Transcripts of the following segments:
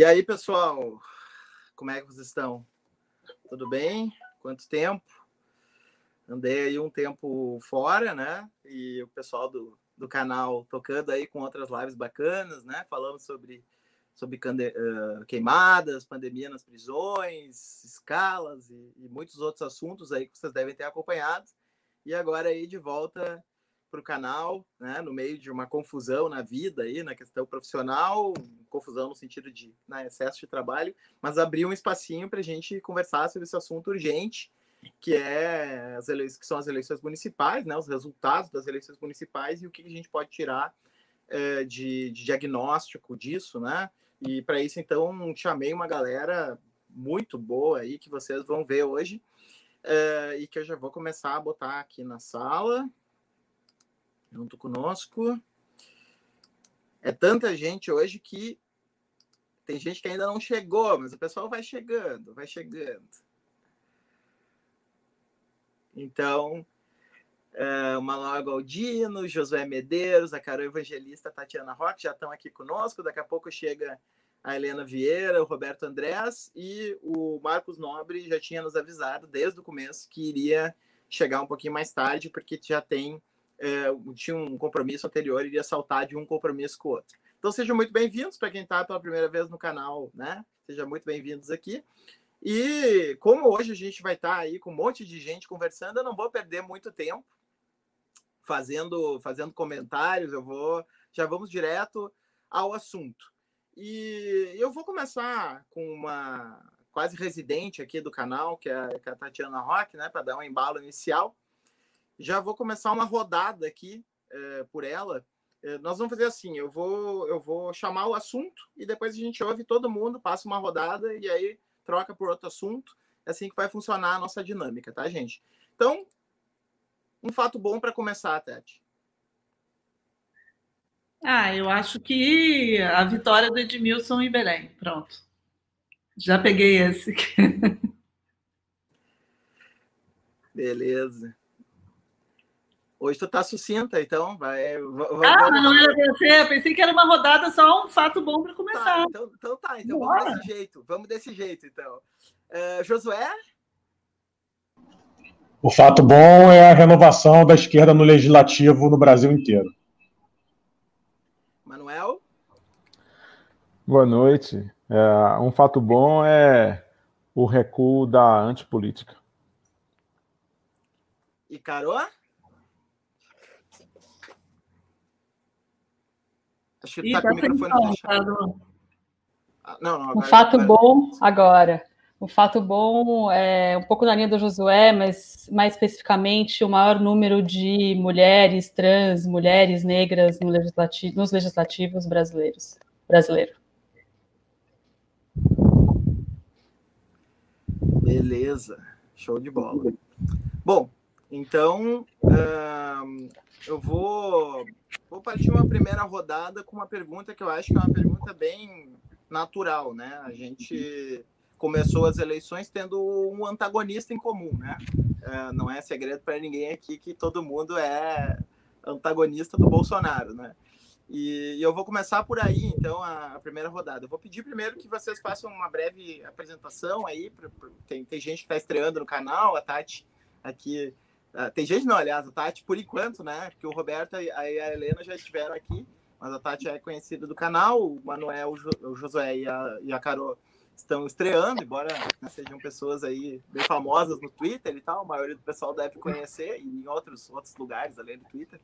E aí, pessoal, como é que vocês estão? Tudo bem? Quanto tempo? Andei aí um tempo fora, né? E o pessoal do, do canal tocando aí com outras lives bacanas, né? Falamos sobre, sobre uh, queimadas, pandemia nas prisões, escalas e, e muitos outros assuntos aí que vocês devem ter acompanhado. E agora aí de volta para o canal, né, no meio de uma confusão na vida aí, na questão profissional, confusão no sentido de né, excesso de trabalho, mas abrir um espacinho para a gente conversar sobre esse assunto urgente, que é as eleições, que são as eleições municipais, né, os resultados das eleições municipais e o que a gente pode tirar é, de, de diagnóstico disso, né? E para isso então chamei uma galera muito boa aí que vocês vão ver hoje. É, e que eu já vou começar a botar aqui na sala junto conosco. É tanta gente hoje que tem gente que ainda não chegou, mas o pessoal vai chegando, vai chegando. Então, é, o Manuel Galdino, Josué Medeiros, a Carol Evangelista, Tatiana Roque já estão aqui conosco. Daqui a pouco chega a Helena Vieira, o Roberto Andrés e o Marcos Nobre já tinha nos avisado desde o começo que iria chegar um pouquinho mais tarde, porque já tem é, tinha um compromisso anterior iria saltar de um compromisso com o outro. Então sejam muito bem-vindos para quem está pela primeira vez no canal, né? Sejam muito bem-vindos aqui. E como hoje a gente vai estar tá aí com um monte de gente conversando, eu não vou perder muito tempo fazendo fazendo comentários, eu vou já vamos direto ao assunto. E eu vou começar com uma quase residente aqui do canal, que é, que é a Tatiana Roque, né, para dar um embalo inicial já vou começar uma rodada aqui é, por ela. É, nós vamos fazer assim: eu vou, eu vou chamar o assunto e depois a gente ouve todo mundo, passa uma rodada e aí troca por outro assunto. É assim que vai funcionar a nossa dinâmica, tá, gente? Então, um fato bom para começar, Tati. Ah, eu acho que a vitória do Edmilson em Belém. Pronto. Já peguei esse. Beleza. Hoje tu tá sucinta, então vai. ah, mas não era você. Eu pensei que era uma rodada só um fato bom para começar. Tá, então, então, tá, então vamos desse jeito. Vamos desse jeito, então. Uh, Josué? O fato bom é a renovação da esquerda no legislativo no Brasil inteiro. Manuel? Boa noite. É, um fato bom é o recuo da antipolítica. E Carol? Acho que tá, com o microfone fechado. Ah, não, não, um fato agora... bom agora. O fato bom é um pouco na linha do Josué, mas mais especificamente o maior número de mulheres trans, mulheres negras no legislativo, nos legislativos brasileiros. Brasileiro. Beleza, show de bola. Bom, então uh, eu vou Vou partir uma primeira rodada com uma pergunta que eu acho que é uma pergunta bem natural, né? A gente começou as eleições tendo um antagonista em comum, né? É, não é segredo para ninguém aqui que todo mundo é antagonista do Bolsonaro, né? E, eu vou começar por aí, então, a, a, primeira rodada. Eu vou pedir primeiro que vocês façam uma breve apresentação aí. Pra, pra, tem, tem gente que está estreando no canal, a Tati aqui Uh, tem gente não, aliás, a Tati, por enquanto, né? Porque o Roberto e a Helena já estiveram aqui, mas a Tati é conhecida do canal, o Manuel, o Josué e a, e a Carol estão estreando, embora né, sejam pessoas aí bem famosas no Twitter e tal, a maioria do pessoal deve conhecer, e em outros, outros lugares além do Twitter.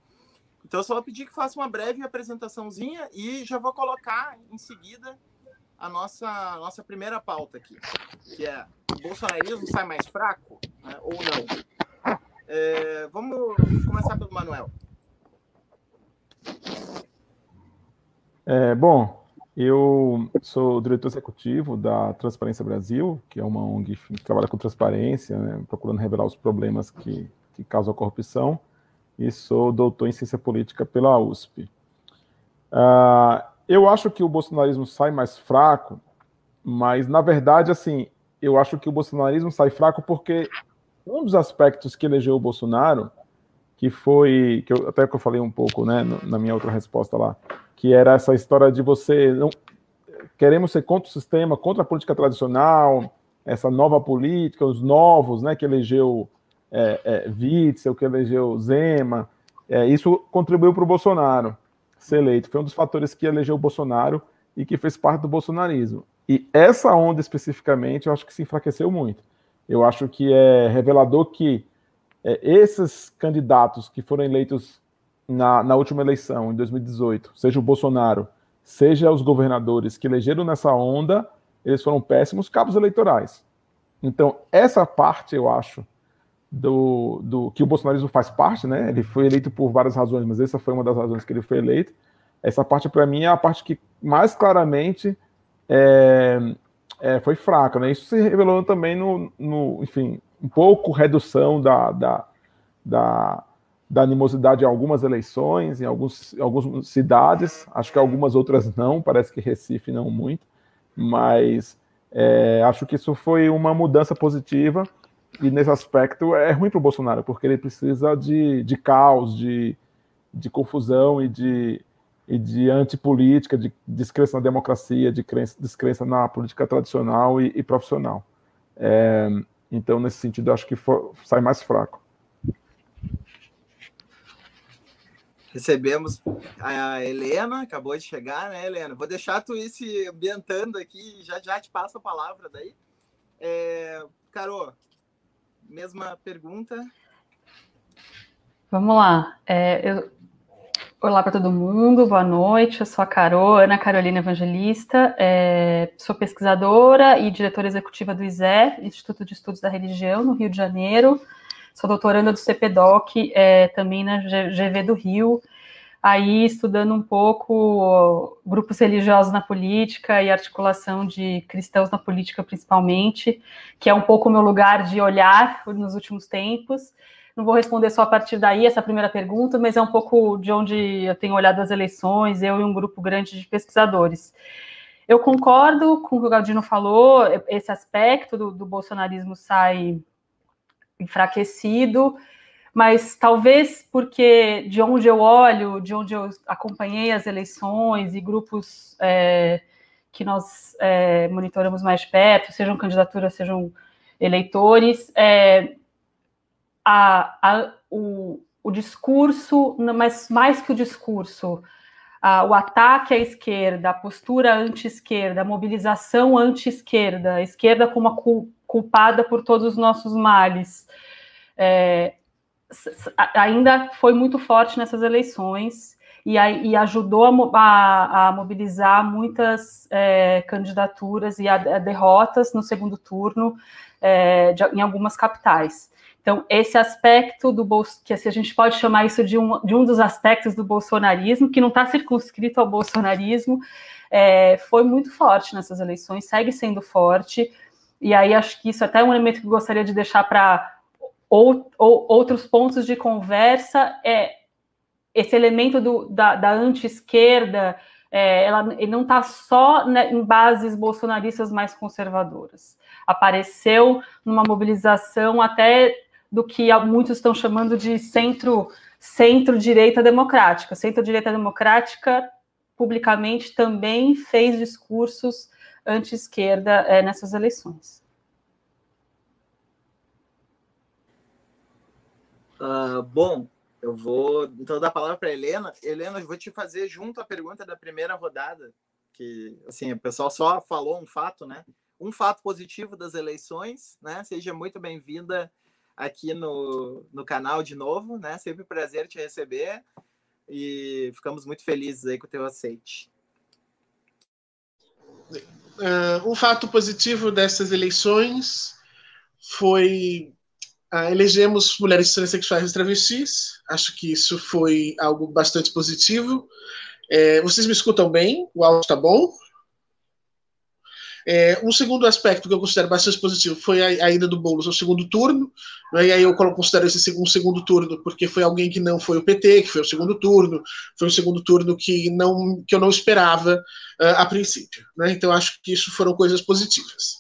Então, eu só vou pedir que faça uma breve apresentaçãozinha e já vou colocar em seguida a nossa, a nossa primeira pauta aqui, que é o bolsonarismo sai mais fraco né, ou não? É, vamos começar pelo Manuel. É, bom, eu sou diretor executivo da Transparência Brasil, que é uma ONG que trabalha com transparência, né, procurando revelar os problemas que, que causam a corrupção, e sou doutor em ciência política pela USP. Uh, eu acho que o bolsonarismo sai mais fraco, mas, na verdade, assim, eu acho que o bolsonarismo sai fraco porque um dos aspectos que elegeu o Bolsonaro, que foi, que eu, até que eu falei um pouco, né, na minha outra resposta lá, que era essa história de você não, queremos ser contra o sistema, contra a política tradicional, essa nova política, os novos, né, que elegeu é, é, Witzel, que elegeu Zema, é, isso contribuiu para o Bolsonaro ser eleito. Foi um dos fatores que elegeu o Bolsonaro e que fez parte do bolsonarismo. E essa onda especificamente, eu acho que se enfraqueceu muito. Eu acho que é revelador que é, esses candidatos que foram eleitos na, na última eleição, em 2018, seja o Bolsonaro, seja os governadores que elegeram nessa onda, eles foram péssimos cabos eleitorais. Então, essa parte, eu acho, do, do que o bolsonarismo faz parte, né? Ele foi eleito por várias razões, mas essa foi uma das razões que ele foi eleito. Essa parte, para mim, é a parte que mais claramente é, é, foi fraca, né? Isso se revelou também no, no enfim, um pouco redução da, da, da, da animosidade em algumas eleições, em, alguns, em algumas cidades, acho que algumas outras não, parece que Recife não muito, mas é, acho que isso foi uma mudança positiva. E nesse aspecto é ruim para o Bolsonaro, porque ele precisa de, de caos, de, de confusão e de, e de antipolítica, de descrença na democracia, de crença, descrença na política tradicional e, e profissional. É, então, nesse sentido, acho que for, sai mais fraco. Recebemos a Helena, acabou de chegar, né, Helena? Vou deixar tu ir se ambientando aqui, já já te passo a palavra daí. É, Carol, mesma pergunta. Vamos lá. É, eu... Olá para todo mundo, boa noite. Eu sou a Carol, Ana Carolina Evangelista, é... sou pesquisadora e diretora executiva do ISE, Instituto de Estudos da Religião, no Rio de Janeiro. Sou doutoranda do CPDOC, é, também na GV do Rio aí estudando um pouco grupos religiosos na política e articulação de cristãos na política, principalmente, que é um pouco o meu lugar de olhar nos últimos tempos. Não vou responder só a partir daí essa primeira pergunta, mas é um pouco de onde eu tenho olhado as eleições, eu e um grupo grande de pesquisadores. Eu concordo com o que o Galdino falou, esse aspecto do, do bolsonarismo sai enfraquecido mas talvez porque de onde eu olho, de onde eu acompanhei as eleições e grupos é, que nós é, monitoramos mais perto, sejam candidaturas, sejam eleitores, é, a, a, o, o, discurso, mas mais que o discurso, a, o ataque à esquerda, a postura anti-esquerda, a mobilização anti-esquerda, a esquerda como a culpada por todos os nossos males, é, ainda foi muito forte nessas eleições e, e ajudou a, a, mobilizar muitas é, candidaturas e a, a, derrotas no segundo turno é, de, em algumas capitais. Então, esse aspecto do que assim, a gente pode chamar isso de um, de um dos aspectos do bolsonarismo, que não está circunscrito ao bolsonarismo, é, foi muito forte nessas eleições, segue sendo forte, e aí acho que isso é até um elemento que gostaria de deixar para ou, ou, outros pontos de conversa é esse elemento do, da, da anti-esquerda, é, ela não está só né, em bases bolsonaristas mais conservadoras. Apareceu numa mobilização até do que muitos estão chamando de centro centro-direita democrática. Centro-direita democrática publicamente também fez discursos anti-esquerda é, nessas eleições. Uh, bom, eu vou então dar a palavra para Helena. Helena, eu vou te fazer junto a pergunta da primeira rodada, que assim o pessoal só falou um fato, né? Um fato positivo das eleições, né? Seja muito bem-vinda aqui no, no canal de novo, né? Sempre um prazer te receber e ficamos muito felizes aí com o teu aceite. Uh, um fato positivo dessas eleições foi ah, elegemos mulheres transexuais e travestis. Acho que isso foi algo bastante positivo. É, vocês me escutam bem? O áudio está bom? É, um segundo aspecto que eu considero bastante positivo foi a, a ida do Boulos ao segundo turno. Né, e aí eu considero esse segundo, segundo turno porque foi alguém que não foi o PT, que foi o segundo turno. Foi um segundo turno que, não, que eu não esperava uh, a princípio. Né, então acho que isso foram coisas positivas.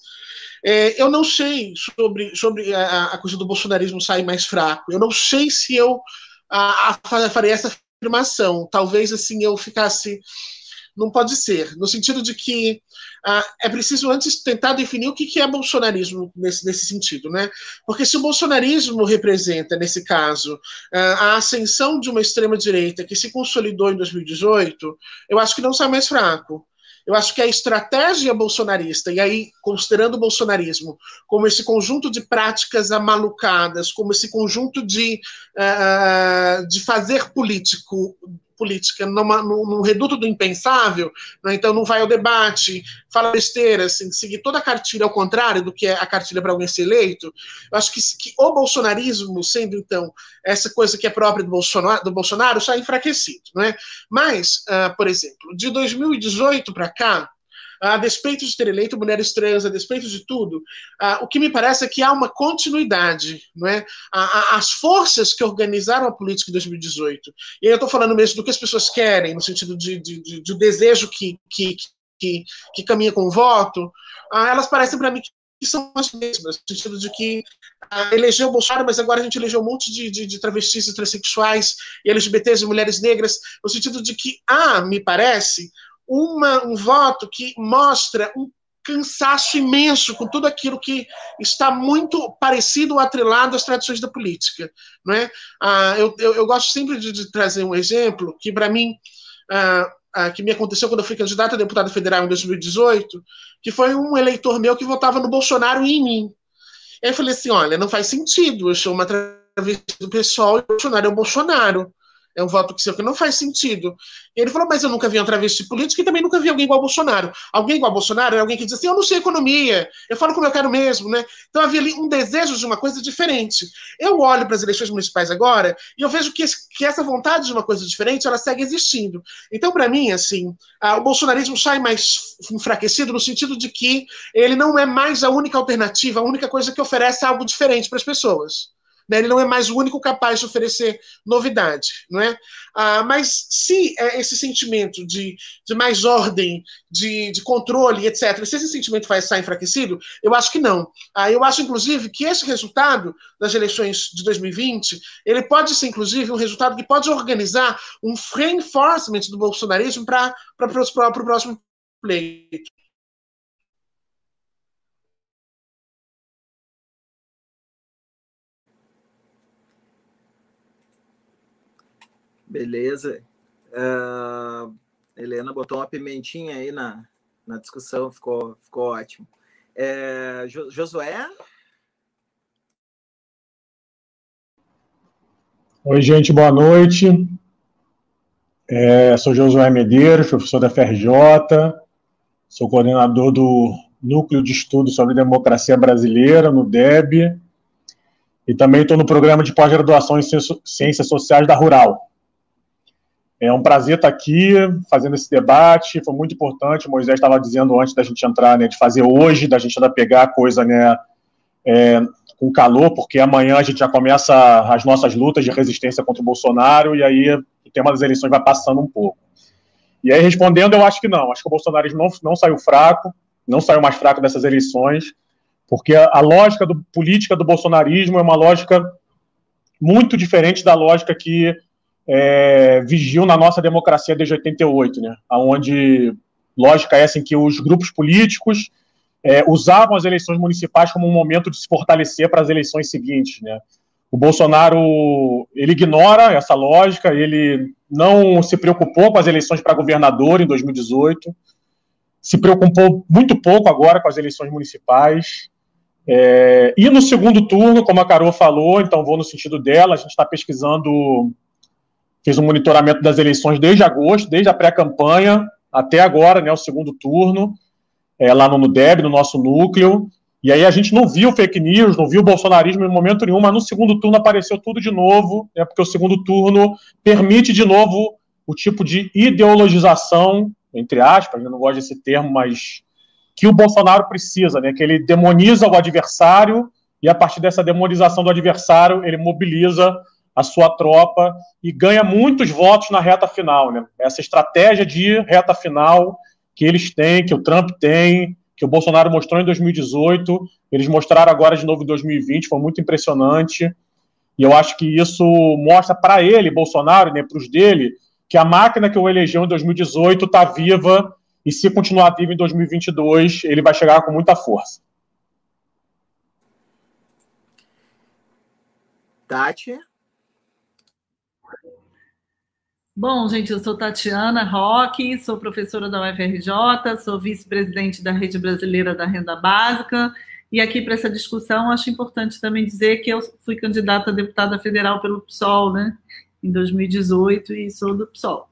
É, eu não sei sobre, sobre a, a, coisa do bolsonarismo sair mais fraco. Eu não sei se eu a, a, essa afirmação. Talvez assim eu ficasse não pode ser, no sentido de que ah, é preciso antes tentar definir o que, que é bolsonarismo nesse, nesse sentido, né? Porque se o bolsonarismo representa, nesse caso, ah, a ascensão de uma extrema-direita que se consolidou em 2018, eu acho que não sai mais fraco. Eu acho que a estratégia bolsonarista, e aí considerando o bolsonarismo como esse conjunto de práticas amalucadas, como esse conjunto de, uh, de fazer político política numa, num, reduto do impensável, né? então não vai ao debate, fala besteira, assim, seguir toda a cartilha ao contrário do que é a cartilha para alguém ser eleito. Eu acho que, que, o bolsonarismo, sendo então essa coisa que é própria do Bolsonaro, do Bolsonaro está enfraquecido. Né? Mas, uh, por exemplo, de 2018 para cá, a despeito de ter eleito mulheres trans, a despeito de tudo, o que me parece é que há uma continuidade, não é? A, a, as forças que organizaram a política em 2018, e eu estou falando mesmo do que as pessoas querem, no sentido de, de, de, de desejo que, que, que, que, caminha com o voto, elas parecem para mim que são as mesmas, no sentido de que uh, elegeu Bolsonaro, mas agora a gente elegeu um monte de, de, de travestis e transexuais e LGBTs e mulheres negras, no sentido de que há, me parece, uma, um voto que mostra um cansaço imenso com tudo aquilo que está muito parecido ou atrelado às tradições da política. Não é? Ah, eu, eu, eu, gosto sempre de, de, trazer um exemplo que, para mim, ah, ah, que me aconteceu quando eu fui candidato a deputado federal em 2018, que foi um eleitor meu que votava no Bolsonaro e em mim. Aí eu falei assim: olha, não faz sentido, eu sou uma travesti do pessoal e o Bolsonaro é o Bolsonaro é um voto que seu que não faz sentido. E ele falou, mas eu nunca vi um travesti político e também nunca vi alguém igual Bolsonaro. Alguém igual Bolsonaro é alguém que diz assim, eu não sei economia, eu falo como eu quero mesmo, né? Então havia ali um desejo de uma coisa diferente. Eu olho para as eleições municipais agora e eu vejo que, que essa vontade de uma coisa diferente, ela segue existindo. Então, para mim, assim, a, o bolsonarismo sai mais enfraquecido no sentido de que ele não é mais a única alternativa, a única coisa que oferece algo diferente para as pessoas. Né? Ele não é mais o único capaz de oferecer novidade. Não é? Ah, mas se é esse sentimento de, de mais ordem, de, de controle, etc., se esse sentimento vai estar enfraquecido, eu acho que não. Ah, eu acho, inclusive, que esse resultado das eleições de 2020 ele pode ser, inclusive, um resultado que pode organizar um reinforcement do bolsonarismo para o próximo pleito. Beleza. Uh, Helena botou uma pimentinha aí na, na discussão, ficou, ficou ótimo. É, Josué? Oi, gente, boa noite. É, sou Josué Medeiros, professor da FRJ, sou coordenador do Núcleo de Estudos sobre Democracia Brasileira, no DEB, e também estou no programa de pós-graduação em Ciências Sociais da Rural. É um prazer estar aqui fazendo esse debate. Foi muito importante. O Moisés estava dizendo antes da gente entrar, né, de fazer hoje, da gente ainda pegar a coisa, né, é, com calor, porque amanhã a gente já começa as nossas lutas de resistência contra o Bolsonaro e aí o tema das eleições vai passando um pouco. E aí, respondendo, eu acho que não. Acho que o Bolsonaro não, não saiu fraco, não saiu mais fraco dessas eleições, porque a, a lógica do, política do bolsonarismo é uma lógica muito diferente da lógica que é, vigiam na nossa democracia desde 88, né? Onde lógica é assim que os grupos políticos é, usavam as eleições municipais como um momento de se fortalecer para as eleições seguintes, né? O Bolsonaro ele ignora essa lógica, ele não se preocupou com as eleições para governador em 2018, se preocupou muito pouco agora com as eleições municipais. É, e no segundo turno, como a Carol falou, então vou no sentido dela, a gente está pesquisando fez um monitoramento das eleições desde agosto, desde a pré-campanha até agora, né, o segundo turno, é, lá no NUDEB, no nosso núcleo. E aí a gente não viu fake news, não viu bolsonarismo em momento nenhum, mas no segundo turno apareceu tudo de novo, né, porque o segundo turno permite de novo o tipo de ideologização, entre aspas, eu não gosto desse termo, mas que o Bolsonaro precisa, né, que ele demoniza o adversário e a partir dessa demonização do adversário ele mobiliza a sua tropa e ganha muitos votos na reta final. Né? Essa estratégia de reta final que eles têm, que o Trump tem, que o Bolsonaro mostrou em 2018, eles mostraram agora de novo em 2020, foi muito impressionante. E eu acho que isso mostra para ele, Bolsonaro, né, para os dele, que a máquina que o elegeu em 2018 está viva e se continuar vivo em 2022, ele vai chegar com muita força. Tati? Bom, gente, eu sou Tatiana Roque, sou professora da UFRJ, sou vice-presidente da Rede Brasileira da Renda Básica. E aqui para essa discussão, acho importante também dizer que eu fui candidata a deputada federal pelo PSOL, né, em 2018, e sou do PSOL.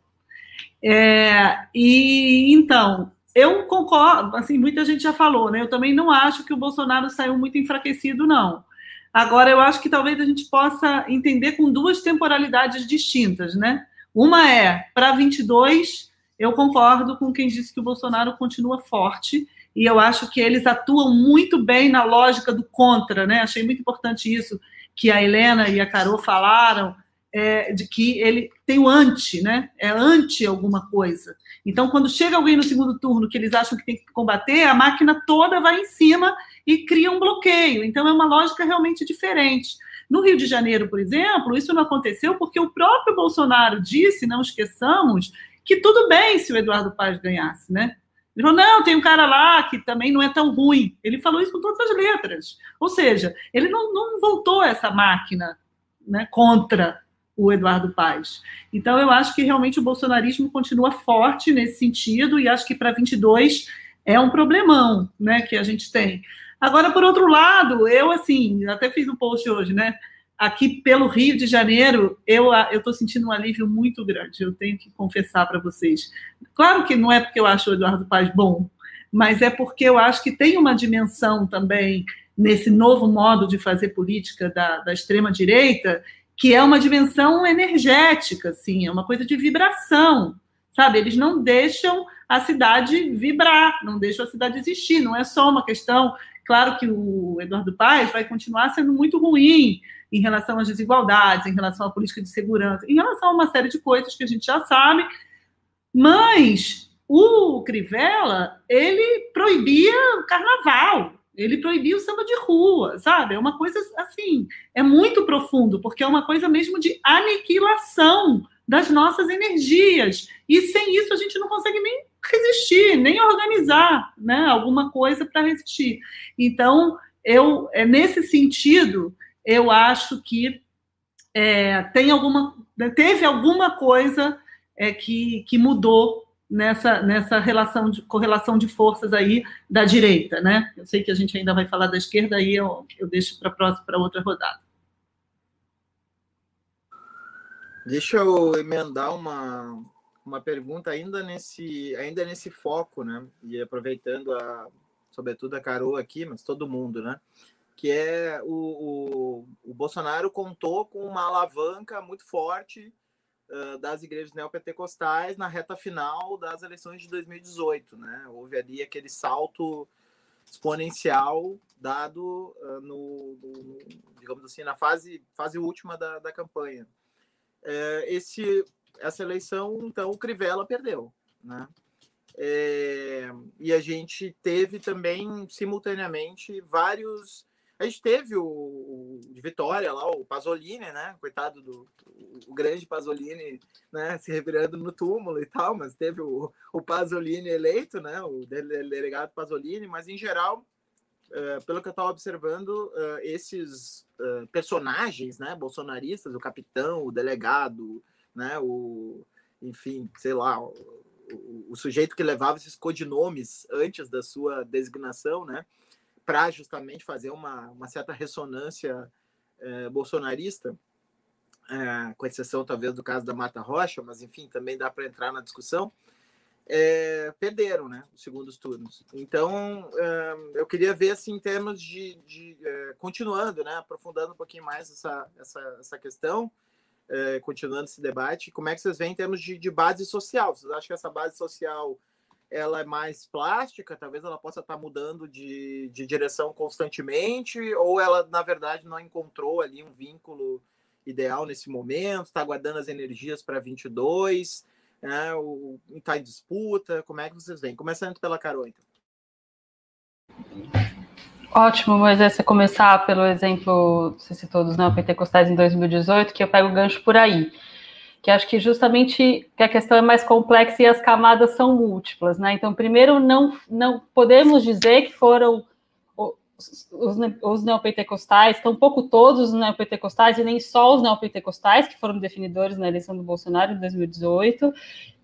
É, e então, eu concordo, assim, muita gente já falou, né? Eu também não acho que o Bolsonaro saiu muito enfraquecido, não. Agora, eu acho que talvez a gente possa entender com duas temporalidades distintas, né? Uma é, para 22, eu concordo com quem disse que o Bolsonaro continua forte, e eu acho que eles atuam muito bem na lógica do contra, né? Achei muito importante isso que a Helena e a Carol falaram, é, de que ele tem o anti, né? É anti alguma coisa. Então, quando chega alguém no segundo turno que eles acham que tem que combater, a máquina toda vai em cima e cria um bloqueio. Então, é uma lógica realmente diferente. No Rio de Janeiro, por exemplo, isso não aconteceu porque o próprio Bolsonaro disse, não esqueçamos, que tudo bem se o Eduardo Paz ganhasse, né? Ele falou, não, tem um cara lá que também não é tão ruim. Ele falou isso com todas as letras. Ou seja, ele não, não voltou essa máquina né, contra o Eduardo Paes. Então, eu acho que realmente o bolsonarismo continua forte nesse sentido e acho que para 22 é um problemão né, que a gente tem. Agora, por outro lado, eu, assim, até fiz um post hoje, né? Aqui pelo Rio de Janeiro, eu estou sentindo um alívio muito grande, eu tenho que confessar para vocês. Claro que não é porque eu acho o Eduardo Paz bom, mas é porque eu acho que tem uma dimensão também nesse novo modo de fazer política da, da extrema-direita que é uma dimensão energética, assim, é uma coisa de vibração, sabe? Eles não deixam a cidade vibrar, não deixam a cidade existir, não é só uma questão. Claro que o Eduardo Paes vai continuar sendo muito ruim em relação às desigualdades, em relação à política de segurança, em relação a uma série de coisas que a gente já sabe, mas o Crivella, ele proibia o carnaval, ele proibiu o samba de rua, sabe? É uma coisa assim, é muito profundo, porque é uma coisa mesmo de aniquilação das nossas energias. E sem isso a gente não consegue nem resistir, nem organizar, né, alguma coisa para resistir. Então, eu, é nesse sentido, eu acho que é, tem alguma, teve alguma coisa é, que, que mudou nessa, nessa relação de correlação de forças aí da direita, né? Eu sei que a gente ainda vai falar da esquerda, aí eu, eu deixo para próxima para outra rodada. Deixa eu emendar uma, uma pergunta ainda nesse ainda nesse foco, né? E aproveitando a sobretudo a Carol aqui, mas todo mundo, né? Que é o, o, o Bolsonaro contou com uma alavanca muito forte das igrejas neopentecostais na reta final das eleições de 2018. Né? Houve ali aquele salto exponencial dado uh, no, no, digamos assim, na fase, fase última da, da campanha. É, esse, essa eleição, então, o Crivella perdeu. Né? É, e a gente teve também, simultaneamente, vários a gente teve o, o, de Vitória lá, o Pasolini, né? Coitado do o, grande Pasolini, né? Se revirando no túmulo e tal, mas teve o, o Pasolini eleito, né? O delegado Pasolini, mas em geral, uh, pelo que eu estava observando, uh, esses uh, personagens, né? Bolsonaristas, o capitão, o delegado, né? O, enfim, sei lá, o, o sujeito que levava esses codinomes antes da sua designação, né? para justamente fazer uma, uma certa ressonância é, bolsonarista, é, com exceção talvez do caso da Mata Rocha, mas enfim, também dá para entrar na discussão, é, perderam né, os segundos turnos. Então, eu queria ver assim, em termos de, de continuando, né, aprofundando um pouquinho mais essa, essa, essa questão, é, continuando esse debate, como é que vocês veem em termos de, de base social? Vocês acham que essa base social ela é mais plástica, talvez ela possa estar mudando de, de direção constantemente, ou ela, na verdade, não encontrou ali um vínculo ideal nesse momento, está guardando as energias para 22, né, está em disputa, como é que vocês veem? Começando pela Carol, então. Ótimo, Moisés, você começar pelo exemplo, você citou dos neopentecostais em 2018, que eu pego o gancho por aí. que acho que justamente que a questão é mais complexa e as camadas são múltiplas, né? Então, primeiro, não, não podemos dizer que foram os, os neopentecostais, tampouco todos os neopentecostais, e nem só os neopentecostais que foram definidores na eleição do Bolsonaro em 2018.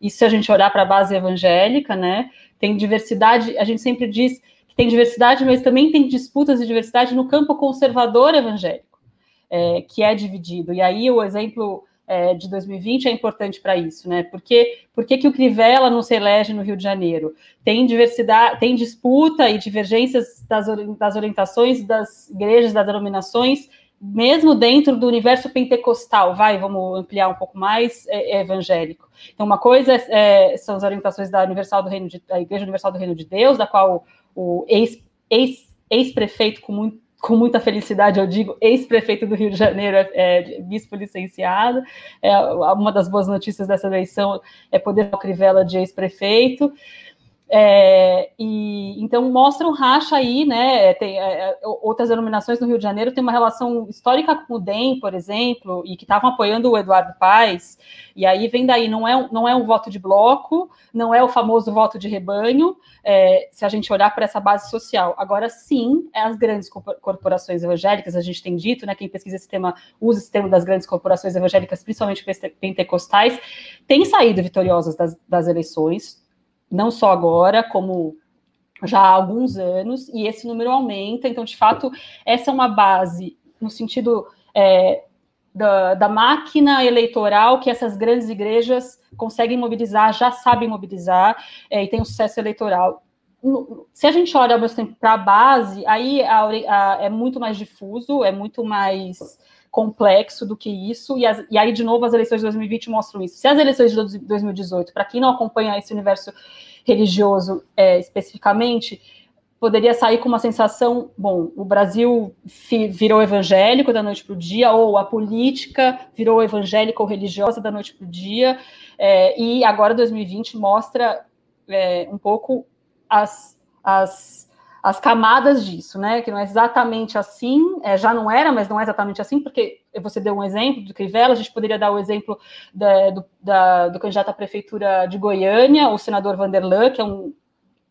E se a gente olhar para a base evangélica, né, tem diversidade, a gente sempre diz tem diversidade, mas também tem disputas de diversidade no campo conservador evangélico, é, que é dividido. E aí o exemplo é, de 2020 é importante para isso, né? Porque por que o Crivella não se elege no Rio de Janeiro? Tem diversidade, tem disputa e divergências das, das orientações das igrejas, das denominações, mesmo dentro do universo pentecostal, vai, vamos ampliar um pouco mais, é, é evangélico. Então, uma coisa é, são as orientações da Universal do Reino de, da Igreja Universal do Reino de Deus, da qual o, o ex-prefeito ex, com muito com muita felicidade, eu digo, ex-prefeito do Rio de Janeiro é, é bispo licenciado. É, uma das boas notícias dessa eleição é poder dar Crivella de ex-prefeito. É, e então mostra um racha aí, né? Tem, é, é, outras denominações no Rio de Janeiro têm uma relação histórica com o DEM, por exemplo, e que estavam apoiando o Eduardo Paes, e aí vem daí, não é, não é um voto de bloco, não é o famoso voto de rebanho, é, se a gente olhar para essa base social. Agora sim, é as grandes corporações evangélicas, a gente tem dito, né? Quem pesquisa esse tema usa esse termo das grandes corporações evangélicas, principalmente pentecostais, tem saído vitoriosas das, das eleições não só agora, como já há alguns anos, e esse número aumenta. Então, de fato, essa é uma base no sentido é, da, da, máquina eleitoral que essas grandes igrejas conseguem mobilizar, já sabem mobilizar, é, e tem um sucesso eleitoral. Se a gente olha para a base, aí a, a, é muito mais difuso, é muito mais complexo do que isso, e, as, e, aí, de novo, as eleições de 2020 mostram isso. Se as eleições de 2018, para quem não acompanha esse universo religioso é, especificamente, poderia sair com uma sensação, bom, o Brasil virou evangélico da noite para o dia, ou a política virou evangélica ou religiosa da noite para o dia, é, e agora 2020 mostra é, um pouco as, as as camadas disso, né? Que não é exatamente assim, é, já não era, mas não é exatamente assim, porque você deu um exemplo do Crivella, a gente poderia dar o exemplo da, do, da, do, candidato à prefeitura de Goiânia, o senador Vanderlan, que é um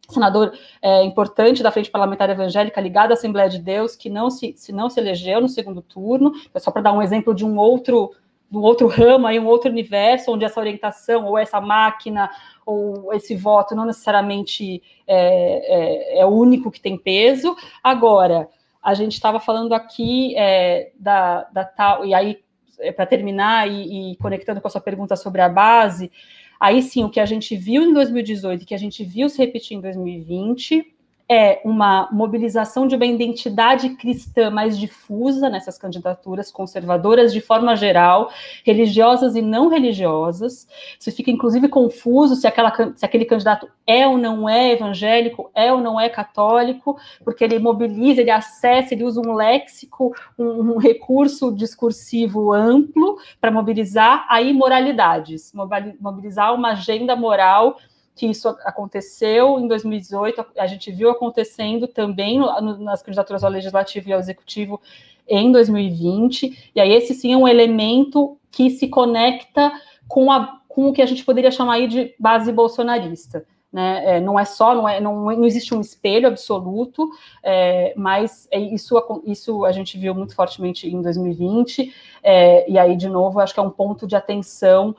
senador é, importante da Frente Parlamentar Evangélica ligado à Assembleia de Deus, que não se, se não se elegeu no segundo turno, é só para dar um exemplo de um outro um outro ramo, aí, um outro universo, onde essa orientação, ou essa máquina, ou esse voto não necessariamente é, é, é o único que tem peso. Agora, a gente estava falando aqui é, da, da tal, e aí, é, para terminar, e, e, conectando com a sua pergunta sobre a base, aí sim, o que a gente viu em 2018 e que a gente viu se repetir em 2020 é uma mobilização de uma identidade cristã mais difusa nessas candidaturas conservadoras, de forma geral, religiosas e não religiosas. Você fica, inclusive, confuso se, aquela, se aquele candidato é ou não é evangélico, é ou não é católico, porque ele mobiliza, ele acessa, ele usa um léxico, um, um recurso discursivo amplo para mobilizar a imoralidades, mobilizar uma agenda moral que isso aconteceu em 2018, a gente viu acontecendo também nas candidaturas ao legislativo e ao executivo em 2020, e aí esse sim é um elemento que se conecta com, a, com o que a gente poderia chamar aí de base bolsonarista. Né? É, não é só, não, é, não, não existe um espelho absoluto, é, mas é, isso, isso a gente viu muito fortemente em 2020, é, e aí, de novo, acho que é um ponto de atenção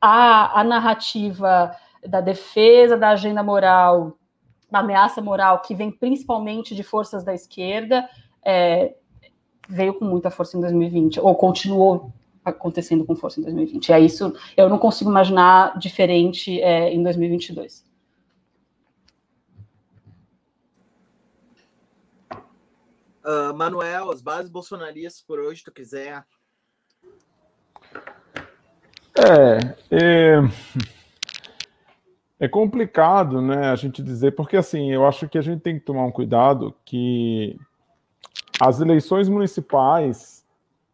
à, à narrativa da defesa da agenda moral, da ameaça moral, que vem principalmente de forças da esquerda, é, veio com muita força em 2020, ou continuou acontecendo com força em 2020. É isso, eu não consigo imaginar diferente é, em 2022. Uh, Manuel, as bases bolsonaristas por hoje, tu quiser. É, é, é complicado, né, a gente dizer, porque assim, eu acho que a gente tem que tomar um cuidado que as eleições municipais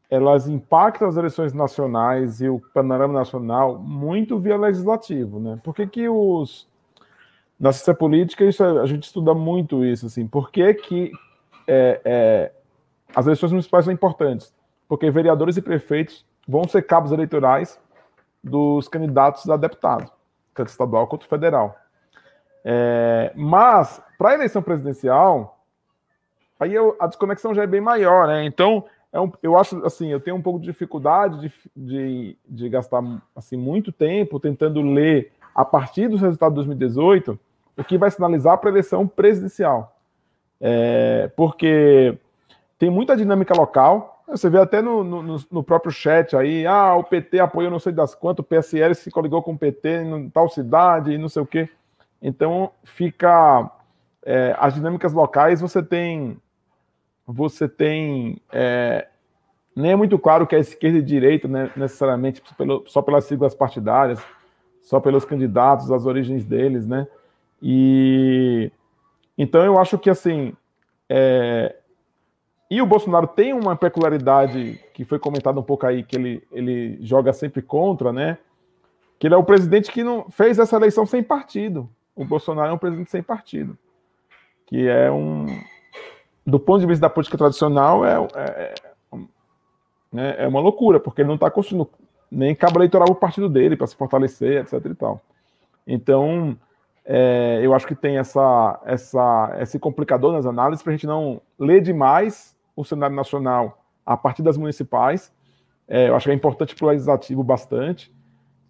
elas impactam as eleições nacionais e o panorama nacional muito via legislativo, né? Por que, que os na ciência política isso a gente estuda muito isso, assim, por que, que é, é, as eleições municipais são importantes? Porque vereadores e prefeitos vão ser cabos eleitorais dos candidatos a deputado, tanto estadual quanto federal. É, mas, para a eleição presidencial, aí eu, a desconexão já é bem maior, né? Então, é um, eu acho assim, eu tenho um pouco de dificuldade de, de, de, gastar assim, muito tempo tentando ler a partir dos resultados de 2018 o que vai sinalizar para a eleição presidencial. É, porque tem muita dinâmica local. Você vê até no, no, no, próprio chat aí, ah, o PT apoiou não sei das quantas, o PSL se coligou com o PT em tal cidade e não sei o quê. Então fica é, as dinâmicas locais você tem você tem é, nem é muito claro que é esquerda e direita né, necessariamente pelo, só pelas siglas partidárias só pelos candidatos as origens deles né e então eu acho que assim é, e o Bolsonaro tem uma peculiaridade que foi comentada um pouco aí que ele, ele joga sempre contra né que ele é o presidente que não fez essa eleição sem partido o Bolsonaro é um presidente sem partido, que é um, do ponto de vista da política tradicional, é, é, é, é uma loucura, porque ele não está construindo nem cabo eleitoral o partido dele para se fortalecer, etc. e tal. Então, é, eu acho que tem essa, essa, esse complicador nas análises para a gente não ler demais o cenário nacional a partir das municipais. É, eu acho que é importante para o legislativo bastante.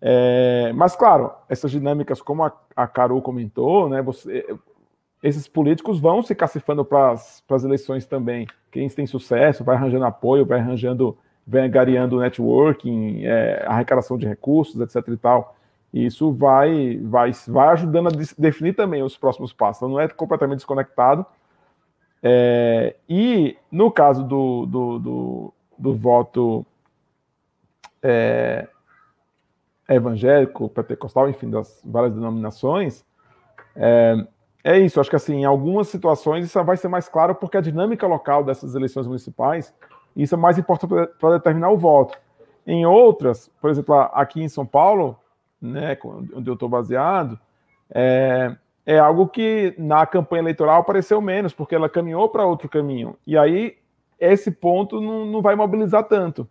É, mas, claro, essas dinâmicas, como a, a Carol comentou, né, você, esses políticos vão se cacifando para as eleições também. Quem tem sucesso vai arranjando apoio, vai arranjando, vai angariando networking, é, arrecadação de recursos, etc. e tal. Isso vai, vai, vai ajudando a definir também os próximos passos. Então, não é completamente desconectado. É, e no caso do, do, do, do voto é, evangélico, pentecostal, enfim, das várias denominações, é, é isso. Acho que assim, em algumas situações isso vai ser mais claro porque a dinâmica local dessas eleições municipais isso é mais importante para determinar o voto. Em outras, por exemplo, aqui em São Paulo, né, onde eu estou baseado, é, é algo que na campanha eleitoral apareceu menos, porque ela caminhou para outro caminho. E aí esse ponto não, não vai mobilizar tanto.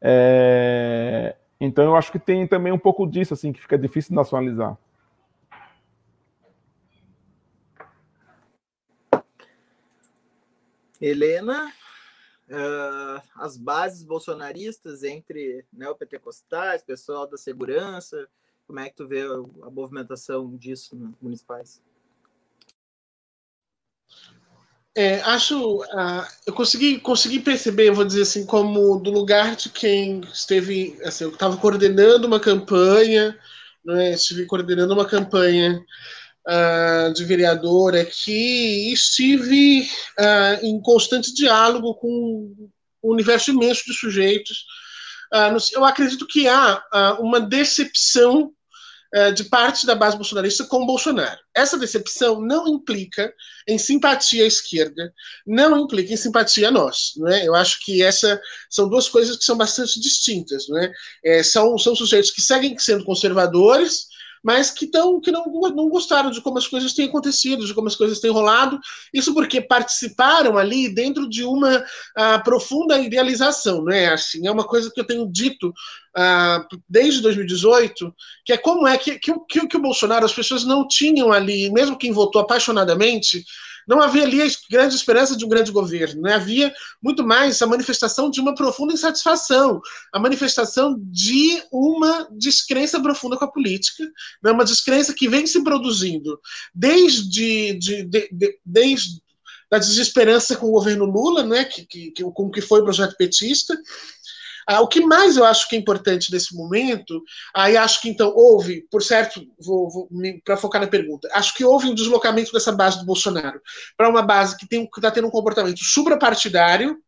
É, então eu acho que tem também um pouco disso, assim, que fica difícil nacionalizar. Helena, uh, as bases bolsonaristas entre neopentecostais, pessoal da segurança, como é que tu vê a movimentação disso nos municipais? É, acho, uh, eu consegui, consegui perceber, vou dizer assim, como do lugar de quem esteve, assim, eu estava coordenando uma campanha, né, estive coordenando uma campanha uh, de vereador aqui e estive uh, em constante diálogo com um universo imenso de sujeitos. eu acredito que há uma decepção de parte da base bolsonarista com Bolsonaro. Essa decepção não implica em simpatia à esquerda, não implica em simpatia a nós. Não é? Eu acho que essa são duas coisas que são bastante distintas. Não é? é são, são sujeitos que seguem sendo conservadores, mas que, tão, que não, não gostaram de como as coisas têm acontecido, de como as coisas têm rolado. Isso porque participaram ali dentro de uma uh, profunda idealização, não é? Assim, é uma coisa que eu tenho dito uh, desde 2018, que é como é que, que, que, que o Bolsonaro, as pessoas não tinham ali, mesmo quem votou apaixonadamente, não havia ali a grande esperança de um grande governo, né? havia muito mais a manifestação de uma profunda insatisfação, a manifestação de uma descrença profunda com a política, né? uma descrença que vem se produzindo desde, de, de, de, desde a desesperança com o governo Lula, né? que, que, com o que foi o projeto petista, ah, o que mais eu acho que é importante nesse momento, aí acho que então houve, por certo, para focar na pergunta, acho que houve um deslocamento dessa base do Bolsonaro para uma base que está tendo um comportamento suprapartidário,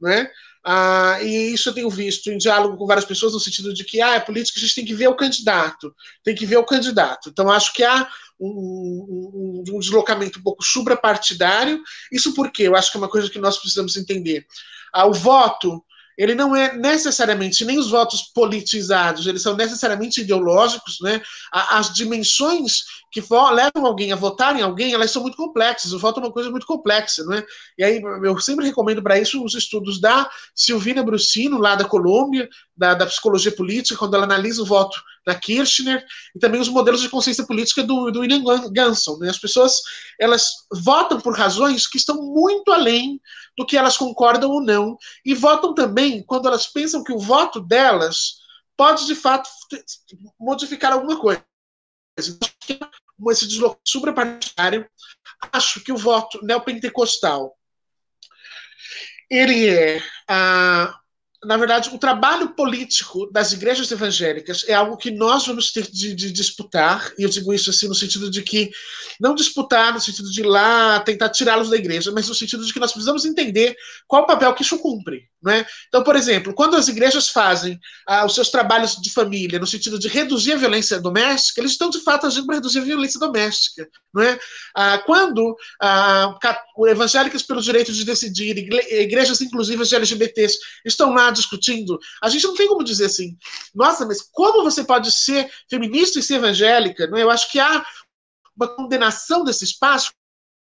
né? Ah, e isso eu tenho visto em diálogo com várias pessoas no sentido de que ah, é política, a gente tem que ver o candidato, tem que ver o candidato. Então acho que há um, um, um deslocamento um pouco suprapartidário. Isso porque eu acho que é uma coisa que nós precisamos entender. Ah, o voto ele não é necessariamente nem os votos politizados, eles são necessariamente ideológicos, né? As dimensões que levam alguém a votar em alguém, elas são muito complexas. O voto é uma coisa muito complexa, não é? E aí eu sempre recomendo para isso os estudos da Silvina Brucino, lá da Colômbia, da, da, psicologia política, quando ela analisa o voto da Kirchner, e também os modelos de consciência política do, do William Ganson. Né? As pessoas elas votam por razões que estão muito além do que elas concordam ou não, e votam também quando elas pensam que o voto delas pode, de fato, modificar alguma coisa. Esse deslocamento suprapartidário, acho que o voto neopentecostal ele é a na verdade, o trabalho político das igrejas evangélicas é algo que nós vamos ter de, de, disputar, e eu digo isso assim no sentido de que, não disputar no sentido de ir lá tentar tirá-los da igreja, mas no sentido de que nós precisamos entender qual o papel que isso cumpre. Né? Então, por exemplo, quando as igrejas fazem ah, os seus trabalhos de família no sentido de reduzir a violência doméstica, eles estão de fato agindo para reduzir a violência doméstica. Não é? ah, quando ah, evangélicas pelo direito de decidir, igrejas inclusivas de LGBTs estão lá discutindo, a gente não tem como dizer assim, nossa, mas como você pode ser feminista e ser evangélica? Não? Eu acho que há uma condenação desse espaço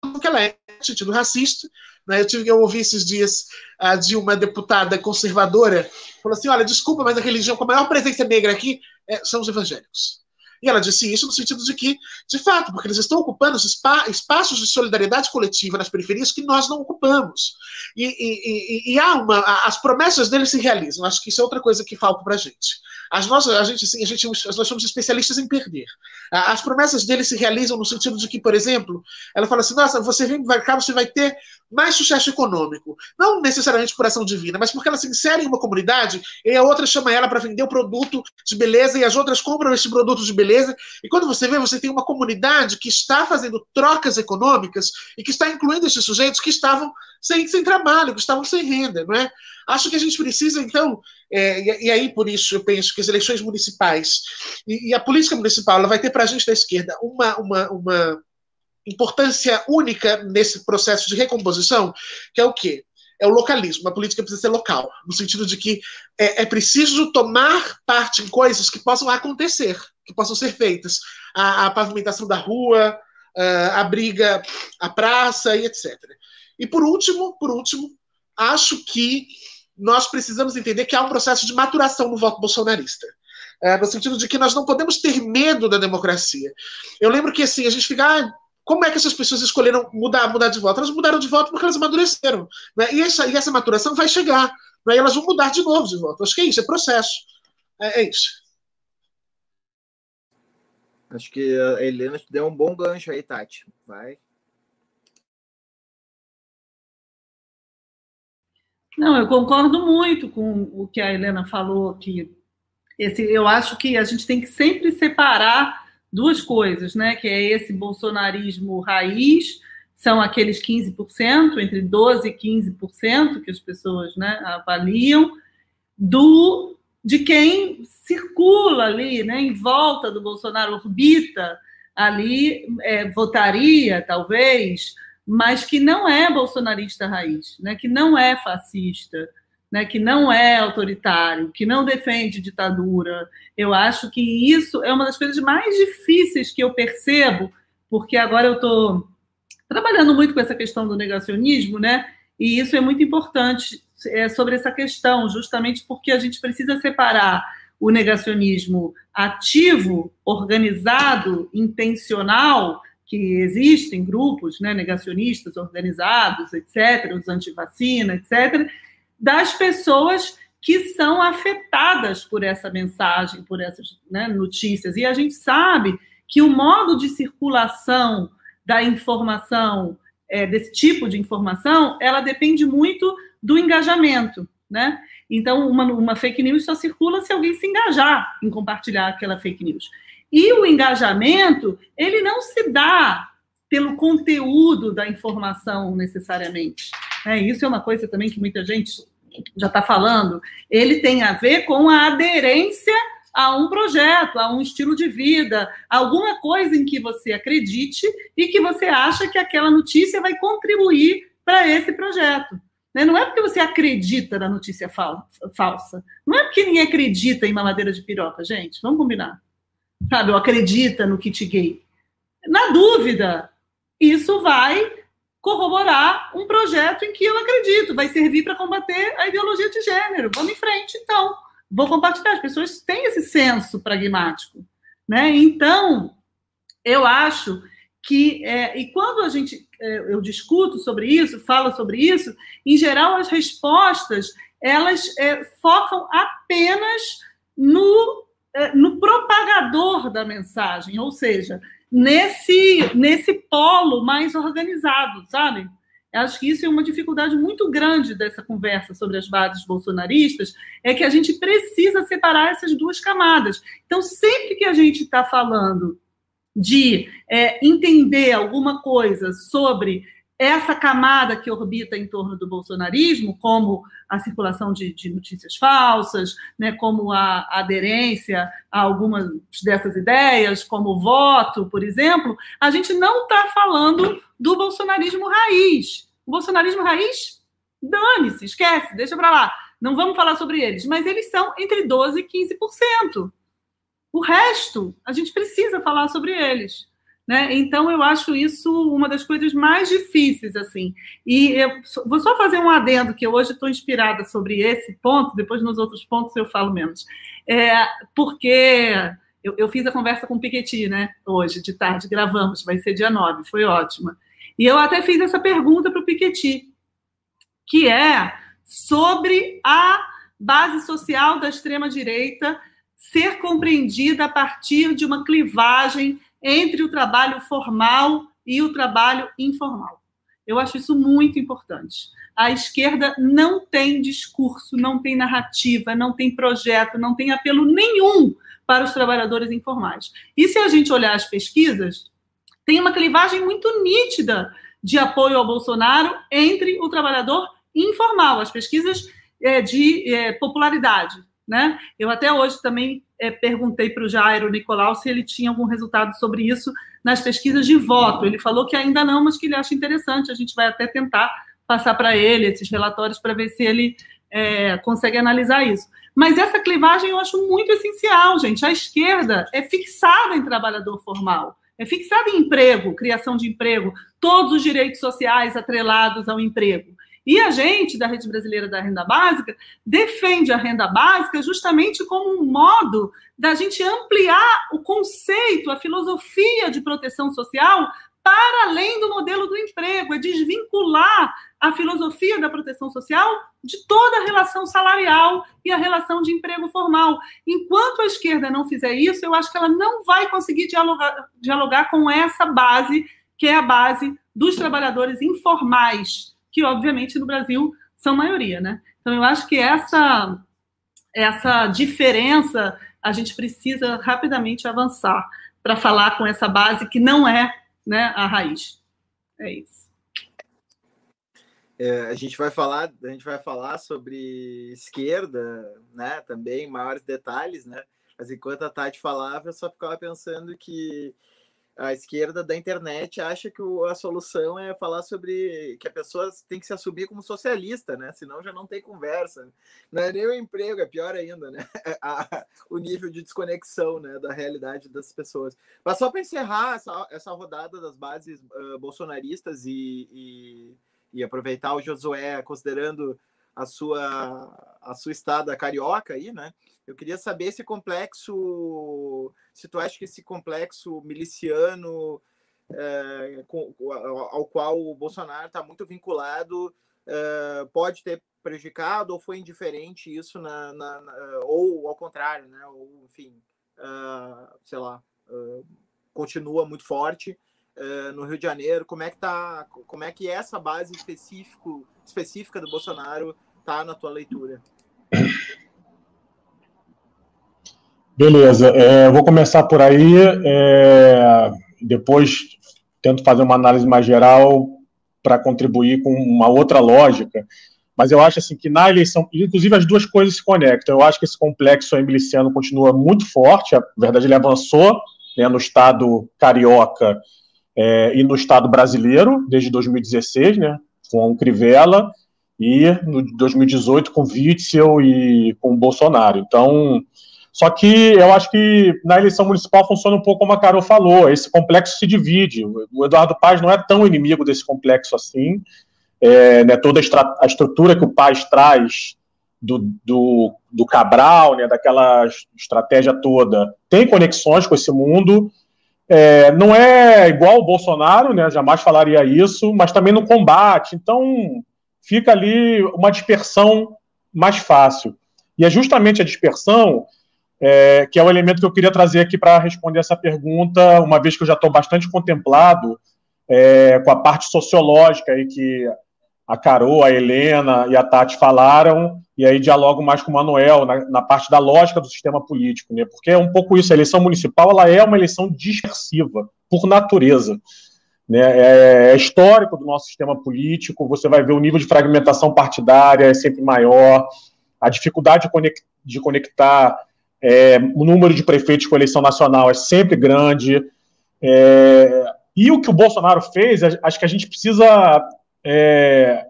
porque ela é sentido racista. Né? Eu tive que ouvir esses dias uh, de uma deputada conservadora, falou assim, olha, desculpa, mas a religião com a maior presença negra aqui é, são os evangélicos. E ela disse isso no sentido de que, de fato, porque eles estão ocupando os spa espaços de solidariedade coletiva nas periferias que nós não ocupamos. E, e, e, e há uma. As promessas deles se realizam. Acho que isso é outra coisa que falta para a gente. As nossas, a gente, assim, a gente, nós somos especialistas em perder. As promessas deles se realizam no sentido de que, por exemplo, ela fala assim: nossa, você vem para cá, você vai ter mais sucesso econômico. Não necessariamente por ação divina, mas porque ela se insere em uma comunidade e a outra chama ela para vender o produto de beleza e as outras compram esse produto de beleza. E quando você vê, você tem uma comunidade que está fazendo trocas econômicas e que está incluindo esses sujeitos que estavam sem, sem trabalho, que estavam sem renda, não é? Acho que a gente precisa, então, é, e, aí por isso eu penso que as eleições municipais e, e a política municipal ela vai ter para a gente da esquerda uma, uma, uma importância única nesse processo de recomposição, que é o quê? É o localismo. A política precisa ser local, no sentido de que é, é preciso tomar parte em coisas que possam acontecer, que possam ser feitas. A, a pavimentação da rua, a, a briga, a praça e etc. E por último, por último, acho que nós precisamos entender que há um processo de maturação no voto bolsonarista. É, no sentido de que nós não podemos ter medo da democracia. Eu lembro que assim, a gente fica, ah, como é que essas pessoas escolheram mudar, mudar de voto? Elas mudaram de voto porque elas amadureceram. Né? E, essa, e essa maturação vai chegar. Né? E elas vão mudar de novo de voto. Acho que é isso, é processo. É, é isso. Acho que a Helena te deu um bom gancho aí, Tati. Vai. Não, eu concordo muito com o que a Helena falou, que esse, eu acho que a gente tem que sempre separar duas coisas, né? Que é esse bolsonarismo raiz, são aqueles 15%, entre 12% e 15% que as pessoas né, avaliam, do de quem circula ali, né, em volta do Bolsonaro, orbita ali, é, votaria, talvez, mas que não é bolsonarista raiz, né, que não é fascista, né, que não é autoritário, que não defende ditadura. Eu acho que isso é uma das coisas mais difíceis que eu percebo, porque agora eu estou trabalhando muito com essa questão do negacionismo, né? E isso é muito importante é, sobre essa questão, justamente porque a gente precisa separar o negacionismo ativo, organizado, intencional, que existem grupos né, negacionistas organizados, etc., os antivacina, etc., das pessoas que são afetadas por essa mensagem, por essas né, notícias. E a gente sabe que o modo de circulação da informação, é, desse tipo de informação, ela depende muito do engajamento, né? Então, uma, uma fake news só circula se alguém se engajar em compartilhar aquela fake news. E o engajamento, ele não se dá pelo conteúdo da informação necessariamente. É, isso é uma coisa também que muita gente já está falando, ele tem a ver com a aderência a um projeto, a um estilo de vida, alguma coisa em que você acredite e que você acha que aquela notícia vai contribuir para esse projeto. Né? Não é porque você acredita na notícia falsa. Não é porque ninguém acredita em mamadeira de piroca, gente. Vamos combinar. Sabe, ou acredita no kit gay. Na dúvida, isso vai corroborar um projeto em que eu acredito, vai servir para combater a ideologia de gênero. Vamos em frente, então. Vou compartilhar. As pessoas têm esse senso pragmático. Né? Então, eu acho que, é, e quando a gente, é, eu discuto sobre isso, falo sobre isso, em geral as respostas, elas é, focam apenas no, é, no propagador da mensagem, ou seja, nesse, nesse polo mais organizado, sabe? Acho que isso é uma dificuldade muito grande dessa conversa sobre as bases bolsonaristas, é que a gente precisa separar essas duas camadas. Então, sempre que a gente está falando de é, entender alguma coisa sobre essa camada que orbita em torno do bolsonarismo, como a circulação de, de notícias falsas, né, como a, aderência a algumas dessas ideias, como o voto, por exemplo, a gente não está falando do bolsonarismo raiz. O bolsonarismo raiz, dane-se, esquece, deixa para lá. Não vamos falar sobre eles, mas eles são entre 12% e 15%. O resto, a gente precisa falar sobre eles. Né? Então, eu acho isso uma das coisas mais difíceis, assim. E eu vou só fazer um adendo, que eu hoje estou inspirada sobre esse ponto, depois nos outros pontos eu falo menos. É, porque eu, eu, fiz a conversa com o Piketty, né, hoje, de tarde, gravamos, vai ser dia 9, foi ótima. E eu até fiz essa pergunta para o Piketty, que é sobre a base social da extrema-direita ser compreendida a partir de uma clivagem entre o trabalho formal e o trabalho informal. Eu acho isso muito importante. A esquerda não tem discurso, não tem narrativa, não tem projeto, não tem apelo nenhum para os trabalhadores informais. E se a gente olhar as pesquisas, tem uma clivagem muito nítida de apoio ao Bolsonaro entre o trabalhador informal, as pesquisas é, de é, popularidade. Né? Eu até hoje também é, perguntei para o Jairo Nicolau se ele tinha algum resultado sobre isso nas pesquisas de voto. Ele falou que ainda não, mas que ele acha interessante. A gente vai até tentar passar para ele esses relatórios para ver se ele é, consegue analisar isso. Mas essa clivagem eu acho muito essencial, gente. A esquerda é fixada em trabalhador formal, é fixada em emprego, criação de emprego, todos os direitos sociais atrelados ao emprego. E a gente, da Rede Brasileira da Renda Básica, defende a renda básica justamente como um modo da gente ampliar o conceito, a filosofia de proteção social para além do modelo do emprego, é desvincular a filosofia da proteção social de toda a relação salarial e a relação de emprego formal. Enquanto a esquerda não fizer isso, eu acho que ela não vai conseguir dialogar, dialogar com essa base, que é a base dos trabalhadores informais, que obviamente no Brasil são maioria, né? Então eu acho que essa essa diferença a gente precisa rapidamente avançar para falar com essa base que não é, né, a raiz. É isso. É, a gente vai falar, a gente vai falar sobre esquerda, né? Também maiores detalhes, né? Mas enquanto a Tati falava, eu só ficava pensando que a esquerda da internet acha que o, a solução é falar sobre que a pessoa tem que se assumir como socialista, né? Senão já não tem conversa. Não é nem o emprego, é pior ainda, né? A, o nível de desconexão né, da realidade das pessoas. Mas só para encerrar essa, essa rodada das bases uh, bolsonaristas e, e, e aproveitar o Josué considerando a sua a sua estada carioca aí, né? Eu queria saber esse complexo, se tu acha que esse complexo miliciano é, com, ao qual o Bolsonaro está muito vinculado é, pode ter prejudicado ou foi indiferente isso na, na, na ou ao contrário, né? Ou enfim, uh, sei lá, uh, continua muito forte uh, no Rio de Janeiro. Como é que tá? Como é que essa base específico, específica do Bolsonaro tá na tua leitura? Beleza, é, vou começar por aí, é, depois tento fazer uma análise mais geral para contribuir com uma outra lógica, mas eu acho assim que na eleição, inclusive as duas coisas se conectam. Eu acho que esse complexo miliciano continua muito forte, a verdade ele avançou né, no estado carioca é, e no estado brasileiro desde 2016, né, com Crivella, e no 2018 com Witzel e com Bolsonaro. Então, só que eu acho que na eleição municipal funciona um pouco como a Carol falou, esse complexo se divide. O Eduardo Paz não é tão inimigo desse complexo assim. É, né, toda a, estrutura que o Paz traz do, do, do Cabral, né, daquela estratégia toda, tem conexões com esse mundo. É, não é igual o Bolsonaro, né, jamais falaria isso, mas também no combate. Então, fica ali uma dispersão mais fácil. E é justamente a dispersão é, que é o elemento que eu queria trazer aqui para responder essa pergunta, uma vez que eu já estou bastante contemplado é, com a parte sociológica aí que a Carol, a Helena e a Tati falaram, e aí dialogo mais com o Manuel na, na, parte da lógica do sistema político, né? Porque é um pouco isso, a eleição municipal ela é uma eleição dispersiva, por natureza. Né? É, é histórico do nosso sistema político, você vai ver o nível de fragmentação partidária é sempre maior, a dificuldade de, conectar é, o número de prefeitos com eleição nacional é sempre grande. É, e o que o Bolsonaro fez, acho que a gente precisa é,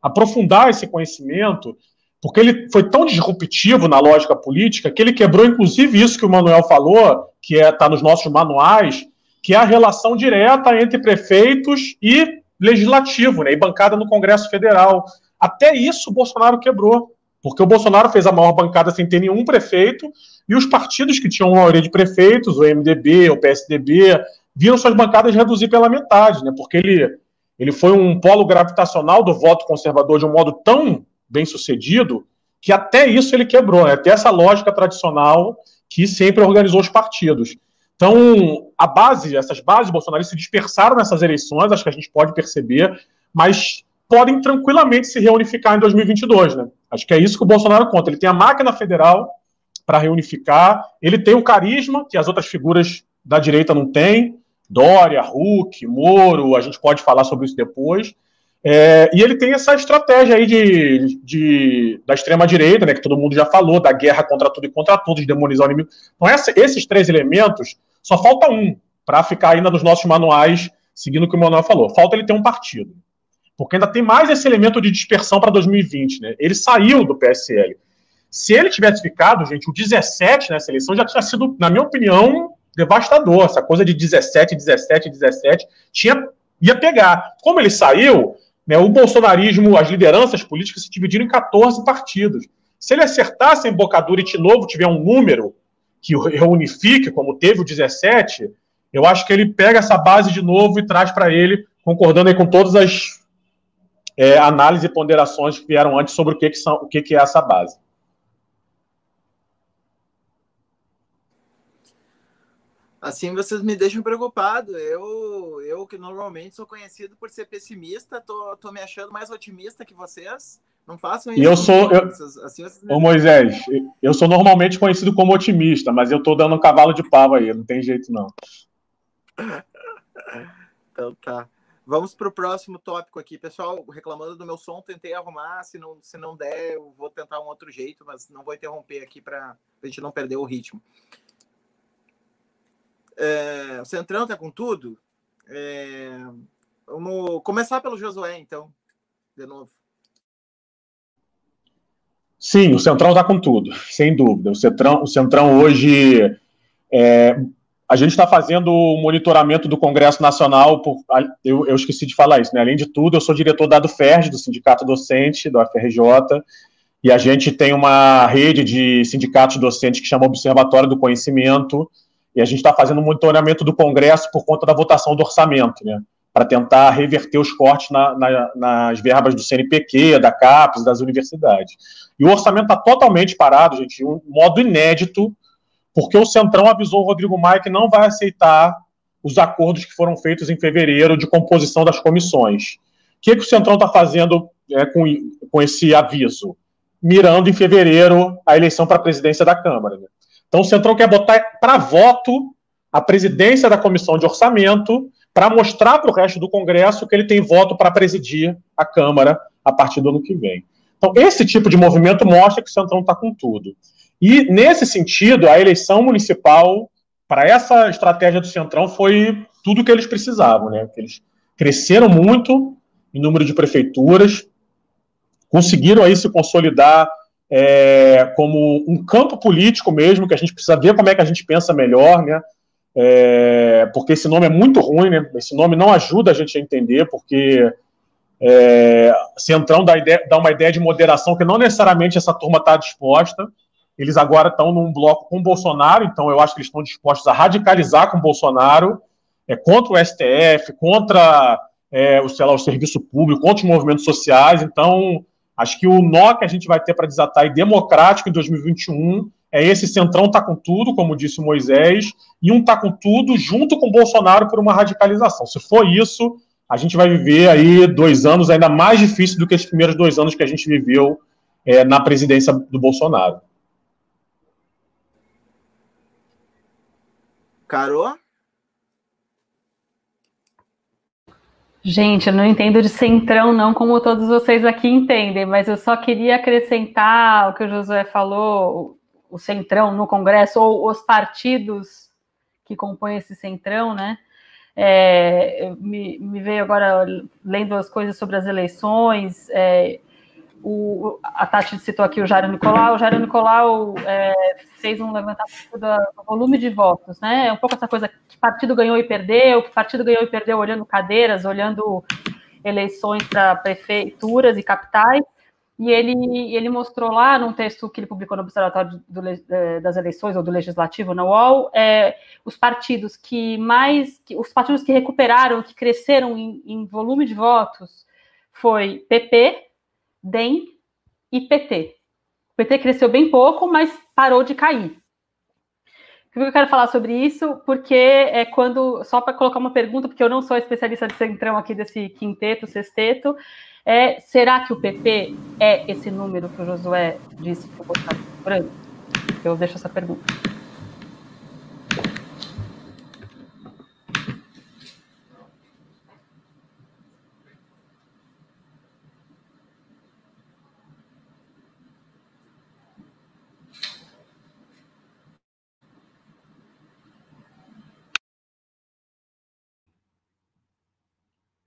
aprofundar esse conhecimento, porque ele foi tão disruptivo na lógica política que ele quebrou, inclusive, isso que o Manuel falou, que está é, tá nos nossos manuais, que é a relação direta entre prefeitos e legislativo, né, e bancada no Congresso Federal. Até isso o Bolsonaro quebrou. Porque o Bolsonaro fez a maior bancada sem ter nenhum prefeito, e os partidos que tinham maioria de prefeitos, o MDB, o PSDB, viram suas bancadas reduzir pela metade, né? Porque ele, ele foi um polo gravitacional do voto conservador de um modo tão bem sucedido que até isso ele quebrou, né? até essa lógica tradicional que sempre organizou os partidos. Então, a base, essas bases bolsonaristas se dispersaram nessas eleições, acho que a gente pode perceber, mas podem tranquilamente se reunificar em 2022, né? Acho que é isso que o Bolsonaro conta. Ele tem a máquina federal para reunificar, ele tem o carisma que as outras figuras da direita não têm, Dória, Huck, Moro, a gente pode falar sobre isso depois. É, e ele tem essa estratégia aí de, de, da extrema-direita, né, que todo mundo já falou, da guerra contra tudo e contra todos, de demonizar o inimigo. Então, essa, esses três elementos, só falta um para ficar ainda nos nossos manuais, seguindo o que o Manuel falou. Falta ele ter um partido porque ainda tem mais esse elemento de dispersão para 2020. Né? Ele saiu do PSL. Se ele tivesse ficado, gente, o 17 nessa eleição já tinha sido, na minha opinião, devastador. Essa coisa de 17, 17, 17 tinha, ia pegar. Como ele saiu, né, o bolsonarismo, as lideranças políticas se dividiram em 14 partidos. Se ele acertasse em Bocadura e Tinovo tiver um número que reunifique, como teve o 17, eu acho que ele pega essa base de novo e traz para ele, concordando aí com todas as é, análise e ponderações que vieram antes sobre o que, que, são, o que, que é essa base. Assim vocês me deixam preocupado. Eu, eu que normalmente sou conhecido por ser pessimista, tô, tô me achando mais otimista que vocês. Não façam isso. E eu sou. Eu, assim. Ô Moisés, eu sou normalmente conhecido como otimista, mas eu tô dando um cavalo de pau aí, não tem jeito não. então tá. Vamos para o próximo tópico aqui, pessoal. Reclamando do meu som, tentei arrumar. Se não, se não der, eu vou tentar um outro jeito, mas não vou interromper aqui para a gente não perder o ritmo. É, o Centrão tá com tudo. É, vamos começar pelo Josué, então, de novo. Sim, o Centrão está com tudo, sem dúvida. O Centrão, o Centrão hoje é, a gente está fazendo o monitoramento do Congresso Nacional, por, eu, eu, esqueci de falar isso, né? Além de tudo, eu sou diretor da FERJ, do Sindicato Docente, do FRJ, e a gente tem uma rede de sindicatos docentes que chama Observatório do Conhecimento, e a gente está fazendo um monitoramento do Congresso por conta da votação do orçamento, né? Para tentar reverter os cortes na, na, nas verbas do CNPq, da CAPES, das universidades. E o orçamento está totalmente parado, gente, de um modo inédito porque o Centrão avisou o Rodrigo Maia que não vai aceitar os acordos que foram feitos em fevereiro de composição das comissões. O que, que o Centrão está fazendo é, com, com esse aviso? Mirando em fevereiro a eleição para a presidência da Câmara. Né? Então o Centrão quer botar para voto a presidência da comissão de orçamento para mostrar para o resto do Congresso que ele tem voto para presidir a Câmara a partir do ano que vem. Então, esse tipo de movimento mostra que o Centrão está com tudo. E, nesse sentido, a eleição municipal, para essa estratégia do Centrão, foi tudo o que eles precisavam. Né? Eles cresceram muito em número de prefeituras, conseguiram aí se consolidar é, como um campo político mesmo, que a gente precisa ver como é que a gente pensa melhor, né? É, porque esse nome é muito ruim, né? Esse nome não ajuda a gente a entender, porque é, Centrão dá, ideia, dá uma ideia de moderação que não necessariamente essa turma está disposta. Eles agora estão num bloco com Bolsonaro, então eu acho que eles estão dispostos a radicalizar com Bolsonaro, é, contra o STF, contra é, o, sei lá, o serviço público, contra os movimentos sociais. Então, Acho que o nó que a gente vai ter para desatar e democrático em 2021 é esse centrão tá com tudo, como disse o Moisés, e um tá com tudo junto com o Bolsonaro por uma radicalização. Se for isso, a gente vai viver aí dois anos ainda mais difíceis do que os primeiros dois anos que a gente viveu é, na presidência do Bolsonaro. Carol? Gente, eu não entendo de centrão, não, como todos vocês aqui entendem, mas eu só queria acrescentar o que o Josué falou, o centrão no Congresso, ou os partidos que compõem esse centrão, né? É, me, me, veio agora lendo as coisas sobre as eleições. É, o, a Tati citou aqui o Jairo Nicolau. O Jairo Nicolau é, fez um levantamento do volume de votos, né? É um pouco essa coisa partido ganhou e perdeu, que partido ganhou e perdeu olhando cadeiras, olhando eleições para prefeituras e capitais. E ele, ele mostrou lá, num texto que ele publicou no Observatório do, é, das Eleições, ou do Legislativo, na UOL, é, os partidos que mais, que, os partidos que recuperaram, que cresceram em, em volume de votos, foi PP, DEM e PT. O PT cresceu bem pouco, mas parou de cair. Por que eu quero falar sobre isso? Porque é quando, só para colocar uma pergunta, porque eu não sou especialista de centrão aqui desse quinteto, sexteto, é, será que o PP é esse número que o Josué disse que o Bolsonaro branco? Eu deixo essa pergunta.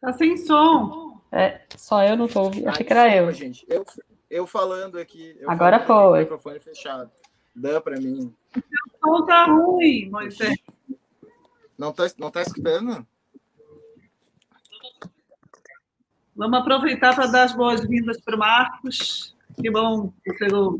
Tá sem som. É, só eu não tô ouvindo. Achei que era eu. Gente, eu. Eu falando aqui. Eu Agora falando foi. Aqui, microfone fechado. Dá para mim. O som tá ruim, Moisés. Não tá, não tá escutando? Vamos aproveitar para dar as boas-vindas para o Marcos. Que bom que chegou.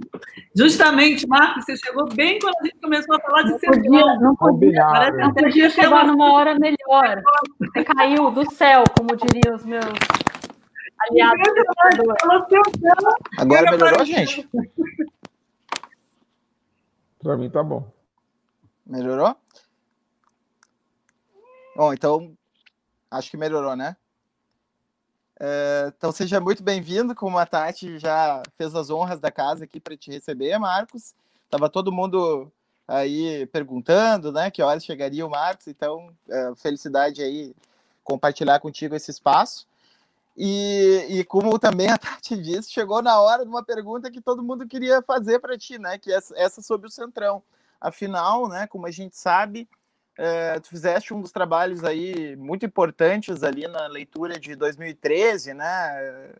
Justamente, Marcos, você chegou bem quando a gente começou a falar de ser podia, Não podia, Parece não podia chegar numa hora melhor. Você caiu do céu, como diriam os meus aliados. Agora melhorou, gente? Para mim tá bom. Melhorou? Bom, então acho que melhorou, né? É, então seja muito bem-vindo, como a Tati já fez as honras da casa aqui para te receber, Marcos. Tava todo mundo aí perguntando, né, que horas chegaria o Marcos, então é, felicidade aí compartilhar contigo esse espaço. E, e, como também a Tati disse, chegou na hora de uma pergunta que todo mundo queria fazer para ti, né, que é essa sobre o Centrão. Afinal, né, como a gente sabe, é, tu fizeste um dos trabalhos aí muito importantes ali na leitura de 2013, né?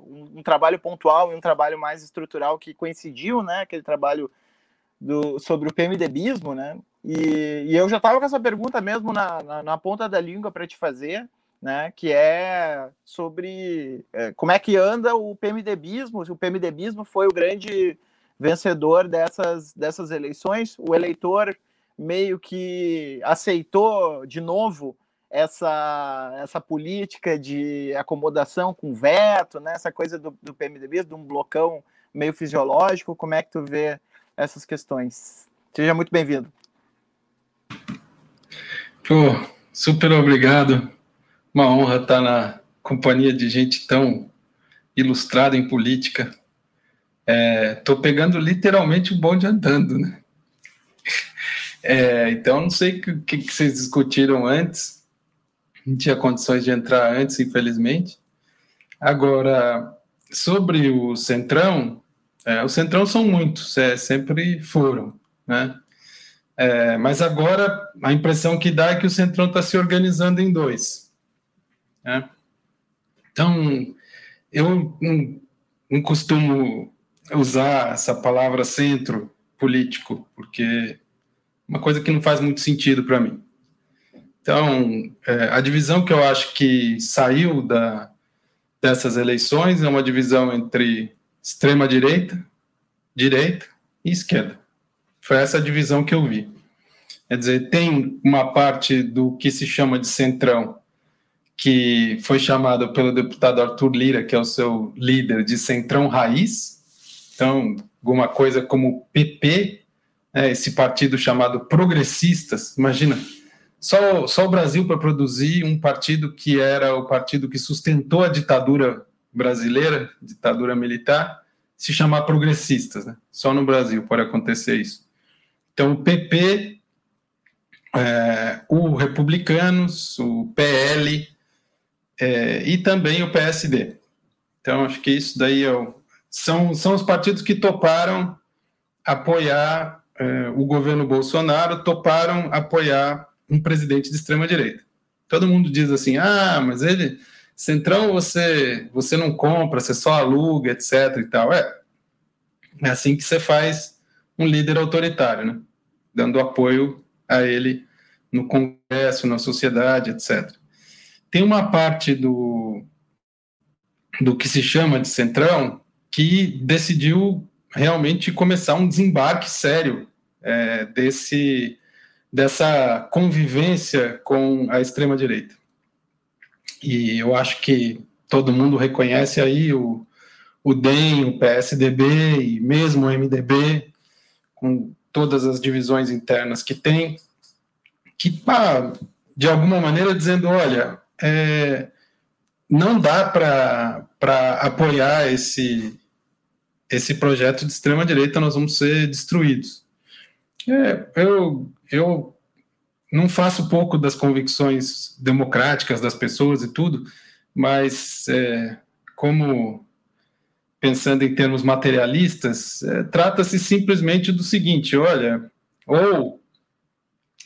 Um, um, trabalho pontual e um trabalho mais estrutural que coincidiu, né? Aquele trabalho do, sobre o PMDBismo, né? E, e eu já estava com essa pergunta mesmo na, na, na ponta da língua para te fazer, né? Que é sobre é, como é que anda o PMDBismo. O PMDBismo foi o grande vencedor dessas, dessas eleições. O eleitor meio que aceitou de novo essa, essa política de acomodação com veto, né? essa coisa do, do PMDB, de um blocão meio fisiológico. Como é que tu vê essas questões? Seja muito bem-vindo. Pô, super obrigado. Uma honra estar na companhia de gente tão ilustrada em política. Estou é, pegando literalmente o bonde andando, né? É, então, não sei o que, que, vocês discutiram antes. Não tinha condições de entrar antes, infelizmente. Agora, sobre o Centrão, é, o Centrão são muitos, é, sempre foram, né? É, mas agora a impressão que dá é que o Centrão está se organizando em dois. Né? Então, eu não costumo usar essa palavra centro político, porque uma coisa que não faz muito sentido para mim. Então, é, a divisão que eu acho que saiu da, dessas eleições é uma divisão entre extrema direita, direita e esquerda. Foi essa divisão que eu vi. Quer dizer, tem uma parte do que se chama de centrão, que foi chamado pelo deputado Arthur Lira, que é o seu líder, de centrão raiz. Então, alguma coisa como PP, né, esse partido chamado progressistas. Imagina, só, só o Brasil para produzir um partido que era o partido que sustentou a ditadura brasileira, ditadura militar, se chamar progressistas. Né? Só no Brasil pode acontecer isso. Então, o PP, é, o Republicanos, o PL é, e também o PSD. Então, acho que isso daí é o, são, são os partidos que toparam apoiar é, o governo Bolsonaro, toparam apoiar um presidente de extrema-direita. Todo mundo diz assim: ah, mas ele, Centrão, você, você não compra, você só aluga, etc. e tal. É, é assim que você faz um líder autoritário, né? dando apoio a ele no Congresso, na sociedade, etc. Tem uma parte do, do que se chama de Centrão que decidiu realmente começar um desembarque sério é, desse, dessa convivência com a extrema-direita. E eu acho que todo mundo reconhece aí o, o DEM, o PSDB e mesmo o MDB com todas as divisões internas que tem, que ah, de alguma maneira dizendo, olha, é, não dá para apoiar esse, esse projeto de extrema direita, nós vamos ser destruídos. É, eu, eu não faço pouco das convicções democráticas das pessoas e tudo, mas é, como pensando em termos materialistas, é, trata-se simplesmente do seguinte: olha, ou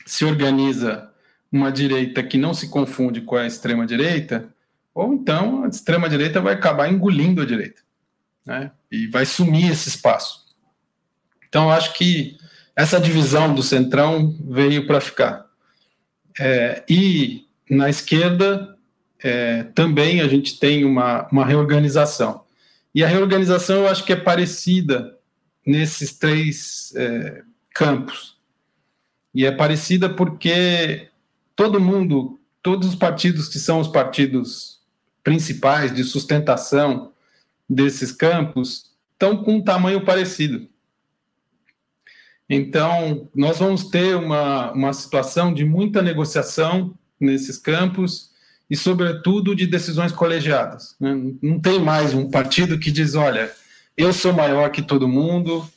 se organiza uma direita que não se confunde com a extrema direita, ou então a extrema direita vai acabar engolindo a direita, né? E vai sumir esse espaço. Então, acho que essa divisão do centrão veio para ficar. É, e na esquerda é, também a gente tem uma, uma reorganização. E a reorganização eu acho que é parecida nesses três é, campos. E é parecida porque todo mundo, todos os partidos que são os partidos principais de sustentação desses campos, estão com um tamanho parecido. Então, nós vamos ter uma, uma situação de muita negociação nesses campos e, sobretudo, de decisões colegiadas. Né? Não tem mais um partido que diz: olha, eu sou maior que todo mundo,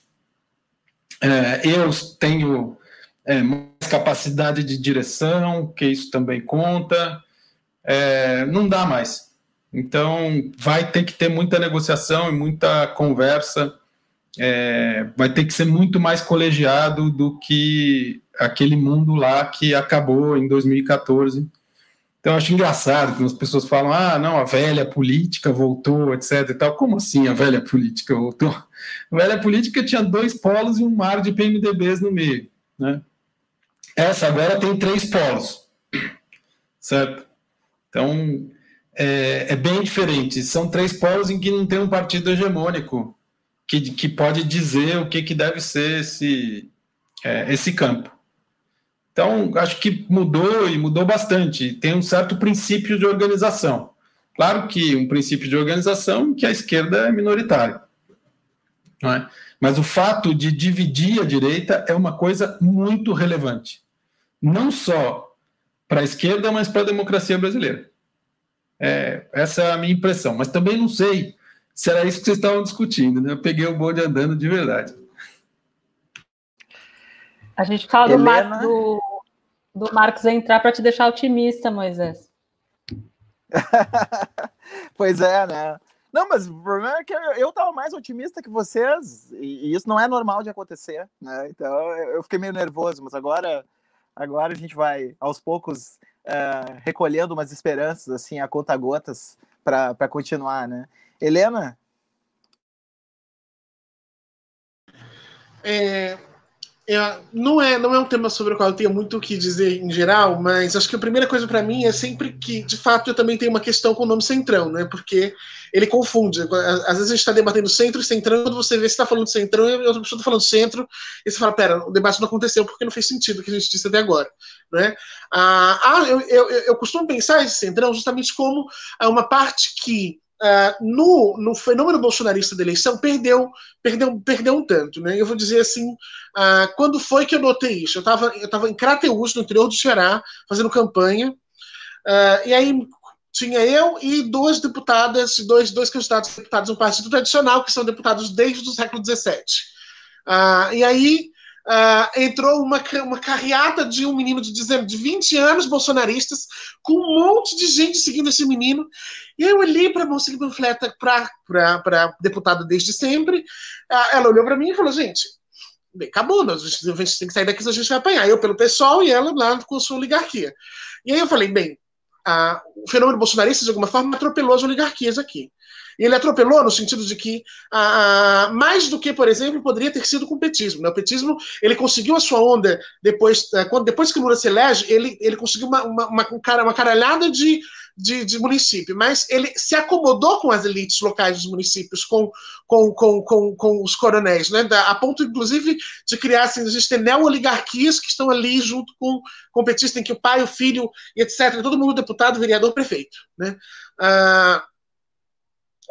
é, eu tenho é, mais capacidade de direção, que isso também conta. É, não dá mais. Então, vai ter que ter muita negociação e muita conversa. É, vai ter que ser muito mais colegiado do que aquele mundo lá que acabou em 2014 então, eu acho engraçado que as pessoas falam: ah, não, a velha política voltou, etc. E tal. Como assim a velha política voltou? A velha política tinha dois polos e um mar de PMDBs no meio. Né? Essa agora tem três polos, certo? Então, é, é, bem diferente. São três polos em que não tem um partido hegemônico que, que pode dizer o que, que deve ser esse, é, esse campo. Então, acho que mudou e mudou bastante. Tem um certo princípio de organização. Claro que um princípio de organização que a esquerda é minoritária. É? Mas o fato de dividir a direita é uma coisa muito relevante. Não só para a esquerda, mas para a democracia brasileira. É, essa é a minha impressão. Mas também não sei se era isso que vocês estavam discutindo. Né? Eu peguei o bonde andando de verdade. A gente fala do, Mar, do, do Marcos entrar para te deixar otimista, Moisés. pois é, né? Não, mas o problema é que eu estava mais otimista que vocês, e isso não é normal de acontecer, né? Então eu fiquei meio nervoso, mas agora, agora a gente vai aos poucos eh, recolhendo umas esperanças, assim, a conta-gotas para continuar, né? Helena? É, é, não, é, não é um tema sobre o qual eu tenho muito o que dizer em geral, mas acho que a primeira coisa para mim é sempre que, de fato, eu também tenho uma questão com o nome Centrão, né? Porque ele confunde. Às vezes a gente está debatendo centro e centrão, quando você vê se está falando centrão e outra pessoa está falando centro, e você fala, pera, o debate não aconteceu porque não fez sentido o que a gente disse até agora. Né? Ah, ah eu, eu, eu costumo pensar esse centrão justamente como uma parte que Uh, no, no, fenômeno bolsonarista da eleição perdeu, perdeu, perdeu um tanto. Né? Eu vou dizer assim, uh, quando foi que eu notei isso? Eu estava eu tava em Crateús, no interior do Ceará, fazendo campanha, uh, e aí tinha eu e duas deputadas, dois, dois candidatos deputados do partido tradicional, que são deputados desde o século XVII. e aí Uh, entrou uma, uma carreata de um menino de, de 20 anos, bolsonaristas, com um monte de gente seguindo esse menino. E eu olhei para a moça que panfleta para deputada desde sempre. Uh, ela olhou para mim e falou: gente, bem, acabou, nós, a gente tem que sair daqui, a gente vai apanhar. Eu pelo pessoal e ela lá com a sua oligarquia. E aí eu falei: bem, uh, o fenômeno bolsonarista, de alguma forma, atropelou as oligarquias aqui. E ele atropelou no sentido de que, ah, mais do que, por exemplo, poderia ter sido com o petismo. Né? O petismo ele conseguiu a sua onda depois, eh, quando, depois que Lula se elege, ele, ele conseguiu uma, uma, uma, uma caralhada de, de, de, município, mas ele se acomodou com as elites locais dos municípios, com, com, com, com, com os coronéis, né? a ponto, inclusive, de criar, assim, existem neo-oligarquias que estão ali junto com, com petista, em que o pai, o filho, etc., todo mundo deputado, vereador, prefeito. Né? Ah,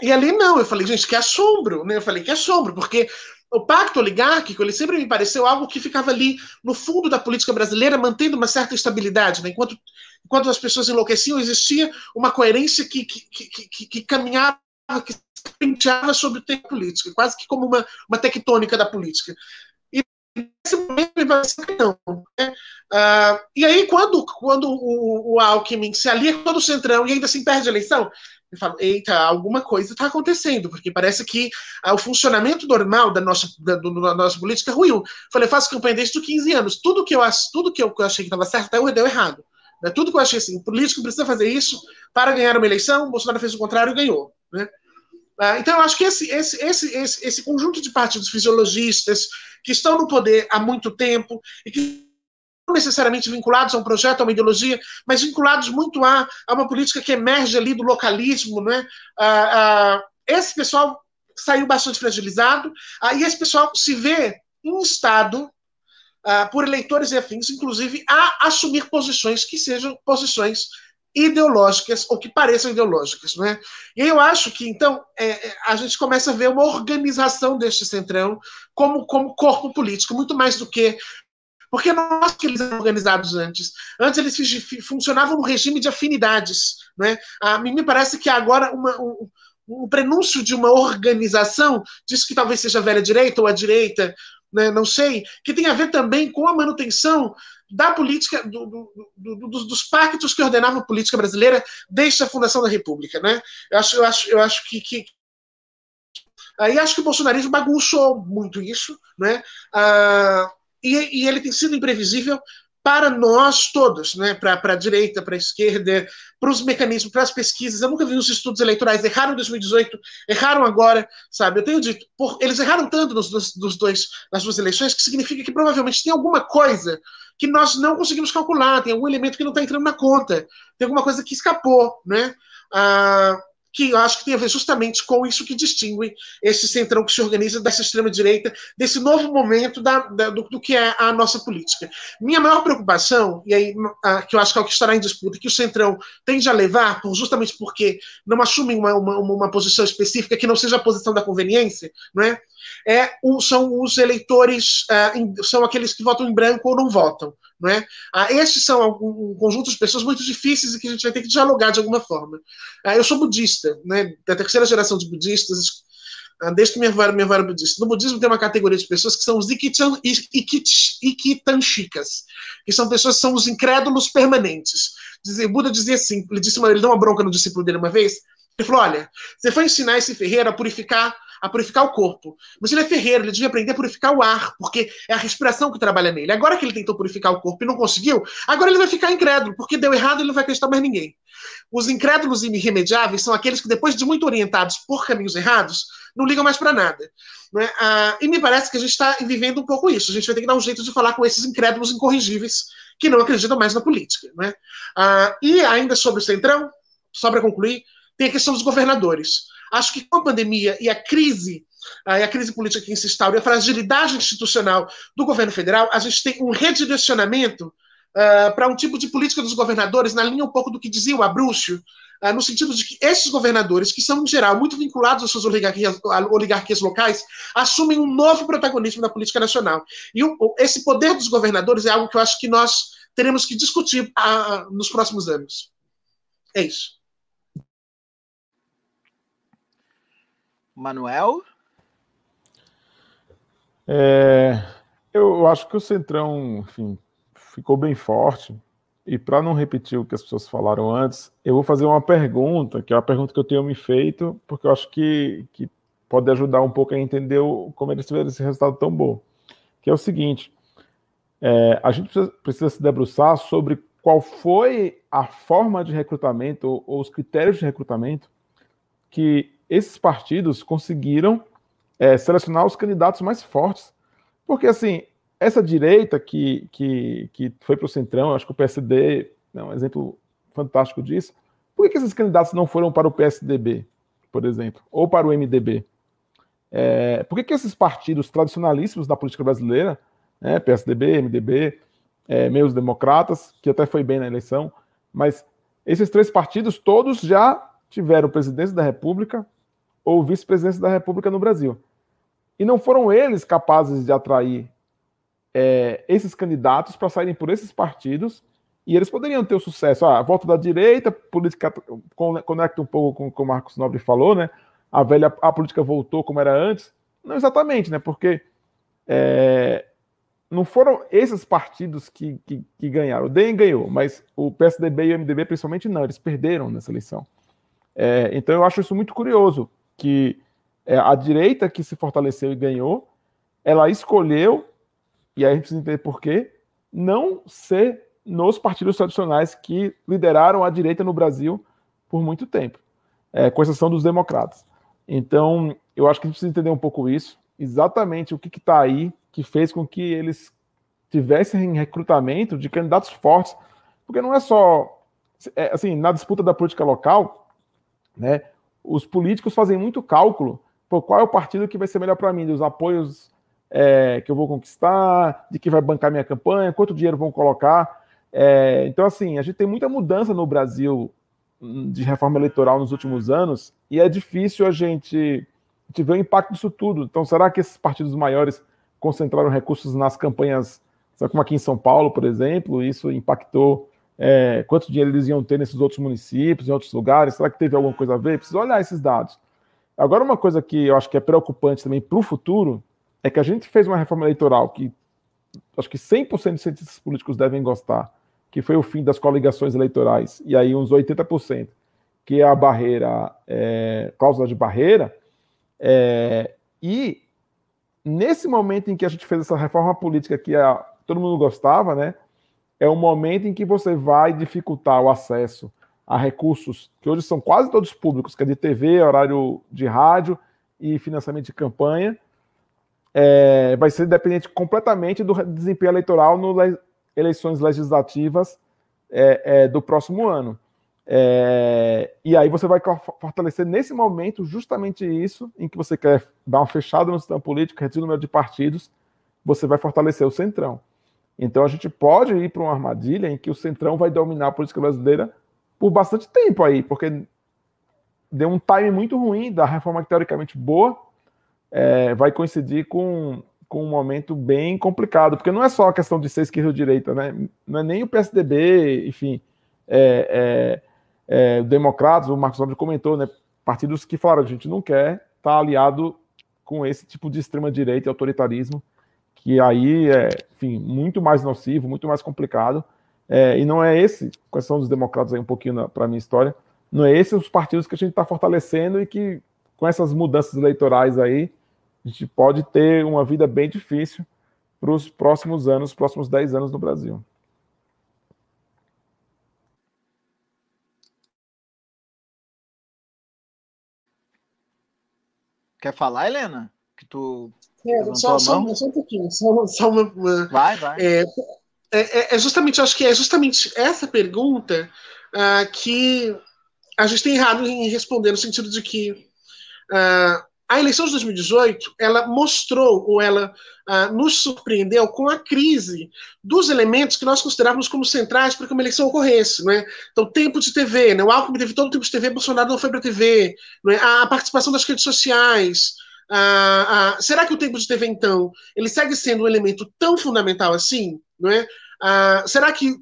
e ali não, eu falei, gente, que assombro, né? Eu falei, que assombro, porque o pacto oligárquico, ele sempre me pareceu algo que ficava ali no fundo da política brasileira, mantendo uma certa estabilidade, né? Enquanto, enquanto as pessoas enlouqueciam, existia uma coerência que, que, que, que, que caminhava, que penteava sobre o tempo político, quase que como uma, uma tectônica da política. E nesse momento me pareceu que não. Né? Uh, e aí, quando, quando o, o Alckmin se alia com todo o Centrão e ainda assim perde a eleição, eu falo, eita, alguma coisa está acontecendo, porque parece que ah, o funcionamento normal da nossa, da, do, da nossa política ruiu. Falei, faço campanha desde os 15 anos. Tudo que eu, tudo que eu, que eu achei que estava certo até deu errado. Né? Tudo que eu achei assim, o político precisa fazer isso para ganhar uma eleição, o Bolsonaro fez o contrário e ganhou. Né? Ah, então, eu acho que esse, esse, esse, esse, esse conjunto de partidos fisiologistas que estão no poder há muito tempo e que necessariamente vinculados a um projeto, a uma ideologia, mas vinculados muito a, a uma política que emerge ali do localismo. Né? Ah, ah, esse pessoal saiu bastante fragilizado, ah, esse pessoal se vê instado ah, por eleitores e afins, inclusive, a assumir posições que sejam posições ideológicas ou que pareçam ideológicas, né? E eu acho que então é, é, a gente começa a ver uma organização deste centrão como como corpo político muito mais do que porque nós que eles eram organizados antes. Antes eles funcionavam no regime de afinidades. Né? A mim me parece que agora uma, um, um prenúncio de uma organização, diz que talvez seja a velha direita ou a direita, né, não sei, que tem a ver também com a manutenção da política, do, do, do, dos pactos que ordenavam a política brasileira desde a fundação da República. Né? Eu acho, eu acho, eu acho que, que Aí acho que o bolsonarismo bagunçou muito isso, né? Ah, e, e ele tem sido imprevisível para nós todos, né? para a direita, para a esquerda, para os mecanismos, para as pesquisas. Eu nunca vi os estudos eleitorais, erraram em 2018, erraram agora, sabe? Eu tenho dito, por, eles erraram tanto nos, nos, dois, nas duas eleições que significa que provavelmente tem alguma coisa que nós não conseguimos calcular, tem algum elemento que não está entrando na conta, tem alguma coisa que escapou, né? Ah, que eu acho que tem a ver justamente com isso que distingue esse centrão que se organiza dessa extrema-direita, desse novo momento da, da, do, do, que é a nossa política. Minha maior preocupação, e aí a, que eu acho que é o que estará em disputa, que o centrão tende a levar, por, justamente porque não assumem uma, uma, uma, posição específica que não seja a posição da conveniência, não é? é são os eleitores, uh, são aqueles que votam em branco ou não votam. Não é? Ah, esses são um, conjunto de pessoas muito difíceis e que a gente vai ter que dialogar de alguma forma. Ah, eu sou budista, né, da terceira geração de budistas, ah, desde que minha avó era budista. No budismo tem uma categoria de pessoas que são os ikitanchikas, que são pessoas que são os incrédulos permanentes. O Buda dizia assim, ele disse uma, ele deu uma bronca no discípulo dele uma vez, ele falou, olha, você foi ensinar esse ferreiro a purificar a purificar o corpo. Mas ele é ferreiro, ele devia aprender a purificar o ar, porque é a respiração que trabalha nele. Agora que ele tentou purificar o corpo e não conseguiu, agora ele vai ficar incrédulo, porque deu errado e ele não vai acreditar mais ninguém. Os incrédulos irremediáveis são aqueles que, depois de muito orientados por caminhos errados, não ligam mais para nada. Né? Ah, e me parece que a gente está vivendo um pouco isso. A gente vai ter que dar um jeito de falar com esses incrédulos incorrigíveis que não acreditam mais na política. Né? Ah, e ainda sobre o Centrão, só para concluir, tem a questão dos governadores. Acho que com a pandemia e a crise, ah, a crise política que se instaura e a fragilidade institucional do governo federal, a gente tem um redirecionamento uh, para um tipo de política dos governadores, na linha um pouco do que dizia o Abrúcio, uh, no sentido de que esses governadores, que são, em geral, muito vinculados às suas oligarquias, oligarquias locais, assumem um novo protagonismo na política nacional. E o, esse poder dos governadores é algo que eu acho que nós teremos que discutir uh, nos próximos anos. É isso. Manuel? É, eu acho que o Centrão, enfim, ficou bem forte. E para não repetir o que as pessoas falaram antes, eu vou fazer uma pergunta, que é uma pergunta que eu tenho me feito, porque eu acho que, que pode ajudar um pouco a entender o, como eles tiveram esse resultado tão bom. Que é o seguinte: é, a gente precisa, precisa, se debruçar sobre qual foi a forma de recrutamento ou, ou os critérios de recrutamento que esses partidos conseguiram é, selecionar os candidatos mais fortes. Porque, assim, essa direita que, que, que foi para o Centrão, acho que o PSD é um exemplo fantástico disso. Por que, esses candidatos não foram para o PSDB, por exemplo, ou para o MDB? É, por que, que esses partidos tradicionalíssimos da política brasileira, né, PSDB, MDB, é, meios democratas, que até foi bem na eleição, mas esses três partidos todos já tiveram presidência da República ou vice-presidência da República no Brasil. E não foram eles capazes de atrair é, esses candidatos para saírem por esses partidos e eles poderiam ter o sucesso. Ah, a volta da direita, política conecta um pouco com o que o Marcos Nobre falou, né? A velha a política voltou como era antes. Não exatamente, né? Porque é, não foram esses partidos que, que, que, ganharam. O DEM ganhou, mas o PSDB e o MDB principalmente não, eles perderam nessa eleição. É, então eu acho isso muito curioso, que é, a direita que se fortaleceu e ganhou, ela escolheu e aí a gente precisa entender por quê, não ser nos partidos tradicionais que lideraram a direita no Brasil por muito tempo, é, com exceção dos democratas. Então, eu acho que a gente precisa entender um pouco isso, exatamente o que está aí que fez com que eles tivessem recrutamento de candidatos fortes, porque não é só é, assim na disputa da política local, né? Os políticos fazem muito cálculo por qual é o partido que vai ser melhor para mim, dos apoios é, que eu vou conquistar, de que vai bancar minha campanha, quanto dinheiro vão colocar. É, então, assim, a gente tem muita mudança no Brasil hum, de reforma eleitoral nos últimos anos e é difícil a gente, a gente ver o impacto disso tudo. Então, será que esses partidos maiores concentraram recursos nas campanhas, como aqui em São Paulo, por exemplo, isso impactou é, quanto dinheiro eles iam ter nesses outros municípios, em outros lugares? Será que teve alguma coisa a ver? Precisa olhar esses dados. Agora, uma coisa que eu acho que é preocupante também para o futuro é que a gente fez uma reforma eleitoral que acho que 100% dos cientistas políticos devem gostar, que foi o fim das coligações eleitorais, e aí uns 80%, que é a barreira, é, cláusula de barreira, é, e nesse momento em que a gente fez essa reforma política que a, todo mundo gostava, né, é o momento em que você vai dificultar o acesso a recursos que hoje são quase todos públicos, que é de TV, horário de rádio e financiamento de campanha, é, vai ser dependente completamente do desempenho eleitoral nas eleições legislativas é, é, do próximo ano. É, e aí você vai fortalecer nesse momento justamente isso, em que você quer dar uma fechada no sistema político, reduzir o número de partidos, você vai fortalecer o centrão. Então a gente pode ir para uma armadilha em que o centrão vai dominar a política brasileira por bastante tempo aí, porque deu um time muito ruim da reforma teoricamente boa, é, vai coincidir com, com um momento bem complicado, porque não é só a questão de ser esquerda ou direita, né? Não é nem o PSDB, enfim, é, é, é, Democratas, o Marcos Nobre comentou, né? Partidos que falaram, a gente não quer estar tá aliado com esse tipo de extrema-direita e autoritarismo, que aí é, enfim, muito mais nocivo, muito mais complicado. É, e não é esse, questão dos democratas aí um pouquinho para a minha história, não é esses os partidos que a gente está fortalecendo e que com essas mudanças eleitorais aí, a gente pode ter uma vida bem difícil para os próximos anos, os próximos 10 anos no Brasil. Quer falar, Helena? Que tu. É, só, só, só, um pouquinho, só, só uma, uma, Vai, vai. É, é, é, é justamente, acho que é justamente essa pergunta uh, que a gente tem errado em responder, no sentido de que uh, a eleição de 2018 ela mostrou ou ela uh, nos surpreendeu com a crise dos elementos que nós considerávamos como centrais para que uma eleição ocorresse. Não é? Então, tempo de TV, né? o Alckmin teve todo o tempo de TV, Bolsonaro não foi para a TV, não é? a participação das redes sociais. Uh, será que o tempo de TV, então, ele segue sendo um elemento tão fundamental assim? Não é? Uh, será que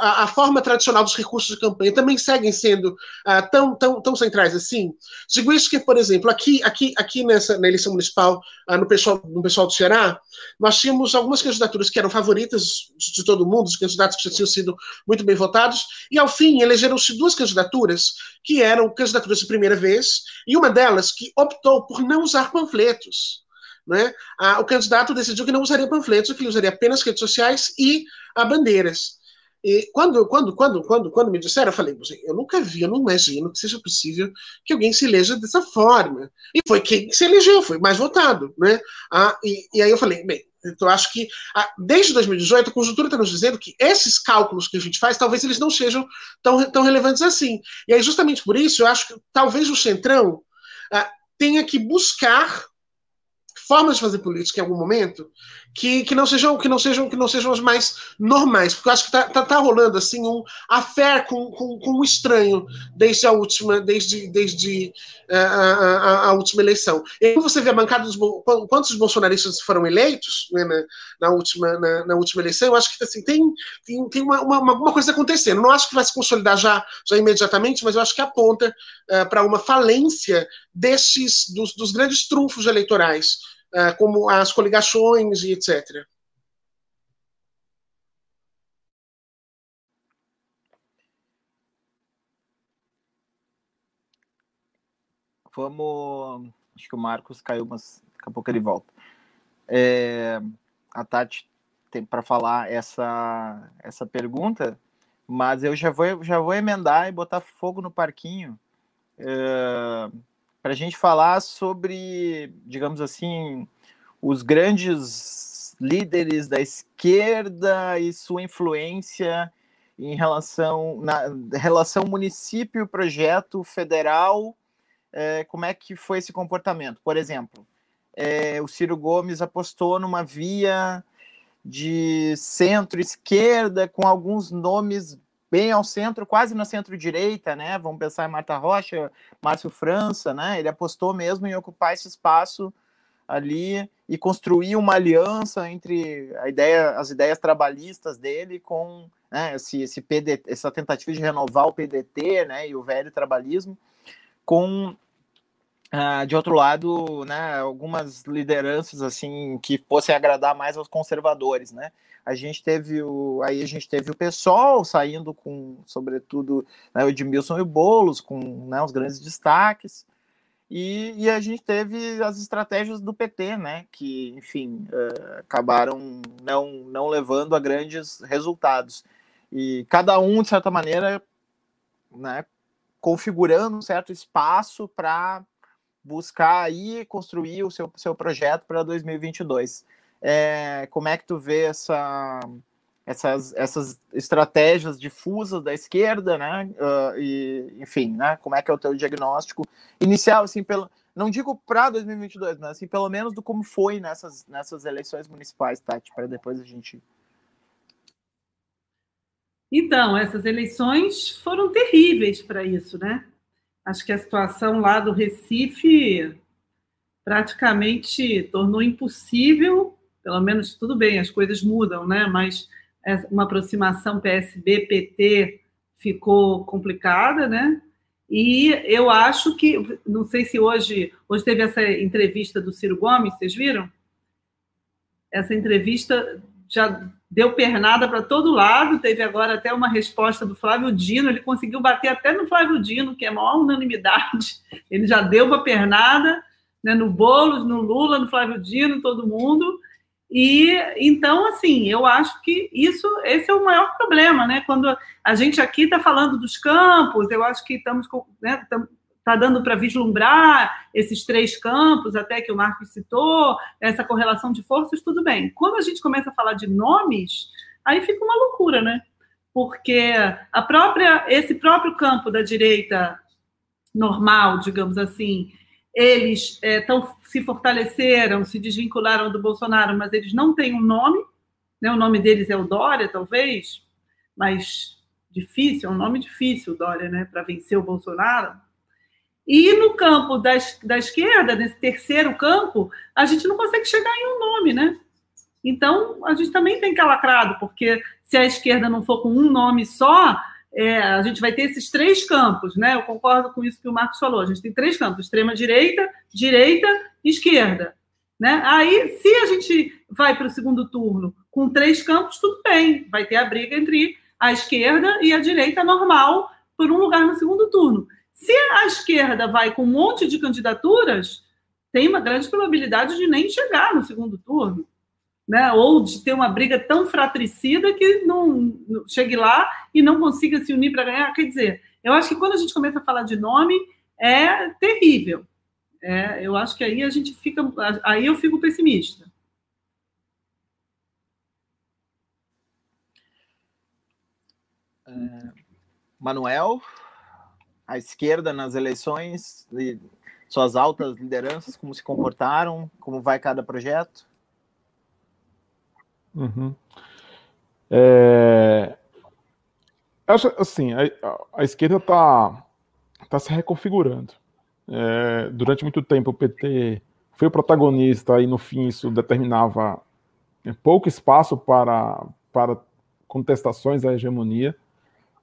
a, forma tradicional dos recursos de campanha também seguem sendo uh, tão, tão, tão centrais assim? Digo isso que, por exemplo, aqui, aqui, aqui nessa, na eleição municipal, uh, no, pessoal, no pessoal do Ceará, nós tínhamos algumas candidaturas que eram favoritas de, de todo mundo, os candidatos que já tinham sido muito bem votados, e ao fim elegeram-se duas candidaturas que eram candidaturas de primeira vez, e uma delas que optou por não usar panfletos né, o candidato decidiu que não usaria panfletos, que ele usaria apenas redes sociais e a bandeiras. E quando, quando, quando, quando, quando me disseram, eu falei, eu nunca vi, eu não imagino que seja possível que alguém se eleja dessa forma. E foi quem se elegeu, foi mais votado, né? Ah, e, e aí eu falei, bem, então acho que ah, desde 2018 a conjuntura está nos dizendo que esses cálculos que a gente faz, talvez eles não sejam tão, tão relevantes assim. E aí justamente por isso eu acho que talvez o centrão ah, tenha que buscar formas de fazer política em algum momento que, que não sejam que não sejam que não sejam as mais normais porque eu acho que tá, tá, tá rolando assim um affair com, com, com um estranho desde a última desde desde uh, a, a, a, última eleição. E quando você vê a bancada dos quantos bolsonaristas foram eleitos né, na, na, última na, na, última eleição eu acho que assim tem tem, tem uma, uma, uma coisa acontecendo. Não acho que vai se consolidar já já imediatamente mas eu acho que aponta uh, para uma falência desses dos, dos grandes trunfos eleitorais como as coligações e etc. Vamos. Acho que o Marcos caiu, mas daqui a pouco ele volta. É, a Tati tem para falar essa, essa pergunta, mas eu já vou, já vou emendar e botar fogo no parquinho. É, para a gente falar sobre, digamos assim, os grandes líderes da esquerda e sua influência em relação na relação município projeto federal é, como é que foi esse comportamento? Por exemplo é, o Ciro Gomes apostou numa via de centro-esquerda com alguns nomes bem ao centro, quase na centro-direita, né? Vamos pensar em Marta Rocha, Márcio França, né? Ele apostou mesmo em ocupar esse espaço ali e construir uma aliança entre a ideia, as ideias trabalhistas dele com né, esse, esse PDT, essa tentativa de renovar o PDT, né? E o velho trabalhismo com Uh, de outro lado, né, algumas lideranças assim que fossem agradar mais aos conservadores, né? A gente teve o aí a gente teve o PSOL saindo com, sobretudo, né, o Edmilson e o Bolos com né, os grandes destaques. E, e, a gente teve as estratégias do PT, né, que, enfim, uh, acabaram não, não levando a grandes resultados. E cada um, de certa maneira, né, configurando um certo espaço para buscar aí construir o seu, seu projeto para 2022. É, como é que tu vê essa, essas, essas estratégias difusas da esquerda, né? Uh, e, enfim, né? Como é que é o teu diagnóstico inicial, assim, pelo, não digo para 2022, mas assim, pelo menos do como foi nessas, nessas eleições municipais, Tati, para depois a gente. Então, essas eleições foram terríveis para isso, né? Acho que a situação lá do Recife praticamente tornou impossível, pelo menos tudo bem, as coisas mudam, né? Mas uma aproximação PSB-PT ficou complicada, né? E eu acho que, não sei se hoje, hoje teve essa entrevista do Ciro Gomes, vocês viram? Essa entrevista já deu pernada para todo lado, teve agora até uma resposta do Flávio Dino, ele conseguiu bater até no Flávio Dino, que é a maior unanimidade, ele já deu uma pernada né, no Boulos, no Lula, no Flávio Dino, todo mundo, e então, assim, eu acho que isso, esse é o maior problema, né, quando a gente aqui está falando dos campos, eu acho que estamos, né, está dando para vislumbrar esses três campos, até que o Marcos citou, essa correlação de forças, tudo bem. Quando a gente começa a falar de nomes, aí fica uma loucura, né? Porque a própria, esse próprio campo da direita normal, digamos assim, eles é, tão, se fortaleceram, se desvincularam do Bolsonaro, mas eles não têm um nome, né? o nome deles é o Dória, talvez, mas difícil, é um nome difícil, Dória, né, para vencer o Bolsonaro. E no campo da, da esquerda, nesse terceiro campo, a gente não consegue chegar em um nome, né? Então, a gente também tem que lacrado, porque se a esquerda não for com um nome só, é, a gente vai ter esses três campos, né? Eu concordo com isso que o Marcos falou. A gente tem três campos: extrema direita, direita, esquerda. Né? Aí, se a gente vai para o segundo turno com três campos, tudo bem, vai ter a briga entre a esquerda e a direita normal por um lugar no segundo turno. Se a esquerda vai com um monte de candidaturas, tem uma grande probabilidade de nem chegar no segundo turno. Né? Ou de ter uma briga tão fratricida que não, chegue lá e não consiga se unir para ganhar. Quer dizer, eu acho que quando a gente começa a falar de nome, é terrível. É, eu acho que aí a gente fica. Aí eu fico pessimista. É, Manuel, a esquerda nas eleições, suas altas lideranças, como se comportaram, como vai cada projeto? Uhum. É... Acho assim, a, a esquerda está tá se reconfigurando. É, durante muito tempo o PT foi o protagonista e no fim isso determinava pouco espaço para, para contestações à hegemonia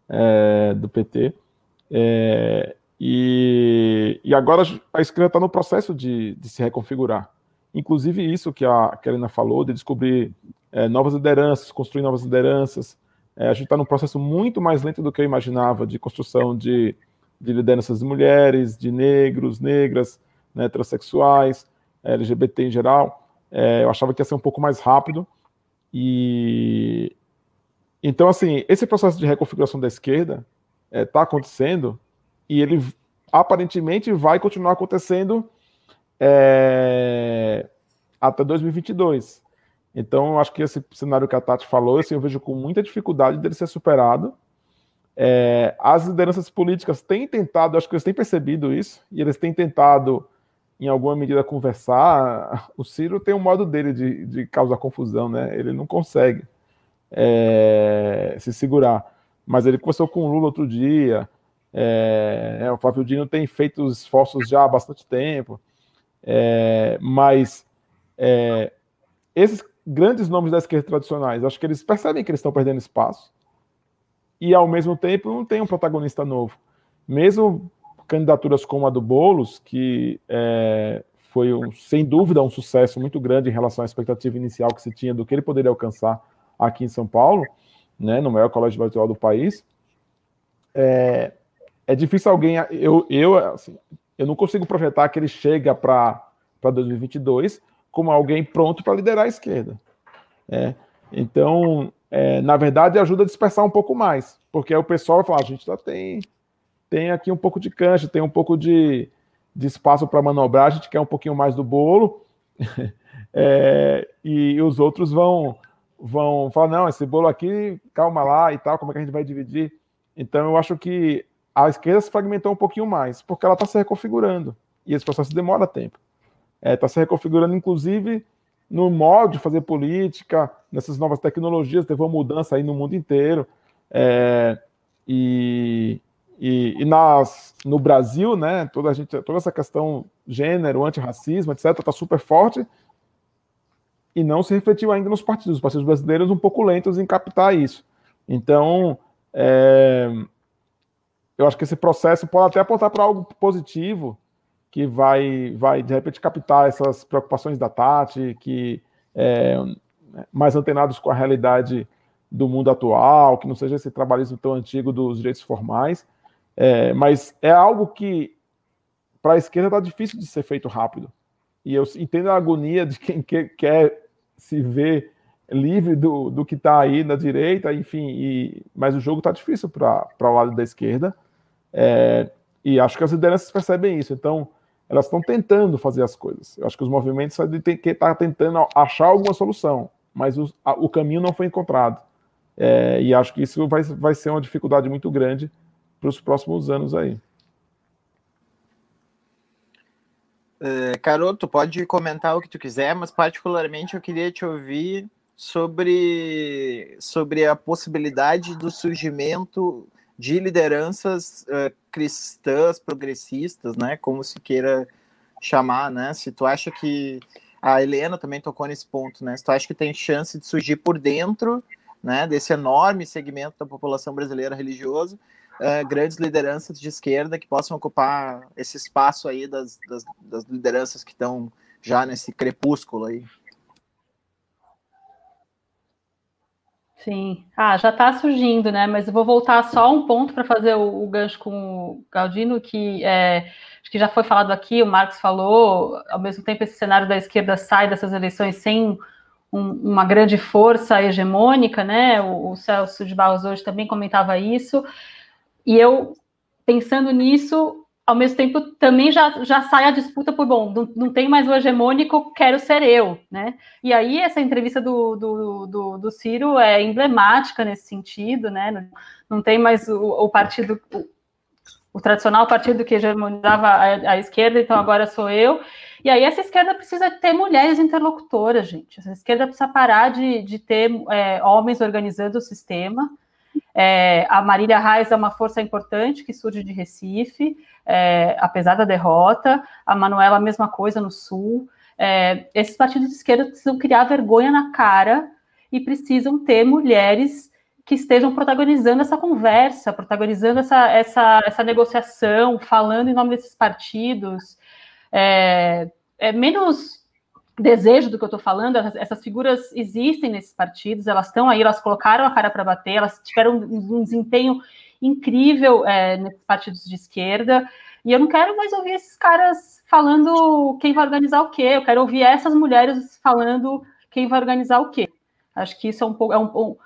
é, do PT. É, e, e, agora a esquerda está no processo de, de, se reconfigurar. Inclusive isso que a Kelina falou, de descobrir é, novas lideranças, construir novas lideranças. É, a gente está num processo muito mais lento do que eu imaginava de construção de, de lideranças de mulheres, de negros, negras, né, transexuais, LGBT em geral. É, eu achava que ia ser um pouco mais rápido. E então, assim, esse processo de reconfiguração da esquerda está é, tá acontecendo e ele aparentemente vai continuar acontecendo é, até 2022. Então, eu acho que esse cenário que a Tati falou, assim, eu vejo com muita dificuldade dele ser superado. É, as lideranças políticas têm tentado, acho que eles têm percebido isso, e eles têm tentado, em alguma medida, conversar. O Ciro tem um modo dele de, de causar confusão, né? Ele não consegue é, se segurar mas ele conversou com o Lula outro dia. É, é, o Flávio Dino tem feito esforços já há bastante tempo, é, mas é, esses grandes nomes da esquerda tradicionais, acho que eles percebem que eles estão perdendo espaço e, ao mesmo tempo, não tem um protagonista novo. Mesmo candidaturas como a do Boulos, que é, foi, um, sem dúvida, um sucesso muito grande em relação à expectativa inicial que se tinha do que ele poderia alcançar aqui em São Paulo, né, no maior colégio eleitoral do país, é, é difícil alguém. Eu, eu, assim, eu não consigo projetar que ele chega para 2022 como alguém pronto para liderar a esquerda. É, então, é, na verdade, ajuda a dispersar um pouco mais, porque aí o pessoal vai falar: a gente já tem, tem aqui um pouco de cancha, tem um pouco de, de espaço para manobrar, a gente quer um pouquinho mais do bolo, é, e os outros vão vão falar, não, esse bolo aqui, calma lá e tal, como é que a gente vai dividir? Então eu acho que a esquerda se fragmentou um pouquinho mais, porque ela está se reconfigurando, e esse processo demora tempo. Está é, tá se reconfigurando, inclusive, no modo de fazer política, nessas novas tecnologias, teve uma mudança aí no mundo inteiro, é, e, e, e, nas, no Brasil, né, toda, gente, toda essa questão gênero, antirracismo, etc., está super forte, e não se refletiu ainda nos partidos. Os partidos brasileiros um pouco lentos em captar isso. Então, é, eu acho que esse processo pode até apontar para algo positivo, que vai, vai, de repente, captar essas preocupações da Tati, que é, mais antenados com a realidade do mundo atual, que não seja esse trabalhismo tão antigo dos direitos formais, é, mas é algo que para a esquerda está difícil de ser feito rápido. E eu entendo a agonia de quem quer, quer se ver livre do, do que está aí na direita, enfim, e, mas o jogo está difícil para o lado da esquerda, é, e acho que as lideranças percebem isso, então elas estão tentando fazer as coisas. Eu acho que os movimentos têm que estar tá tentando achar alguma solução, mas o, a, o caminho não foi encontrado. É, e acho que isso vai, vai ser uma dificuldade muito grande para os próximos anos aí. Uh, Carol, tu pode comentar o que tu quiser, mas particularmente eu queria te ouvir sobre, sobre a possibilidade do surgimento de lideranças uh, cristãs, progressistas, né, como se queira chamar, né, se tu acha que a Helena também tocou nesse ponto, né, se tu acha que tem chance de surgir por dentro, né, desse enorme segmento da população brasileira religiosa, uh, grandes lideranças de esquerda que possam ocupar esse espaço aí das, das, das lideranças que estão já nesse crepúsculo aí. Sim. Ah, já está surgindo, né? Mas eu vou voltar só um ponto para fazer o, o, gancho com o Galdino, que é, acho que já foi falado aqui, o Marcos falou, ao mesmo tempo esse cenário da esquerda sai dessas eleições sem um, uma grande força hegemônica, né? O, o Celso de Barros hoje também comentava isso. E eu, pensando nisso, ao mesmo tempo também já, já sai a disputa por, bom, não, não tem mais o hegemônico, quero ser eu, né? E aí essa entrevista do, do, do, do Ciro é emblemática nesse sentido, né? Não, não tem mais o, o partido, o, o, tradicional partido que hegemonizava a, a, esquerda, então agora sou eu. E aí essa esquerda precisa ter mulheres interlocutoras, gente. Essa esquerda precisa parar de, de ter é, homens organizando o sistema, é, a Marília Reis é uma força importante que surge de Recife, é, apesar da derrota. A Manuela, a mesma coisa no Sul. É, esses partidos de esquerda precisam criar vergonha na cara e precisam ter mulheres que estejam protagonizando essa conversa, protagonizando essa, essa, essa negociação, falando em nome desses partidos. É, é menos desejo do que eu estou falando, essas figuras existem nesses partidos, elas estão aí, elas colocaram a cara para bater, elas tiveram um, desempenho incrível é, nesses partidos de esquerda, e eu não quero mais ouvir esses caras falando quem vai organizar o quê, eu quero ouvir essas mulheres falando quem vai organizar o quê. Acho que isso é um pouco é um,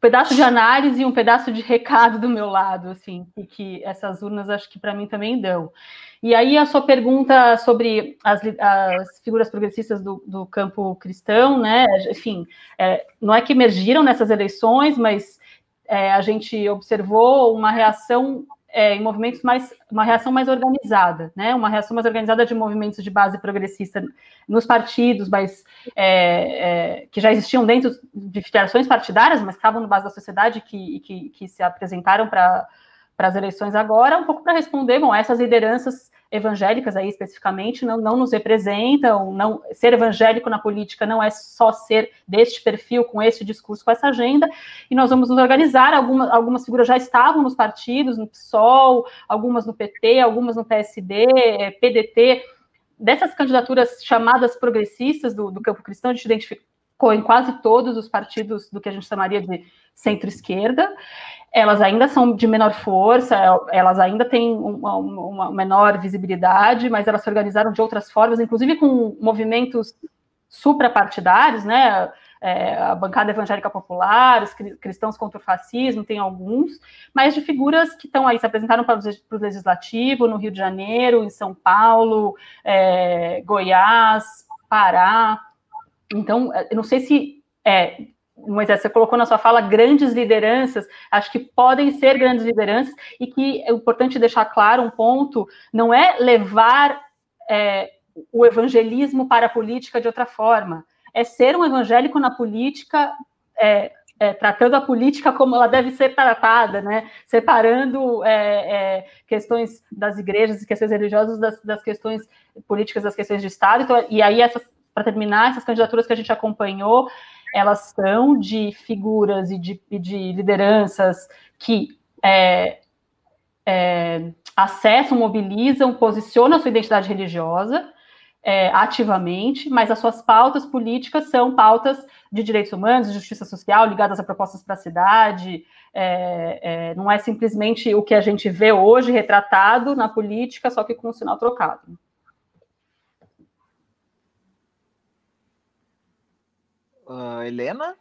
pedaço de análise e um pedaço de recado do meu lado, assim, e que essas urnas acho que para mim também dão. E aí a sua pergunta sobre as, as figuras progressistas do, do, campo cristão, né? Enfim, é, não é que emergiram nessas eleições, mas é, a gente observou uma reação é, em movimentos mais, uma reação mais organizada, né? Uma reação mais organizada de movimentos de base progressista nos partidos, mas é, é, que já existiam dentro de federações partidárias, mas estavam no base da sociedade que, que, que se apresentaram para para as eleições agora, um pouco para responder, bom, essas lideranças evangélicas aí especificamente não, não nos representam, não ser evangélico na política não é só ser deste perfil, com esse discurso, com essa agenda, e nós vamos nos organizar, algumas, algumas figuras já estavam nos partidos, no PSOL, algumas no PT, algumas no PSD, PDT, dessas candidaturas chamadas progressistas do, do campo cristão, a gente identificou em quase todos os partidos do que a gente chamaria de centro-esquerda, elas ainda são de menor força, elas ainda têm uma, uma, menor visibilidade, mas elas se organizaram de outras formas, inclusive com movimentos suprapartidários, né? É, a bancada evangélica popular, os cristãos contra o fascismo, tem alguns, mas de figuras que estão aí, se apresentaram para o Legislativo, no Rio de Janeiro, em São Paulo, é, Goiás, Pará. Então, eu não sei se é, Moisés, você colocou na sua fala grandes lideranças, acho que podem ser grandes lideranças, e que é importante deixar claro um ponto: não é levar é, o evangelismo para a política de outra forma, é ser um evangélico na política. É, é, tratando a política como ela deve ser tratada, né? separando é, é, questões das igrejas e questões religiosas das, das, questões políticas, das questões de Estado. Então, e aí, para terminar, essas candidaturas que a gente acompanhou, elas são de figuras e de, de lideranças que é, é, acessam, mobilizam, posicionam a sua identidade religiosa, é, ativamente, mas as suas pautas políticas são pautas de direitos humanos, de justiça social, ligadas a propostas para a cidade. É, é, não é simplesmente o que a gente vê hoje retratado na política, só que com o sinal trocado. Uh, Helena?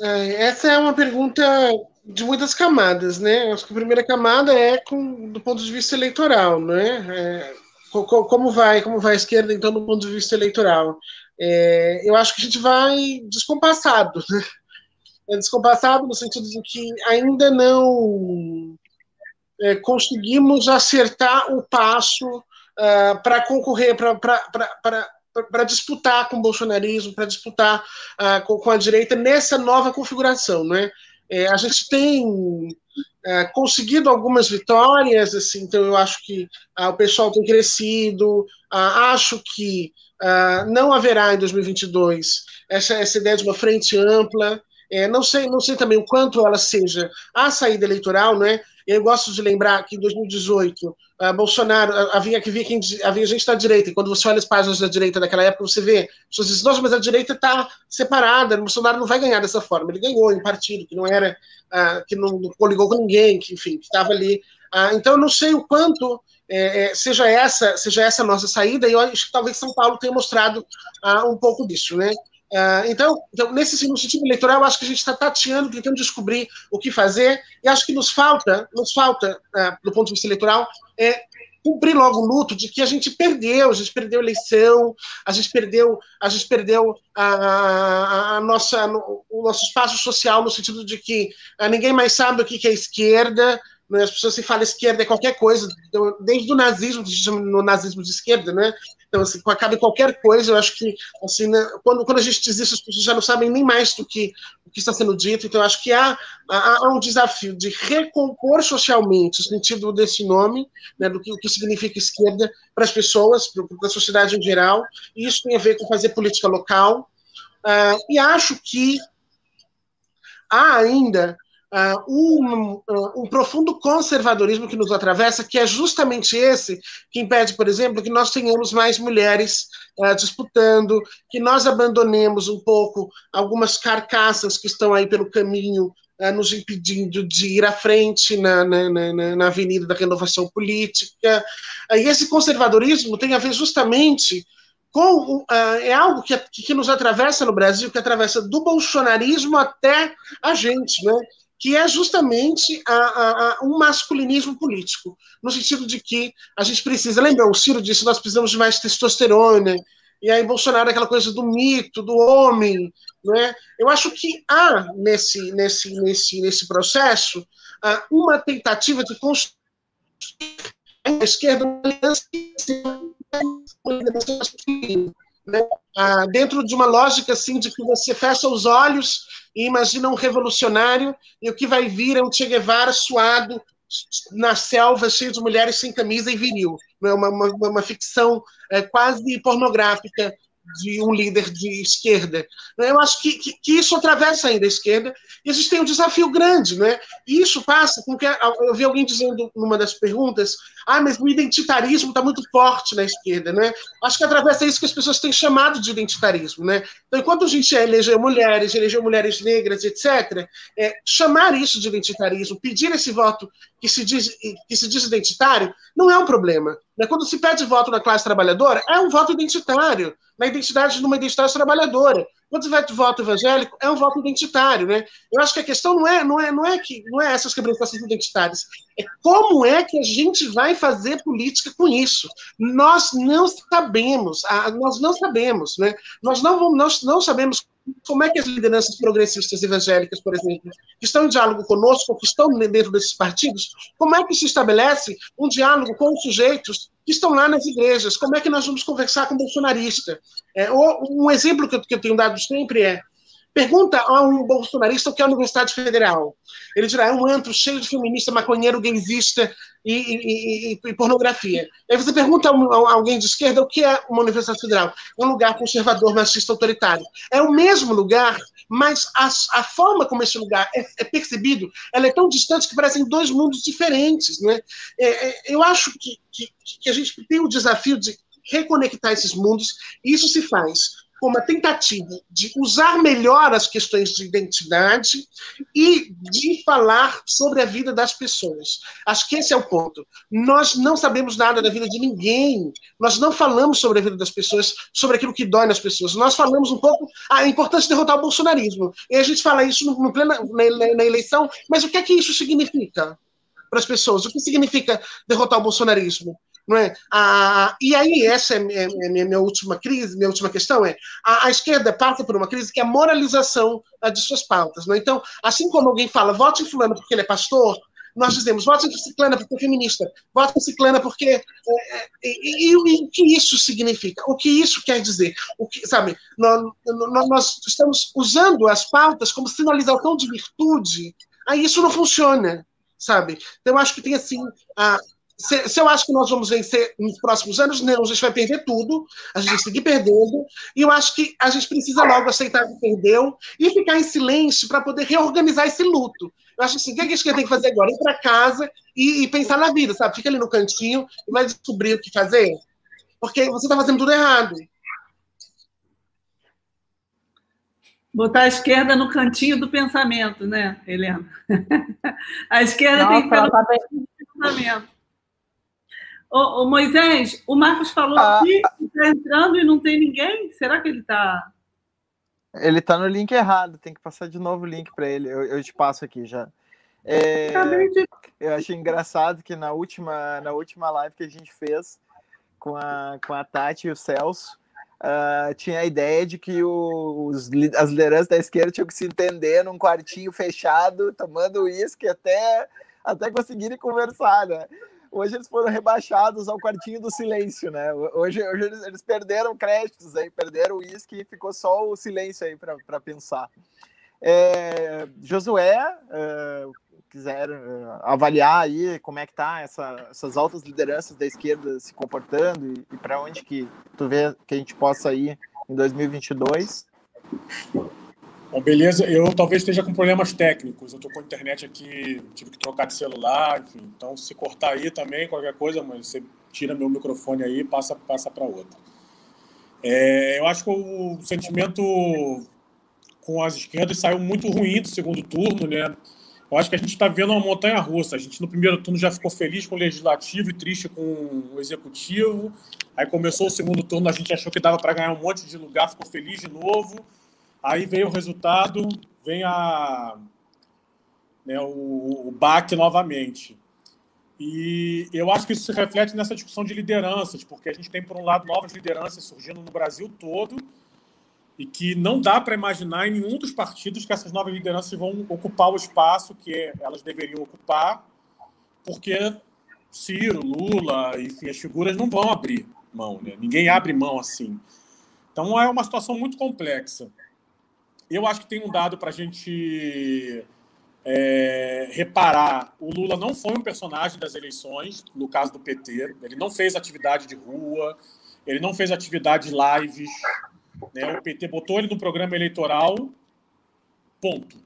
É, essa é uma pergunta de muitas camadas, né? Acho que a primeira camada é com, do ponto de vista eleitoral, né? É, como vai, como vai a esquerda então do ponto de vista eleitoral? É, eu acho que a gente vai descompassado, né? É descompassado no sentido de que ainda não é, conseguimos acertar o passo uh, ah, para concorrer, para disputar com o bolsonarismo, para disputar uh, com, com, a direita nessa nova configuração, né? É, a gente tem é, conseguido algumas vitórias, assim, então eu acho que ah, o pessoal tem crescido, ah, acho que não haverá em 2022 essa, essa ideia de uma frente ampla, é, não sei não sei também o quanto ela seja a saída eleitoral, né? Eu gosto de lembrar que em 2018 uh, Bolsonaro havia que via quem havia gente da direita, e quando você olha as páginas da direita daquela época, você vê, pessoas dizem, nossa, mas a direita está separada, Bolsonaro não vai ganhar dessa forma. Ele ganhou em um partido que não era, uh, que não, não coligou com ninguém, que enfim, que estava ali. Uh, então eu não sei o quanto é, seja essa seja essa a nossa saída, e eu acho que talvez São Paulo tenha mostrado um pouco disso, né? Uh, então, então, nesse sentido eleitoral, acho que a gente está tateando, tentando descobrir o que fazer, e acho que nos falta, nos falta, uh, do ponto de vista eleitoral, é cumprir logo o luto de que a gente perdeu, a gente perdeu a eleição, a gente perdeu, a gente perdeu a, a, a nossa, o nosso espaço social no sentido de que uh, ninguém mais sabe o que, que é esquerda? As pessoas se falam esquerda é qualquer coisa, então, desde o nazismo, no nazismo de esquerda, né? Então, assim, acaba em qualquer coisa, eu acho que, assim, né, quando, quando a gente diz isso, as pessoas já não sabem nem mais do que, o que está sendo dito, então acho que há, há, há, um desafio de recompor socialmente o sentido desse nome, né, do que, o que significa esquerda para as pessoas, para a sociedade em geral, e isso tem a ver com fazer política local, uh, e acho que há ainda uh, um, uh, um, profundo conservadorismo que nos atravessa, que é justamente esse que impede, por exemplo, que nós tenhamos mais mulheres uh, disputando, que nós abandonemos um pouco algumas carcaças que estão aí pelo caminho nos impedindo de ir à frente na, na, na, na avenida da renovação política. e esse conservadorismo tem a ver justamente com uh, é algo que, que nos atravessa no Brasil, que atravessa do bolsonarismo até a gente, né? Que é justamente a, a, a, um masculinismo político, no sentido de que a gente precisa, lembra, o Ciro disse, nós precisamos de mais testosterona, e aí Bolsonaro aquela coisa do mito, do homem, né? Eu acho que há nesse, nesse, nesse, nesse processo uma tentativa de construir a esquerda uma aliança né? ah, dentro de uma lógica assim de que você fecha os olhos e imagina um revolucionário e o que vai vir é um Che Guevara suado na selva cheio de mulheres sem camisa e viril. Né? Uma, uma, uma ficção é, quase pornográfica de um líder de esquerda. Eu acho que, que, que, isso atravessa ainda a esquerda e a gente tem um desafio grande, né? E isso passa com que eu vi alguém dizendo numa das perguntas, ah, mas o identitarismo está muito forte na esquerda, né? Acho que atravessa isso que as pessoas têm chamado de identitarismo, né? Então, enquanto a gente elegeu mulheres, elegeu mulheres negras, etc., é, chamar isso de identitarismo, pedir esse voto que se diz que se diz identitário, não é um problema. Né? Quando se pede voto na classe trabalhadora, é um voto identitário na identidade de uma identidade trabalhadora. Quando você vai de voto evangélico, é um voto identitário, né? Eu acho que a questão não é, não é, não é que não é essas quebrantações identitárias, é como é que a gente vai fazer política com isso. Nós não sabemos, nós não sabemos, né? Nós não, nós não sabemos como é que as lideranças progressistas evangélicas, por exemplo, que estão em diálogo conosco, que estão dentro desses partidos, como é que se estabelece um diálogo com os sujeitos que estão lá nas igrejas? Como é que nós vamos conversar com o bolsonarista? É, um exemplo que eu, que eu tenho dado sempre é Pergunta a um bolsonarista o que é a Universidade Federal. Ele dirá, é um antro cheio de feminista, maconheiro, gaysista e, e, e, e pornografia. Aí você pergunta a, um, a, alguém de esquerda o que é uma Universidade Federal. Um lugar conservador, machista, autoritário. É o mesmo lugar, mas a, a forma como esse lugar é, é, percebido, ela é tão distante que parecem dois mundos diferentes. Né? É, é, eu acho que, que, que a gente tem o desafio de reconectar esses mundos, e isso se faz uma tentativa de usar melhor as questões de identidade e de falar sobre a vida das pessoas. Acho que esse é o ponto. Nós não sabemos nada da vida de ninguém. Nós não falamos sobre a vida das pessoas, sobre aquilo que dói nas pessoas. Nós falamos um pouco. Ah, é importante derrotar o bolsonarismo. E a gente fala isso no, no plena, na, na eleição, mas o que é que isso significa para as pessoas? O que significa derrotar o bolsonarismo? Não é? Ah, e aí, essa é minha, minha, minha, última crise, minha última questão é, a, a, esquerda passa por uma crise que é a moralização ah, de suas pautas. Não é? Então, assim como alguém fala, vote em fulano porque ele é pastor, nós dizemos, vote em ciclana porque é feminista, vote em ciclana porque... É, é, e, o que isso significa? O que isso quer dizer? O que, sabe, nós, nós estamos usando as pautas como sinalização de virtude, aí isso não funciona sabe? Então, acho que tem assim. A, se, se, eu acho que nós vamos vencer nos próximos anos, não, a gente vai perder tudo, a gente vai seguir perdendo, e eu acho que a gente precisa logo aceitar que perdeu e ficar em silêncio para poder reorganizar esse luto. Eu acho assim, o que a gente tem que fazer agora? Ir para casa e, e, pensar na vida, sabe? Fica ali no cantinho e vai descobrir o que fazer. Porque você está fazendo tudo errado. Botar a esquerda no cantinho do pensamento, né, Helena? A esquerda Nossa, tem que estar no tá cantinho do pensamento. Ô, ô, Moisés, o Marcos falou ah. que está entrando e não tem ninguém. Será que ele está. Ele está no link errado, tem que passar de novo o link para ele. Eu, eu, te passo aqui já. É, eu achei engraçado que na última, na última live que a gente fez com a, com a Tati e o Celso, uh, tinha a ideia de que os, as lideranças da esquerda tinham que se entender num quartinho fechado, tomando uísque até, até conseguirem conversar, né? Hoje eles foram rebaixados ao quartinho do silêncio, né? Hoje, hoje eles, eles perderam créditos aí, perderam o uísque e ficou só o silêncio aí para pensar. É, Josué, é, quiser é, avaliar aí como é que tá essa, essas altas lideranças da esquerda se comportando e, e para onde que tu vê que a gente possa ir em 2022? Bom, beleza, eu talvez esteja com problemas técnicos. Eu estou com a internet aqui, tive que trocar de celular, enfim. Então, se cortar aí também, qualquer coisa, mas você tira meu microfone aí e passa, passa para outra. É, eu acho que o sentimento com as esquerdas saiu muito ruim do segundo turno, né? Eu acho que a gente está vendo uma montanha russa. A gente no primeiro turno já ficou feliz com o legislativo e triste com o executivo. Aí começou o segundo turno, a gente achou que dava para ganhar um monte de lugar, ficou feliz de novo. Aí veio o resultado, vem a, né, o, o baque novamente. E eu acho que isso se reflete nessa discussão de lideranças, porque a gente tem, por um lado, novas lideranças surgindo no Brasil todo, e que não dá para imaginar em nenhum dos partidos que essas novas lideranças vão ocupar o espaço que elas deveriam ocupar, porque Ciro, Lula, enfim, as figuras não vão abrir mão, né? ninguém abre mão assim. Então é uma situação muito complexa. Eu acho que tem um dado para a gente é, reparar. O Lula não foi um personagem das eleições, no caso do PT. Ele não fez atividade de rua, ele não fez atividade lives. Né? O PT botou ele no programa eleitoral, ponto.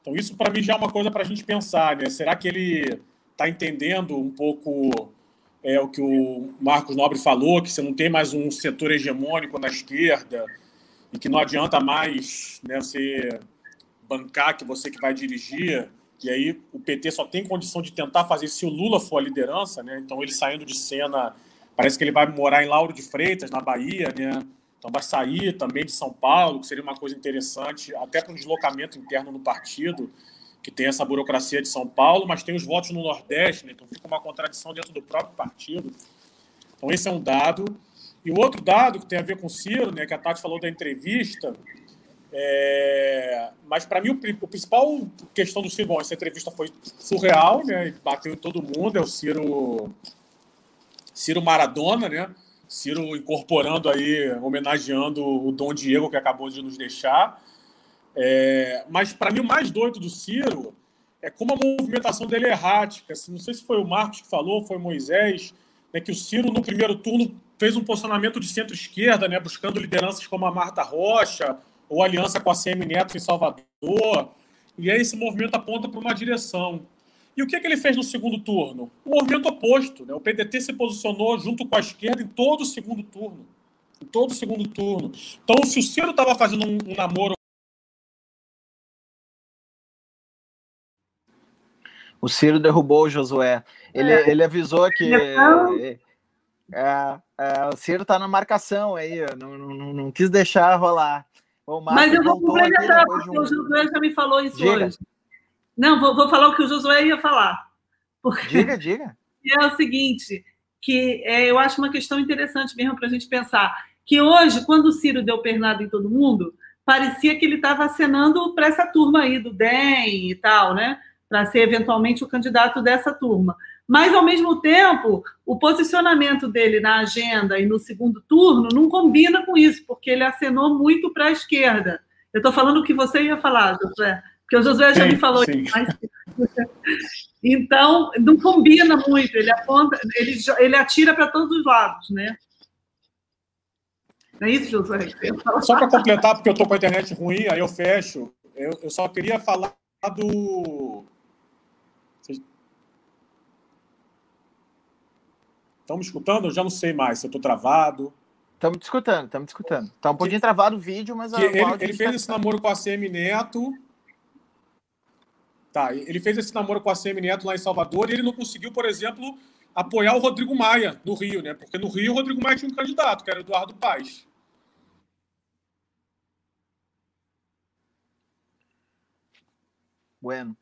Então, isso para mim já é uma coisa para a gente pensar. Né? Será que ele está entendendo um pouco é, o que o Marcos Nobre falou, que você não tem mais um setor hegemônico na esquerda? E que não adianta mais né, você bancar que você que vai dirigir, e aí o PT só tem condição de tentar fazer se o Lula for a liderança, né? Então ele saindo de cena, parece que ele vai morar em Lauro de Freitas, na Bahia, né? Então vai sair também de São Paulo, que seria uma coisa interessante, até para um deslocamento interno no partido, que tem essa burocracia de São Paulo, mas tem os votos no Nordeste, né? Então fica uma contradição dentro do próprio partido. Então esse é um dado. E o outro dado que tem a ver com o Ciro, né, que a Tati falou da entrevista, é... mas para mim o, o, principal questão do Ciro, bom, essa entrevista foi surreal, né, bateu em todo mundo, é o Ciro, Ciro Maradona, né, Ciro incorporando aí, homenageando o Dom Diego que acabou de nos deixar. É, mas, para mim, o mais doido do Ciro é como a movimentação dele é errática. Assim, não sei se foi o Marcos que falou, foi Moisés, né, que o Ciro, no primeiro turno, fez um posicionamento de centro-esquerda, né, buscando lideranças como a Marta Rocha, ou aliança com a CM Neto em Salvador. E aí esse movimento aponta para uma direção. E o que, que ele fez no segundo turno? O movimento oposto. Né? O PDT se posicionou junto com a esquerda em todo o segundo turno. Em todo o segundo turno. Então, se o Ciro estava fazendo um, um, namoro. O Ciro derrubou o Josué. Ele, é. ele avisou que. É, é, é, o Ciro está na marcação aí, não, não, não quis deixar rolar. Mas eu vou complementar, porque um... o Josué já me falou isso diga. hoje. Não, vou, vou, falar o que o Josué ia falar. Porque diga, diga. É o seguinte, que é, eu acho uma questão interessante mesmo para a gente pensar, que hoje, quando o Ciro deu pernada em todo mundo, parecia que ele estava acenando para essa turma aí do DEM e tal, né? Para ser eventualmente o candidato dessa turma. Mas, ao mesmo tempo, o posicionamento dele na agenda e no segundo turno não combina com isso, porque ele acenou muito para a esquerda. Eu estou falando o que você ia falar, Josué, porque o Josué já sim, me falou sim. isso. Mas... Então, não combina muito, ele aponta, ele, ele atira para todos os lados, né? Não é isso, Josué? Só para completar, porque eu estou com a internet ruim, aí eu fecho. Eu, eu só queria falar do, Estão me escutando? Eu já não sei mais se eu estou travado. Estamos te escutando, estamos te escutando. Está um pouquinho que, travado o vídeo, mas... ele, ele fez tá... esse namoro com a CM Neto. Tá, ele fez esse namoro com a CM Neto lá em Salvador e ele não conseguiu, por exemplo, apoiar o Rodrigo Maia no Rio, né? Porque no Rio o Rodrigo Maia tinha um candidato, que era o Eduardo Paes. Bueno.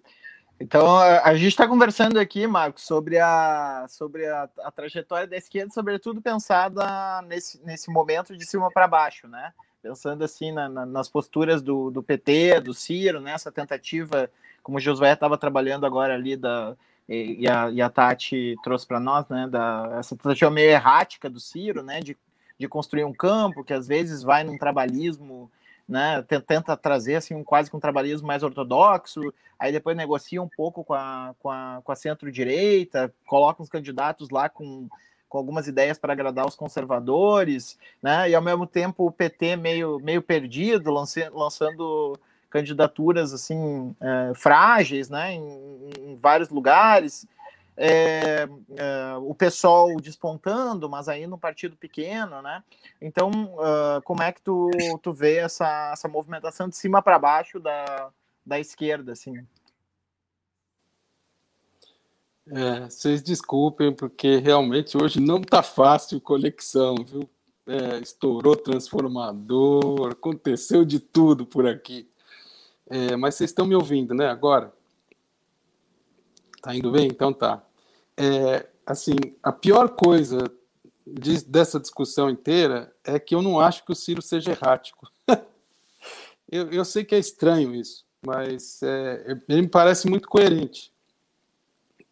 Então, a gente está conversando aqui, Marcos, sobre a, sobre a, a, trajetória da esquerda, sobretudo pensada nesse, nesse momento de cima para baixo, né? Pensando assim na, na, nas posturas do, do PT, do Ciro, né? tentativa, como o Josué estava trabalhando agora ali, da, e, e, a, e a Tati trouxe para nós, né? Da, essa tentativa meio errática do Ciro, né? De, de construir um campo que às vezes vai num trabalhismo né, tenta trazer assim um quase um trabalhismo mais ortodoxo, aí depois negocia um pouco com a, com a, com a centro-direita, coloca os candidatos lá com, com algumas ideias para agradar os conservadores, né, e ao mesmo tempo o PT meio, meio perdido, lançando, lançando candidaturas assim é, frágeis, né, em, em vários lugares, é, é, o pessoal despontando, mas aí no partido pequeno, né? Então, uh, como é que tu, tu vê essa, essa movimentação de cima para baixo da, da esquerda, assim? É, vocês desculpem, porque realmente hoje não tá fácil conexão, viu? É, estourou transformador, aconteceu de tudo por aqui. É, mas vocês estão me ouvindo, né? Agora? Tá indo bem? Então tá. É, assim, a pior coisa de, dessa discussão inteira é que eu não acho que o Ciro seja errático. eu, eu, sei que é estranho isso, mas é, ele me parece muito coerente.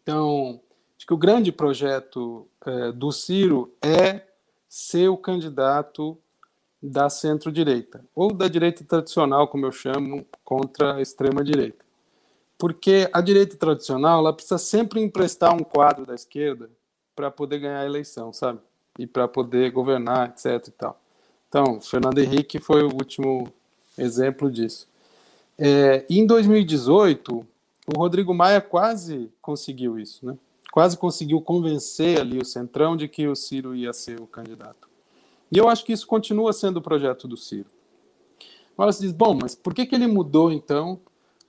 Então, acho que o grande projeto é, do Ciro é ser o candidato da centro-direita, ou da direita tradicional, como eu chamo, contra a extrema-direita porque a direita tradicional ela precisa sempre emprestar um quadro da esquerda para poder ganhar a eleição, sabe? E para poder governar, etc. E tal. Então, Fernando Henrique foi o último exemplo disso. É, em 2018, o Rodrigo Maia quase conseguiu isso, né? Quase conseguiu convencer ali o Centrão de que o Ciro ia ser o candidato. E eu acho que isso continua sendo o projeto do Ciro. Agora você diz, bom, mas por que, que ele mudou então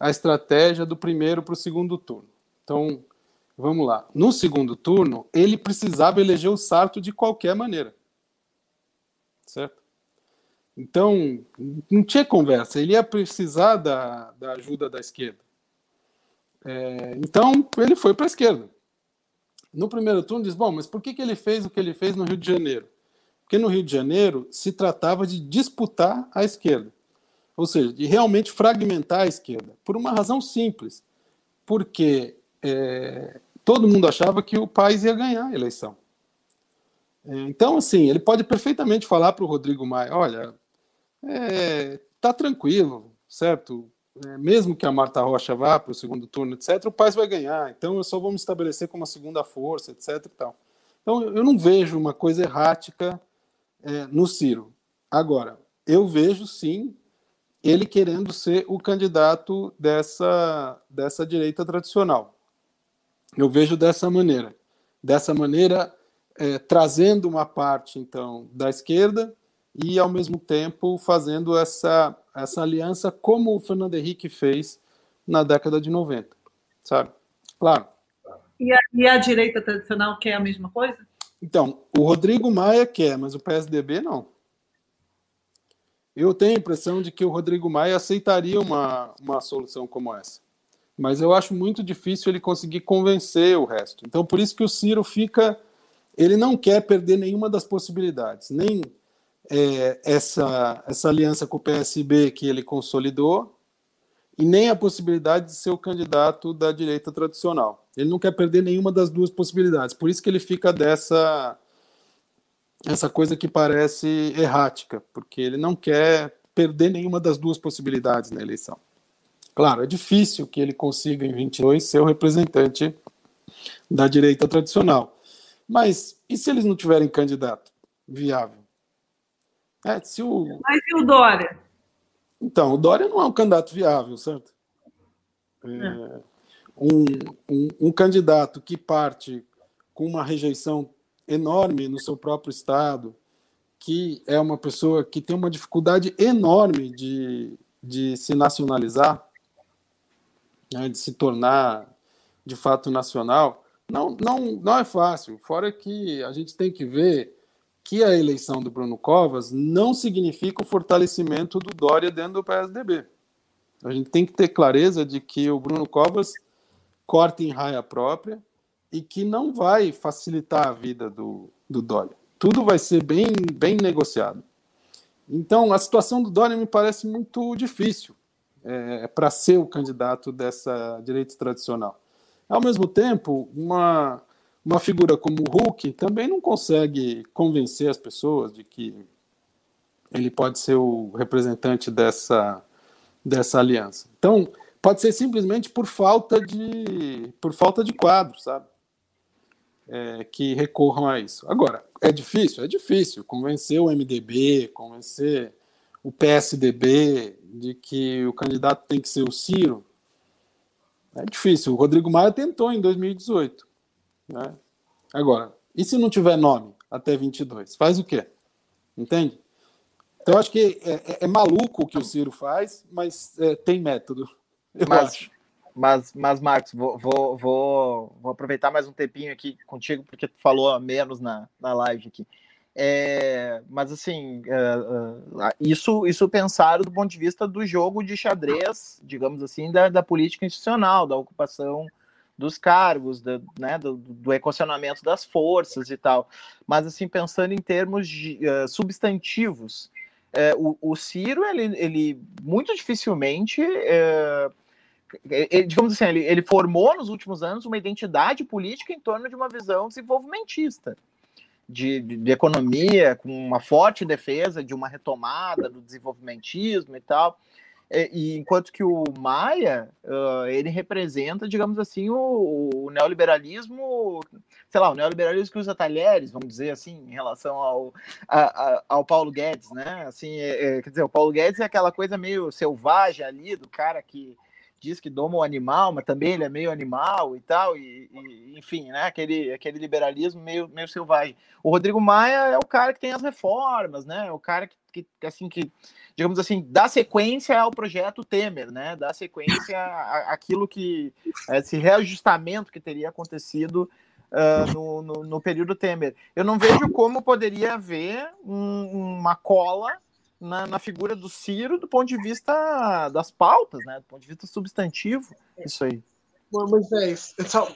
a estratégia do primeiro para o segundo turno. Então, vamos lá. No segundo turno, ele precisava eleger o Sarto de qualquer maneira. Certo? Então, não tinha conversa. Ele ia precisar da, da ajuda da esquerda. É, então, ele foi para a esquerda. No primeiro turno, diz: bom, mas por que, que ele fez o que ele fez no Rio de Janeiro? Porque no Rio de Janeiro se tratava de disputar a esquerda ou seja, de realmente fragmentar a esquerda, por uma razão simples, porque é, todo mundo achava que o país ia ganhar a eleição. É, então, assim, ele pode perfeitamente falar para o Rodrigo Maia: olha, é, tá tranquilo, certo? É, mesmo que a Marta Rocha vá para o segundo turno, etc., o Paz vai ganhar. Então eu só vou me estabelecer como a segunda força, etc. Tal. Então eu não vejo uma coisa errática é, no Ciro. Agora, eu vejo sim ele querendo ser o candidato dessa, dessa direita tradicional. Eu vejo dessa maneira. Dessa maneira, é, trazendo uma parte, então, da esquerda e, ao mesmo tempo, fazendo essa, essa aliança como o Fernando Henrique fez na década de 90, sabe? Claro. E a, e a direita tradicional quer a mesma coisa? Então, o Rodrigo Maia quer, mas o PSDB não. Eu tenho a impressão de que o Rodrigo Maia aceitaria uma, uma solução como essa. Mas eu acho muito difícil ele conseguir convencer o resto. Então, por isso que o Ciro fica. Ele não quer perder nenhuma das possibilidades, nem é, essa, essa aliança com o PSB que ele consolidou, e nem a possibilidade de ser o candidato da direita tradicional. Ele não quer perder nenhuma das duas possibilidades. Por isso que ele fica dessa essa coisa que parece errática, porque ele não quer perder nenhuma das duas possibilidades na eleição. Claro, é difícil que ele consiga em 22 ser o representante da direita tradicional. Mas e se eles não tiverem candidato viável? É, se o... Mas e o Dória? Então, o Dória não é um candidato viável, certo? É, é. um, um, um candidato que parte com uma rejeição enorme no seu próprio estado, que é uma pessoa que tem uma dificuldade enorme de, de se nacionalizar, né, de se tornar de fato nacional, não, não, não é fácil. Fora que a gente tem que ver que a eleição do Bruno Covas não significa o fortalecimento do Dória dentro do PSDB. A gente tem que ter clareza de que o Bruno Covas corta em raia própria, e que não vai facilitar a vida do, do Dória. Tudo vai ser bem, bem negociado. Então, a situação do Dória me parece muito difícil é, para ser o candidato dessa direita tradicional. Ao mesmo tempo, uma, uma figura como o Hulk também não consegue convencer as pessoas de que ele pode ser o representante dessa, dessa aliança. Então, pode ser simplesmente por falta de por falta de quadro, sabe? É, que recorram a isso. Agora, é difícil? É difícil convencer o MDB, convencer o PSDB de que o candidato tem que ser o Ciro. É difícil. O Rodrigo Maia tentou em 2018. Né? Agora, e se não tiver nome até 22? Faz o quê? Entende? Então, acho que é, é, é maluco o que o Ciro faz, mas é, tem método. Eu mas, acho. Mas, mas Marcos, vou, vou, vou, vou, aproveitar mais um tempinho aqui contigo, porque tu falou menos na, na live aqui. É, mas assim, é, é, isso, isso pensado do ponto de vista do jogo de xadrez, digamos assim, da, da política institucional, da ocupação dos cargos, da, né, do, do, equacionamento das forças e tal. Mas assim, pensando em termos de, uh, substantivos, o, o, Ciro, ele, ele muito dificilmente ele, digamos assim, ele, ele formou nos últimos anos uma identidade política em torno de uma visão desenvolvimentista. De, de, de, economia, com uma forte defesa de uma retomada do desenvolvimentismo e tal. E, e enquanto que o Maia, uh, ele representa, digamos assim, o, o, neoliberalismo, sei lá, o neoliberalismo que usa talheres, vamos dizer assim, em relação ao, a, a, ao Paulo Guedes, né? Assim, é, é, quer dizer, o Paulo Guedes é aquela coisa meio selvagem ali, do cara que diz que doma o animal, mas também ele é meio animal e tal, e, e, enfim, né, aquele, aquele liberalismo meio, meio selvagem. O Rodrigo Maia é o cara que tem as reformas, né, é o cara que, que assim, que, digamos assim, dá sequência ao projeto Temer, né, dá sequência àquilo que, esse reajustamento que teria acontecido Uh, no, no, no, período Temer. Eu não vejo como poderia haver um, uma cola na, na, figura do Ciro do ponto de vista das pautas, né? Do ponto de vista substantivo, isso aí. Mas é, só,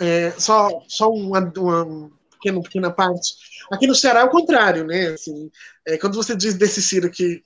é, só, só uma, uma pequena, pequena parte. Aqui no Ceará é o contrário, né? Assim, é, quando você diz desse Ciro que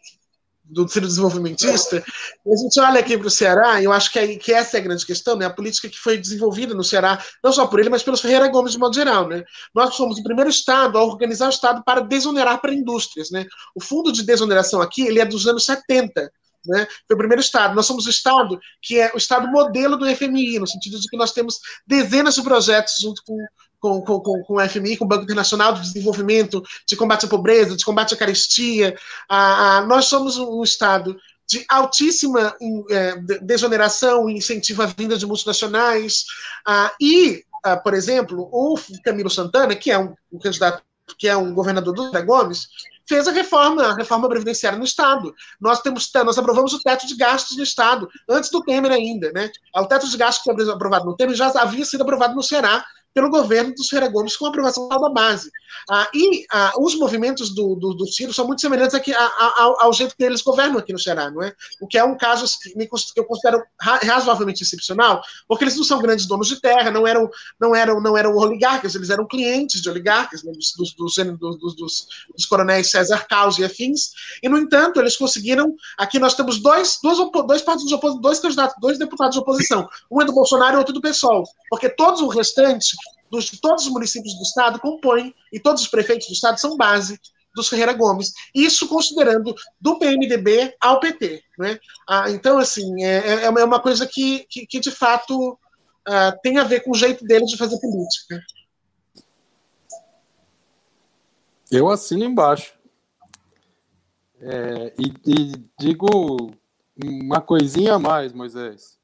do Ciro Desenvolvimentista, a gente olha aqui para o Ceará, e eu acho que, é, que essa é a grande questão, né? A política que foi desenvolvida no Ceará, não só por ele, mas pelos Ferreira Gomes de modo geral, né? Nós somos o primeiro Estado a organizar o Estado para desonerar para indústrias, né? O fundo de desoneração aqui, ele é dos anos 70, Né? Foi o primeiro Estado. Nós somos o Estado que é o Estado modelo do FMI, no sentido de que nós temos dezenas de projetos junto com, com, com, com, o FMI, com o Banco Internacional de Desenvolvimento, de combate à pobreza, de combate à carestia. Ah, ah, nós somos um Estado de altíssima é, desoneração e incentivo à vinda de multinacionais. Ah, e, ah, por exemplo, o Camilo Santana, que é um, um candidato, que é um governador do Zé Gomes, fez a reforma, a reforma previdenciária no Estado. Nós temos, nós aprovamos o teto de gastos no Estado, antes do Temer ainda, né? O teto de gastos que foi aprovado no Temer já havia sido aprovado no Ceará pelo governo dos Ferreira Gomes com a aprovação da base. Ah, e ah, os movimentos do, do, do, Ciro são muito semelhantes aqui, a, a, ao, jeito que eles governam aqui no Ceará, não é? O que é um caso que, que eu considero razoavelmente excepcional, porque eles não são grandes donos de terra, não eram, não eram, não eram oligarcas, eles eram clientes de oligarcas, né, dos, dos, dos, dos, coronéis César Caos e afins, e, no entanto, eles conseguiram. Aqui nós temos dois, dois, dois partidos dois candidatos, dois deputados de oposição, um é do Bolsonaro e outro do PSOL, porque todos o restante dos, todos os municípios do estado compõem, e todos os prefeitos do estado são base dos Ferreira Gomes. Isso considerando do PMDB ao PT. Né? Ah, então, assim, é, é, é uma coisa que, que, que de fato ah, tem a ver com o jeito deles de fazer política. Eu assino embaixo. É, e, e digo uma coisinha a mais, Moisés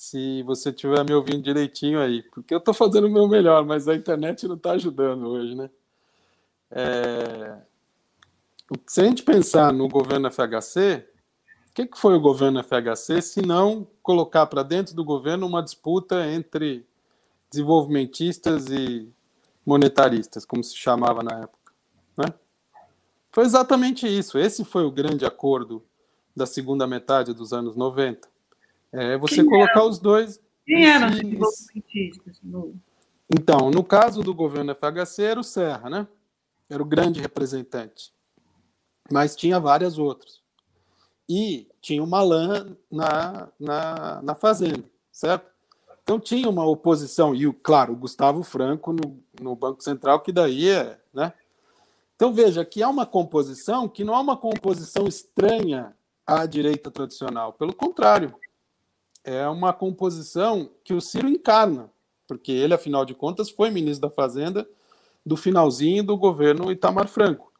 se você estiver me ouvindo direitinho aí, porque eu estou fazendo o meu melhor, mas a internet não está ajudando hoje, né? É... Se a gente pensar no governo FHC, o que, que foi o governo FHC se não colocar para dentro do governo uma disputa entre desenvolvimentistas e monetaristas, como se chamava na época? Né? Foi exatamente isso. Esse foi o grande acordo da segunda metade dos anos 90 é você Quem colocar era? os dois. Quem eram os desenvolvimentistas? Então, no caso do governo FHC, era o Serra, né? Era o grande representante. Mas tinha várias outras. E tinha o Malan na, na, na Fazenda, certo? Então tinha uma oposição, e, claro, o Gustavo Franco no, no Banco Central, que daí é. Né? Então veja que há uma composição que não é uma composição estranha à direita tradicional, pelo contrário, é uma composição que o Ciro encarna, porque ele, afinal de contas, foi ministro da Fazenda do finalzinho do governo Itamar Franco.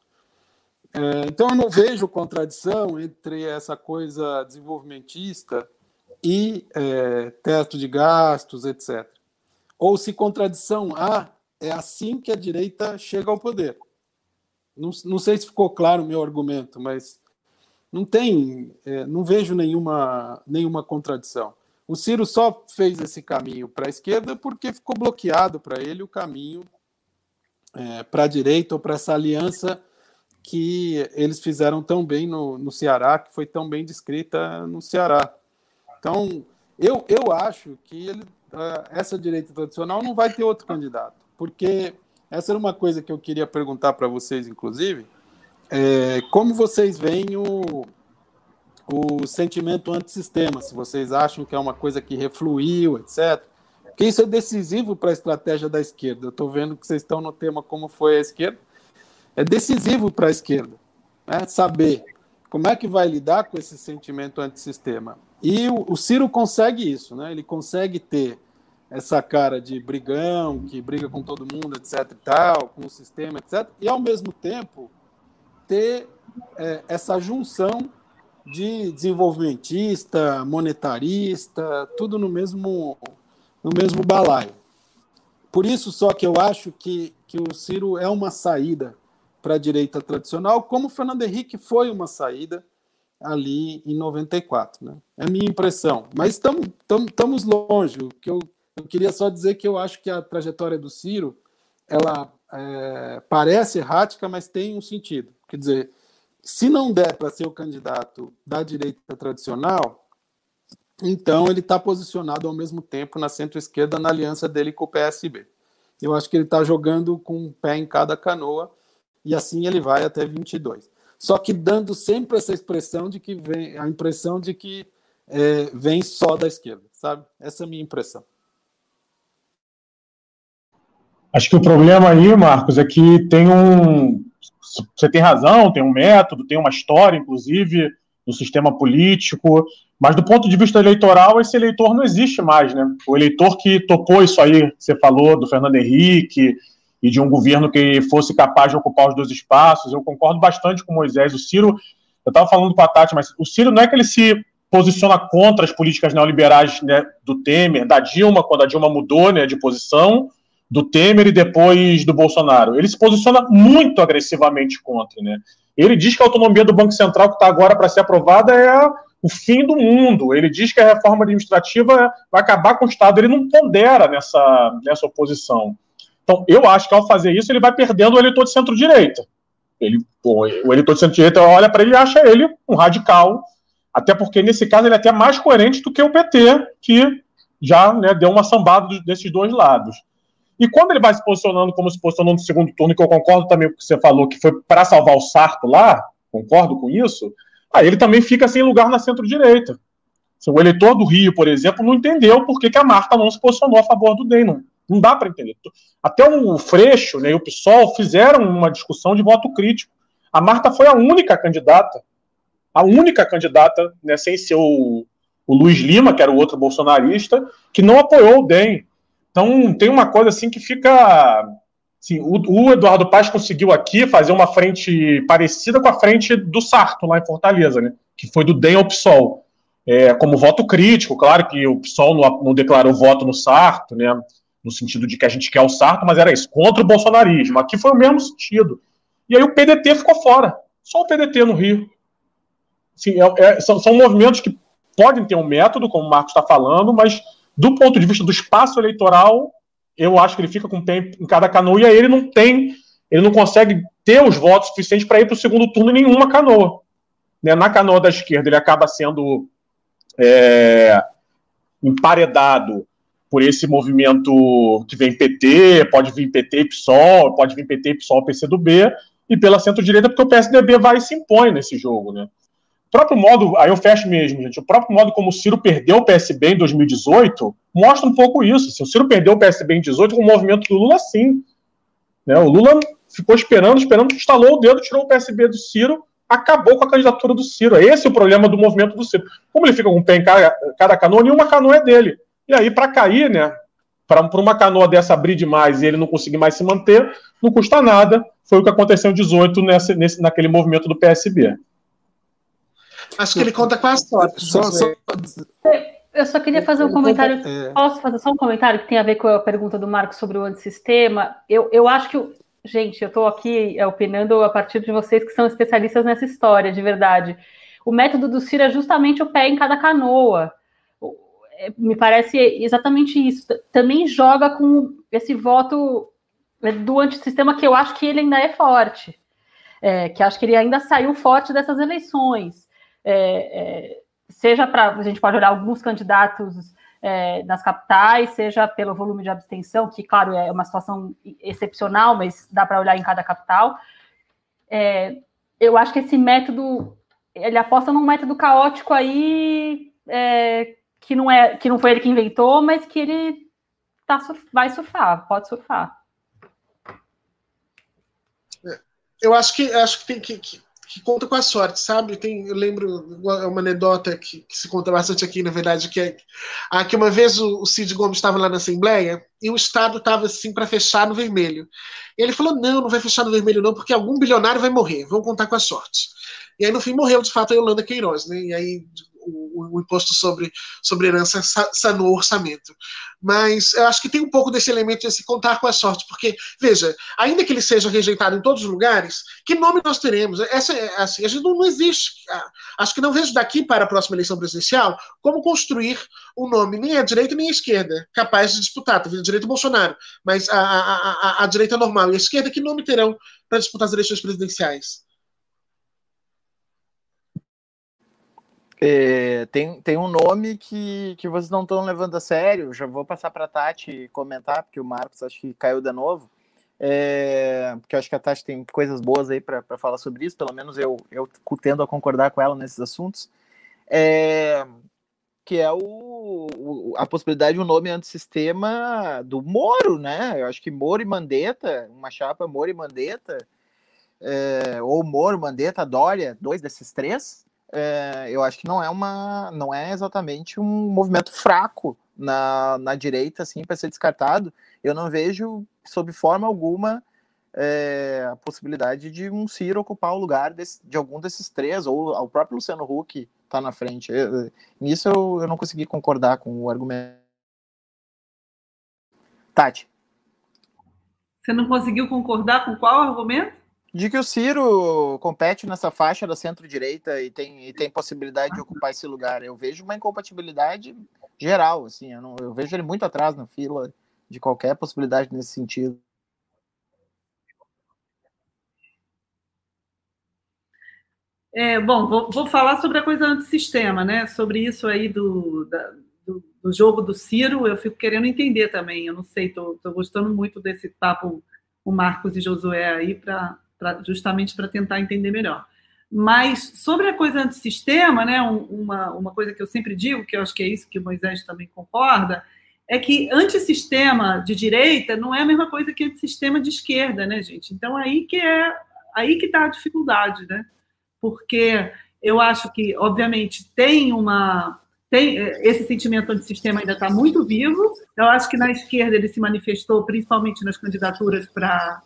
É, então, eu não vejo contradição entre essa coisa desenvolvimentista e é, teto de gastos, etc. Ou se contradição há, é assim que a direita chega ao poder. Não, não sei se ficou claro o meu argumento, mas não tem, é, não vejo nenhuma, nenhuma contradição. O Ciro só fez esse caminho para a esquerda porque ficou bloqueado para ele o caminho é, para a direita ou para essa aliança que eles fizeram tão bem no, no Ceará, que foi tão bem descrita no Ceará. Então, eu, eu acho que ele, essa direita tradicional não vai ter outro candidato, porque essa era uma coisa que eu queria perguntar para vocês, inclusive, é, como vocês veem o, o sentimento antissistema, se vocês acham que é uma coisa que refluiu, etc. Porque isso é decisivo para a estratégia da esquerda. Eu estou vendo que vocês estão no tema como foi a esquerda. É decisivo para a esquerda né? saber como é que vai lidar com esse sentimento antissistema. E o, o Ciro consegue isso, né? ele consegue ter essa cara de brigão, que briga com todo mundo, etc. e tal, com o sistema, etc. E, ao mesmo tempo, ter é, essa junção de desenvolvimentista, monetarista, tudo no mesmo, no mesmo balaio. Por isso só que eu acho que, que o Ciro é uma saída para a direita tradicional, como o Fernando Henrique foi uma saída ali em 94. Né? É a minha impressão. Mas estamos longe. O que eu, eu queria só dizer que eu acho que a trajetória do Ciro ela é, parece errática, mas tem um sentido. Quer dizer, se não der para ser o candidato da direita tradicional, então ele está posicionado ao mesmo tempo na centro-esquerda na aliança dele com o PSB. Eu acho que ele está jogando com um pé em cada canoa e assim ele vai até 22. Só que dando sempre essa expressão de que vem a impressão de que é, vem só da esquerda, sabe? Essa é a minha impressão. Acho que o problema aí, Marcos, é que tem um você tem razão, tem um método, tem uma história, inclusive, no sistema político, mas do ponto de vista eleitoral, esse eleitor não existe mais, né? O eleitor que topou isso aí, você falou, do Fernando Henrique e de um governo que fosse capaz de ocupar os dois espaços, eu concordo bastante com o Moisés. O Ciro, eu estava falando com a Tati, mas o Ciro não é que ele se posiciona contra as políticas neoliberais né, do Temer, da Dilma, quando a Dilma mudou né, de posição, do Temer e depois do Bolsonaro. Ele se posiciona muito agressivamente contra. Né? Ele diz que a autonomia do Banco Central, que está agora para ser aprovada, é o fim do mundo. Ele diz que a reforma administrativa vai acabar com o Estado. Ele não pondera nessa, nessa oposição. Então, eu acho que ao fazer isso, ele vai perdendo o eleitor de centro-direita. Ele, o eleitor de centro-direita olha para ele e acha ele um radical, até porque, nesse caso, ele é até mais coerente do que o PT, que já né, deu uma sambada desses dois lados. E quando ele vai se posicionando como se posicionou no segundo turno, que eu concordo também com o que você falou, que foi para salvar o Sarto lá, concordo com isso, aí ele também fica sem lugar na centro-direita. O eleitor do Rio, por exemplo, não entendeu por que, que a Marta não se posicionou a favor do DEM. Não, dá para entender. Até o Freixo né, e o PSOL fizeram uma discussão de voto crítico. A Marta foi a única candidata, a única candidata, né, sem ser o, o Luiz Lima, que era o outro bolsonarista, que não apoiou o DEM. Então, tem uma coisa assim que fica. Assim, o, o, Eduardo Paz conseguiu aqui fazer uma frente parecida com a frente do Sarto, lá em Fortaleza, né? Que foi do DEM ao PSOL. É, como voto crítico, claro que o PSOL não, não declarou voto no Sarto, né? No sentido de que a gente quer o Sarto, mas era isso, contra o bolsonarismo. Aqui foi o mesmo sentido. E aí o PDT ficou fora. Só o PDT no Rio. Assim, é, é, são, são movimentos que podem ter um método, como o Marcos está falando, mas do ponto de vista do espaço eleitoral, eu acho que ele fica com o pé em cada canoa e aí ele não tem, ele não consegue ter os votos suficientes para ir para o segundo turno em nenhuma canoa. Né? Na canoa da esquerda, ele acaba sendo é, emparedado por esse movimento que vem PT, pode vir PT e PSOL, pode vir PT e PSOL, PCdoB, e pela centro-direita, porque o PSDB vai e se impõe nesse jogo, né? Próprio modo, aí eu fecho mesmo, gente, o próprio modo como o Ciro perdeu o PSB em 2018 mostra um pouco isso. Se o Ciro perdeu o PSB em 2018 com o movimento do Lula, sim. Né? O Lula ficou esperando, esperando, instalou o dedo, tirou o PSB do Ciro, acabou com a candidatura do Ciro. Esse é o problema do movimento do Ciro. Como ele fica com o pé em cada, cada canoa, nenhuma canoa é dele. E aí, para cair, né, para uma canoa dessa abrir demais e ele não conseguir mais se manter, não custa nada. Foi o que aconteceu em 18 nesse, nesse, naquele movimento do PSB. Acho que ele conta com a sorte. Só, só... Eu só queria fazer um comentário. É. Posso fazer só um comentário que tem a ver com a pergunta do Marco sobre o antissistema? Eu, eu acho que. Gente, eu estou aqui é, opinando a partir de vocês que são especialistas nessa história, de verdade. O método do Ciro é justamente o pé em cada canoa. É, me parece exatamente isso. Também joga com esse voto do antissistema que eu acho que ele ainda é forte. É, que acho que ele ainda saiu forte dessas eleições é, é, seja para a gente pode olhar alguns candidatos é, nas capitais, seja pelo volume de abstenção, que, claro, é uma situação excepcional, mas dá para olhar em cada capital. É, eu acho que esse método, ele aposta num método caótico aí, é, que, não é, que não foi ele que inventou, mas que ele tá, vai surfar, pode surfar. Eu acho que acho que tem que, que que conta com a sorte, sabe? Tem, eu lembro uma anedota que, que, se conta bastante aqui, na verdade, que é ah, que uma vez o, o Cid Gomes estava lá na Assembleia e o Estado estava assim para fechar no vermelho. E ele falou: não, não vai fechar no vermelho, não, porque algum bilionário vai morrer, vamos contar com a sorte. E aí, no fim, morreu de fato a Yolanda Queiroz, né? E aí o, o, imposto sobre, sobre herança sanou o orçamento. Mas eu acho que tem um pouco desse elemento de se contar com a sorte, porque, veja, ainda que ele seja rejeitado em todos os lugares, que nome nós teremos? Essa, assim, a gente não, não existe. Acho que não vejo daqui para a próxima eleição presidencial como construir um nome, nem à direita nem à esquerda, capaz de disputar. Talvez a direita Bolsonaro, mas a, a, a, a direita normal e a esquerda, que nome terão para disputar as eleições presidenciais? É, tem, tem um nome que, que vocês não estão levando a sério. Já vou passar para a Tati comentar, porque o Marcos acho que caiu de novo. É, porque acho que a Tati tem coisas boas aí para falar sobre isso, pelo menos eu, eu tendo a concordar com ela nesses assuntos. É, que é o, o, a possibilidade de um nome antissistema do Moro, né? Eu acho que Moro e Mandetta, uma chapa Moro e Mandetta, é, ou Moro, Mandetta, Dória, dois desses três, é, eu acho que não é uma, não é exatamente um movimento fraco na, na direita, assim, para ser descartado. Eu não vejo, sob forma alguma, é, a possibilidade de um Ciro ocupar o lugar desse, de algum desses três, ou o próprio Luciano Huck está na frente. Eu, nisso eu, eu não consegui concordar com o argumento. Tati. Você não conseguiu concordar com qual argumento? De que o Ciro compete nessa faixa da centro-direita e tem, e tem possibilidade de ocupar esse lugar. Eu vejo uma incompatibilidade geral, assim, eu, não, eu vejo ele muito atrás na fila de qualquer possibilidade nesse sentido. É, bom, vou, vou, falar sobre a coisa antissistema, né? Sobre isso aí do, da, do, do, jogo do Ciro, eu fico querendo entender também. Eu não sei, estou gostando muito desse papo o Marcos e Josué aí, pra, pra justamente para tentar entender melhor. Mas sobre a coisa antissistema, né, uma, uma coisa que eu sempre digo, que eu acho que é isso que o Moisés também concorda, é que antissistema de direita não é a mesma coisa que antissistema de esquerda, né, gente? Então aí que é aí que está a dificuldade, né? porque eu acho que, obviamente, tem uma. Tem, esse sentimento antissistema ainda está muito vivo. Eu acho que na esquerda ele se manifestou principalmente nas candidaturas para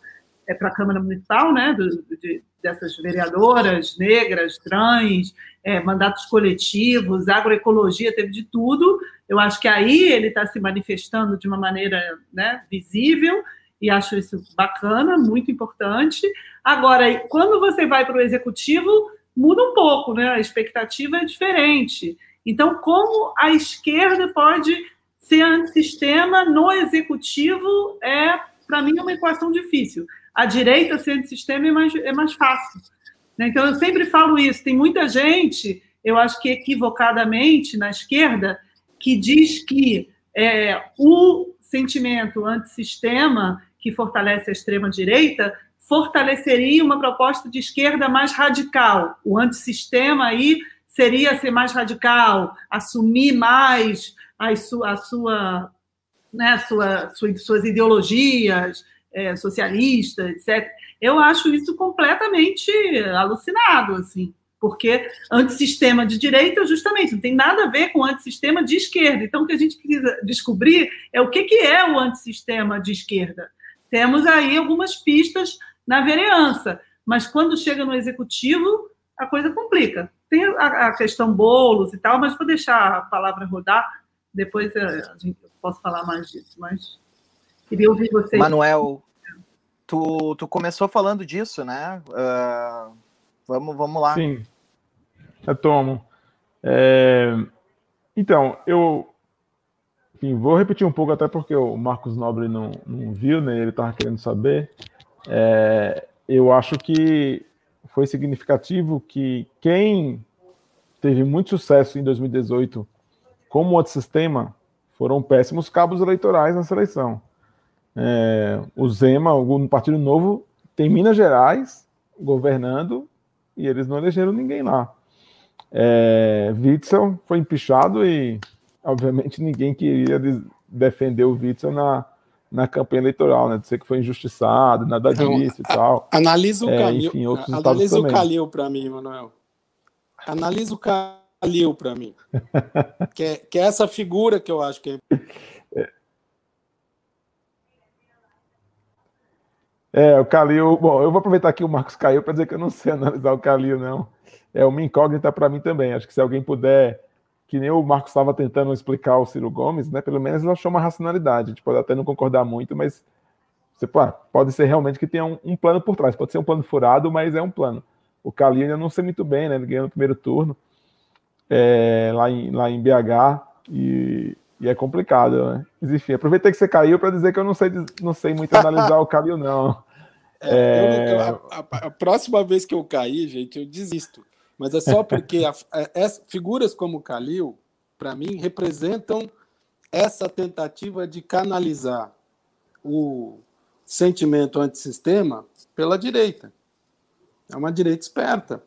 é, para a Câmara Municipal, né, do, de, dessas vereadoras negras, trans, é, mandatos coletivos, agroecologia, teve de tudo. Eu acho que aí ele está se manifestando de uma maneira né, visível e acho isso bacana, muito importante. Agora, quando você vai para o executivo, muda um pouco, né? A expectativa é diferente. Então, como a esquerda pode ser antissistema no executivo é, para mim, uma equação difícil. A direita ser antissistema é mais, é mais fácil. Né? Então, eu sempre falo isso. Tem muita gente, eu acho que equivocadamente, na esquerda, que diz que é, o sentimento antissistema que fortalece a extrema-direita fortaleceria uma proposta de esquerda mais radical. O antissistema aí seria ser mais radical, assumir mais a sua, a sua, né, sua, suas ideologias é, socialistas, etc. Eu acho isso completamente alucinado, assim porque antissistema de direita, justamente, não tem nada a ver com antissistema de esquerda. Então, o que a gente precisa descobrir é o que, que é o antissistema de esquerda. Temos aí algumas pistas na vereança, mas quando chega no executivo, a coisa complica. Tem a, questão bolos e tal, mas vou deixar a palavra rodar, depois gente, eu posso falar mais disso, mas queria ouvir vocês. Manuel, tu, tu começou falando disso, né? Uh, vamos, vamos lá. Sim. Retomo. É, então, eu enfim, vou repetir um pouco, até porque o Marcos Nobre não, não viu, né? Ele estava querendo saber. É, eu acho que foi significativo que quem teve muito sucesso em 2018 como outro sistema foram péssimos cabos eleitorais na seleção. É, o Zema, o Partido Novo, tem Minas Gerais governando e eles não elegeram ninguém lá. É, Witzel foi empichado e, obviamente, ninguém queria defender o Witzel na, na campanha eleitoral, né? Dizer que foi injustiçado, nada então, disso e tal. Analisa o é, Calil, enfim, outros analisa o Calil para mim, Manuel. Analisa o Calil para mim. que, é, que é essa figura que eu acho que é. É, o Calil. Bom, eu vou aproveitar que o Marcos caiu para dizer que eu não sei analisar o Calil, não é uma incógnita para mim também. Acho que se alguém puder, que nem o Marcos estava tentando explicar o Ciro Gomes, né? Pelo menos ele achou uma racionalidade. A gente pode até não concordar muito, mas você pô, pode ser realmente que tenha um, um, plano por trás. Pode ser um plano furado, mas é um plano. O Calil ainda não sei muito bem, né? Ele ganhou no primeiro turno é, lá, em, lá em BH e, e é complicado, né? Mas enfim, aproveitei que você caiu para dizer que eu não sei, não sei muito analisar o Calil, não. É, é... Eu, eu, a, a, próxima vez que eu cair, gente, eu desisto. Mas é só porque a, a, figuras como Calil, para mim, representam essa tentativa de canalizar o sentimento antissistema pela direita. É uma direita esperta.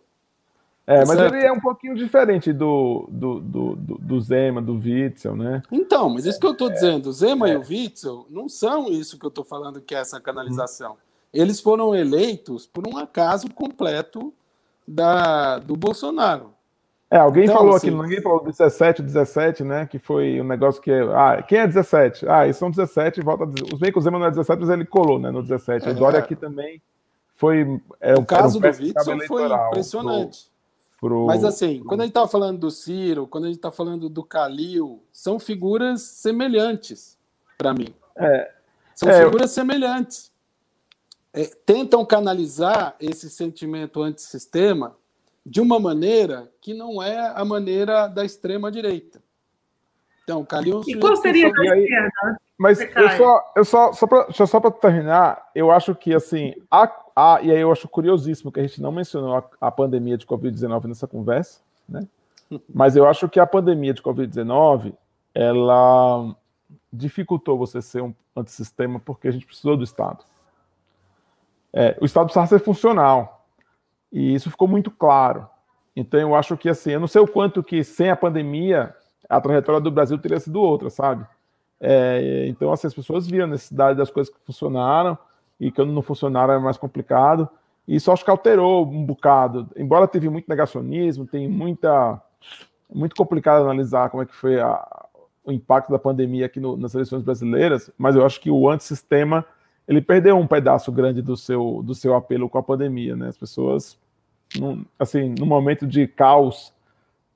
É, mas certo? ele é um pouquinho diferente do, do, do, do, Zema, do Witzel, né? Então, mas isso que eu estou dizendo, o Zema é. e o Witzel não são isso que eu estou falando que é essa canalização. Eles foram eleitos por um acaso completo da, do Bolsonaro. É, alguém então, falou assim, aqui, ninguém falou 17, 17, né? Que foi um negócio que. Ah, quem é 17? Ah, eles são 17, volta. Os bem que o Zema não é 17, mas ele colou, né? No 17. É, o Dória aqui também foi. É, o caso um do Witzel foi impressionante. Pro, pro... Mas assim, quando a gente estava falando do Ciro, quando a gente está falando do Calil, são figuras semelhantes para mim. É, são é, figuras eu... semelhantes. É, tentam canalizar esse sentimento antissistema de uma maneira que não é a maneira da extrema direita. Então, Calil. E qual seria a esquerda? Mas eu só, eu só, só para só para terminar, eu acho que assim, a, a, e aí eu acho curiosíssimo que a gente não mencionou a, a pandemia de Covid-19 nessa conversa, né? Mas eu acho que a pandemia de Covid-19 ela dificultou você ser um antissistema porque a gente precisou do Estado. É, o Estado precisava ser funcional. E isso ficou muito claro. Então eu acho que assim, eu não sei o quanto que sem a pandemia a trajetória do Brasil teria sido outra, sabe? É, então assim, as pessoas viram a necessidade das coisas que funcionaram e que não funcionaram é mais complicado. E isso acho que alterou um bocado. Embora teve muito negacionismo, tem muita muito complicado analisar como é que foi a, o impacto da pandemia aqui no, nas eleições brasileiras, mas eu acho que o antissistema ele perdeu um pedaço grande do seu, do seu apelo com a pandemia, né? As pessoas, num, assim, no momento de caos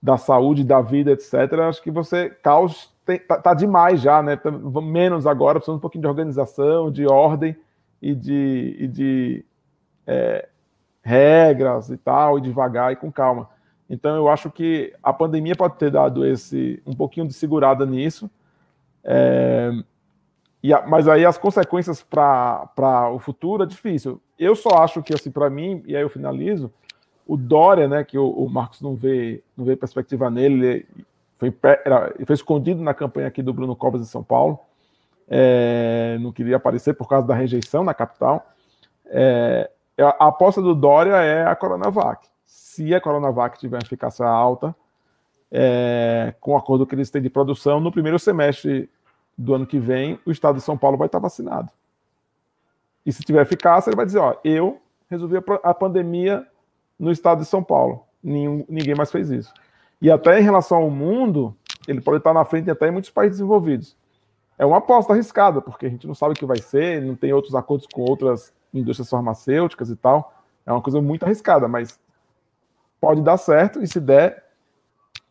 da saúde, da vida, etc., acho que você, caos tem, tá, tá, demais já, né? Menos agora, precisando um pouquinho de organização, de ordem e de, e de é, regras e tal, e devagar e com calma. Então, eu acho que a pandemia pode ter dado esse um pouquinho de segurada nisso. É, e a, mas aí as consequências para o futuro é difícil. Eu só acho que, assim, para mim, e aí eu finalizo, o Dória, né, que o, o, Marcos não vê, não vê perspectiva nele, ele foi, era, foi escondido na campanha aqui do Bruno Covas em São Paulo, é, não queria aparecer por causa da rejeição na capital. É, a aposta do Dória é a Coronavac. Se a Coronavac tiver uma eficácia alta, é, com o acordo que eles têm de produção, no primeiro semestre do ano que vem, o estado de São Paulo vai estar vacinado. E se tiver eficácia, ele vai dizer: ó, eu resolvi a pandemia no estado de São Paulo. Nenhum, ninguém mais fez isso. E até em relação ao mundo, ele pode estar na frente até em muitos países desenvolvidos. É uma aposta arriscada, porque a gente não sabe o que vai ser, não tem outros acordos com outras indústrias farmacêuticas e tal. É uma coisa muito arriscada, mas pode dar certo, e se der,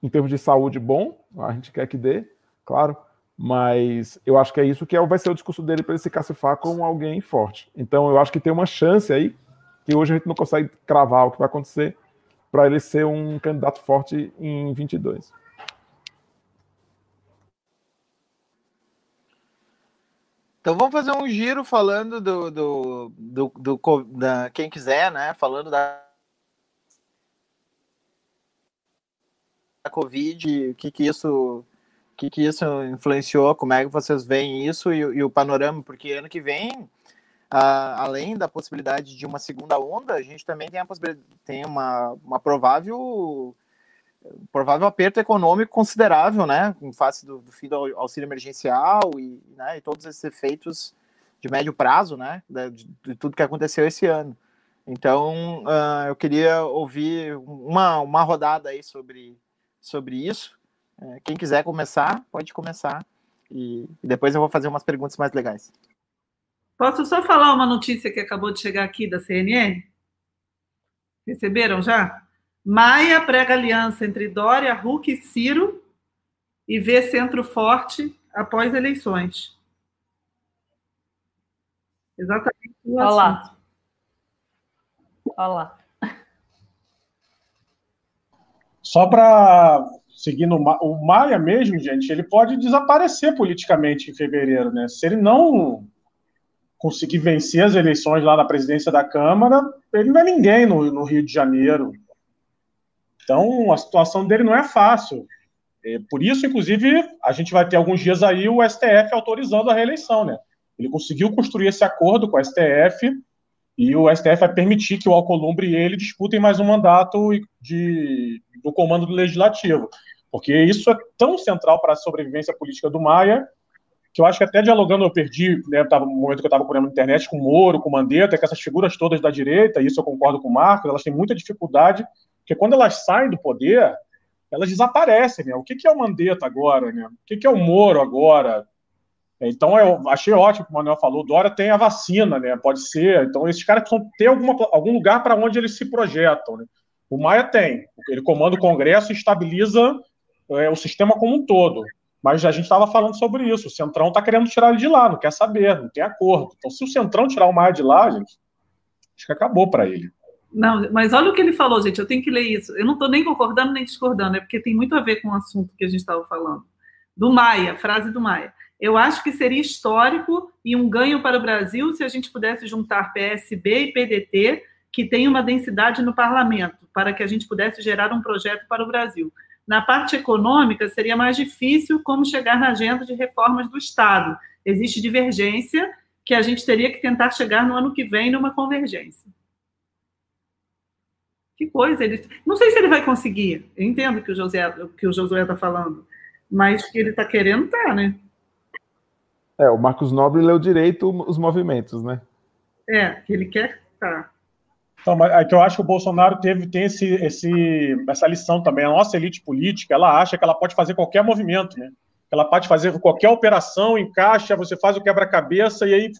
em termos de saúde, bom, a gente quer que dê, claro, mas eu acho que é isso que é vai ser o discurso dele para ele se cacifar como alguém forte. Então eu acho que tem uma chance aí, que hoje a gente não consegue cravar o que vai acontecer, para ele ser um candidato forte em 22. Então vamos fazer um giro falando do, do, do, do da, quem quiser, né? Falando da a Covid, o que que isso, que que isso influenciou, como é que vocês veem isso e, e o panorama, porque ano que vem, além da possibilidade de uma segunda onda, a gente também tem a possibilidade, tem uma, uma provável provável aperto econômico considerável, né, em face do, do fim do auxílio emergencial e, né, e todos esses efeitos de médio prazo, né, de, de tudo que aconteceu esse ano. Então, uh, eu queria ouvir uma, uma rodada aí sobre sobre isso. É, quem quiser começar, pode começar. E, e depois eu vou fazer umas perguntas mais legais. Posso só falar uma notícia que acabou de chegar aqui da CNN? Receberam já? Maia prega aliança entre Dória, Huck e Ciro e vê centro forte após eleições. Exatamente. Olha lá. Olha lá. Só para seguir no o Maia mesmo, gente, ele pode desaparecer politicamente em fevereiro, né? Se ele não conseguir vencer as eleições lá na presidência da Câmara, ele não é ninguém no, no Rio de Janeiro. Então, a situação dele não é fácil. Por isso, inclusive, a gente vai ter alguns dias aí o STF autorizando a reeleição, né? Ele conseguiu construir esse acordo com o STF e o STF vai permitir que o Alcolumbre e ele disputem mais um mandato de, do comando do Legislativo. Porque isso é tão central para a sobrevivência política do Maia, que eu acho que até dialogando eu perdi, né, tava, no momento que eu estava procurando na internet, com o Moro, com o Mandetta, que essas figuras todas da direita, isso eu concordo com o Marcos, elas têm muita dificuldade, porque quando elas saem do poder, elas desaparecem, né? O que, que é o Mandetta agora, né? O que, que é o Moro agora? Então, eu achei ótimo que o Manuel falou, Dória tem a vacina, né? Pode ser. Então, esses caras precisam ter alguma, algum lugar para onde eles se projetam, né? O Maia tem. Ele comanda o Congresso e estabiliza é, o sistema como um todo. Mas a gente estava falando sobre isso. O Centrão está querendo tirar ele de lá, não quer saber, não tem acordo. Então, se o Centrão tirar o Maia de lá, gente, acho que acabou para ele. Não, mas olha o que ele falou, gente. Eu tenho que ler isso. Eu não estou nem concordando nem discordando, é porque tem muito a ver com o assunto que a gente estava falando. Do Maia, frase do Maia. Eu acho que seria histórico e um ganho para o Brasil se a gente pudesse juntar PSB e PDT, que tem uma densidade no parlamento, para que a gente pudesse gerar um projeto para o Brasil. Na parte econômica, seria mais difícil como chegar na agenda de reformas do Estado. Existe divergência que a gente teria que tentar chegar no ano que vem numa convergência. Que coisa! Ele... Não sei se ele vai conseguir. Eu entendo que o José que o Josué está falando, mas que ele está querendo, tá, né? É, o Marcos Nobre leu direito os movimentos, né? É, que ele quer tá. Então, mas é que eu acho que o Bolsonaro teve, tem esse, esse, essa lição também. A nossa elite política, ela acha que ela pode fazer qualquer movimento, né? Ela pode fazer qualquer operação, encaixa, você faz o quebra-cabeça e aí.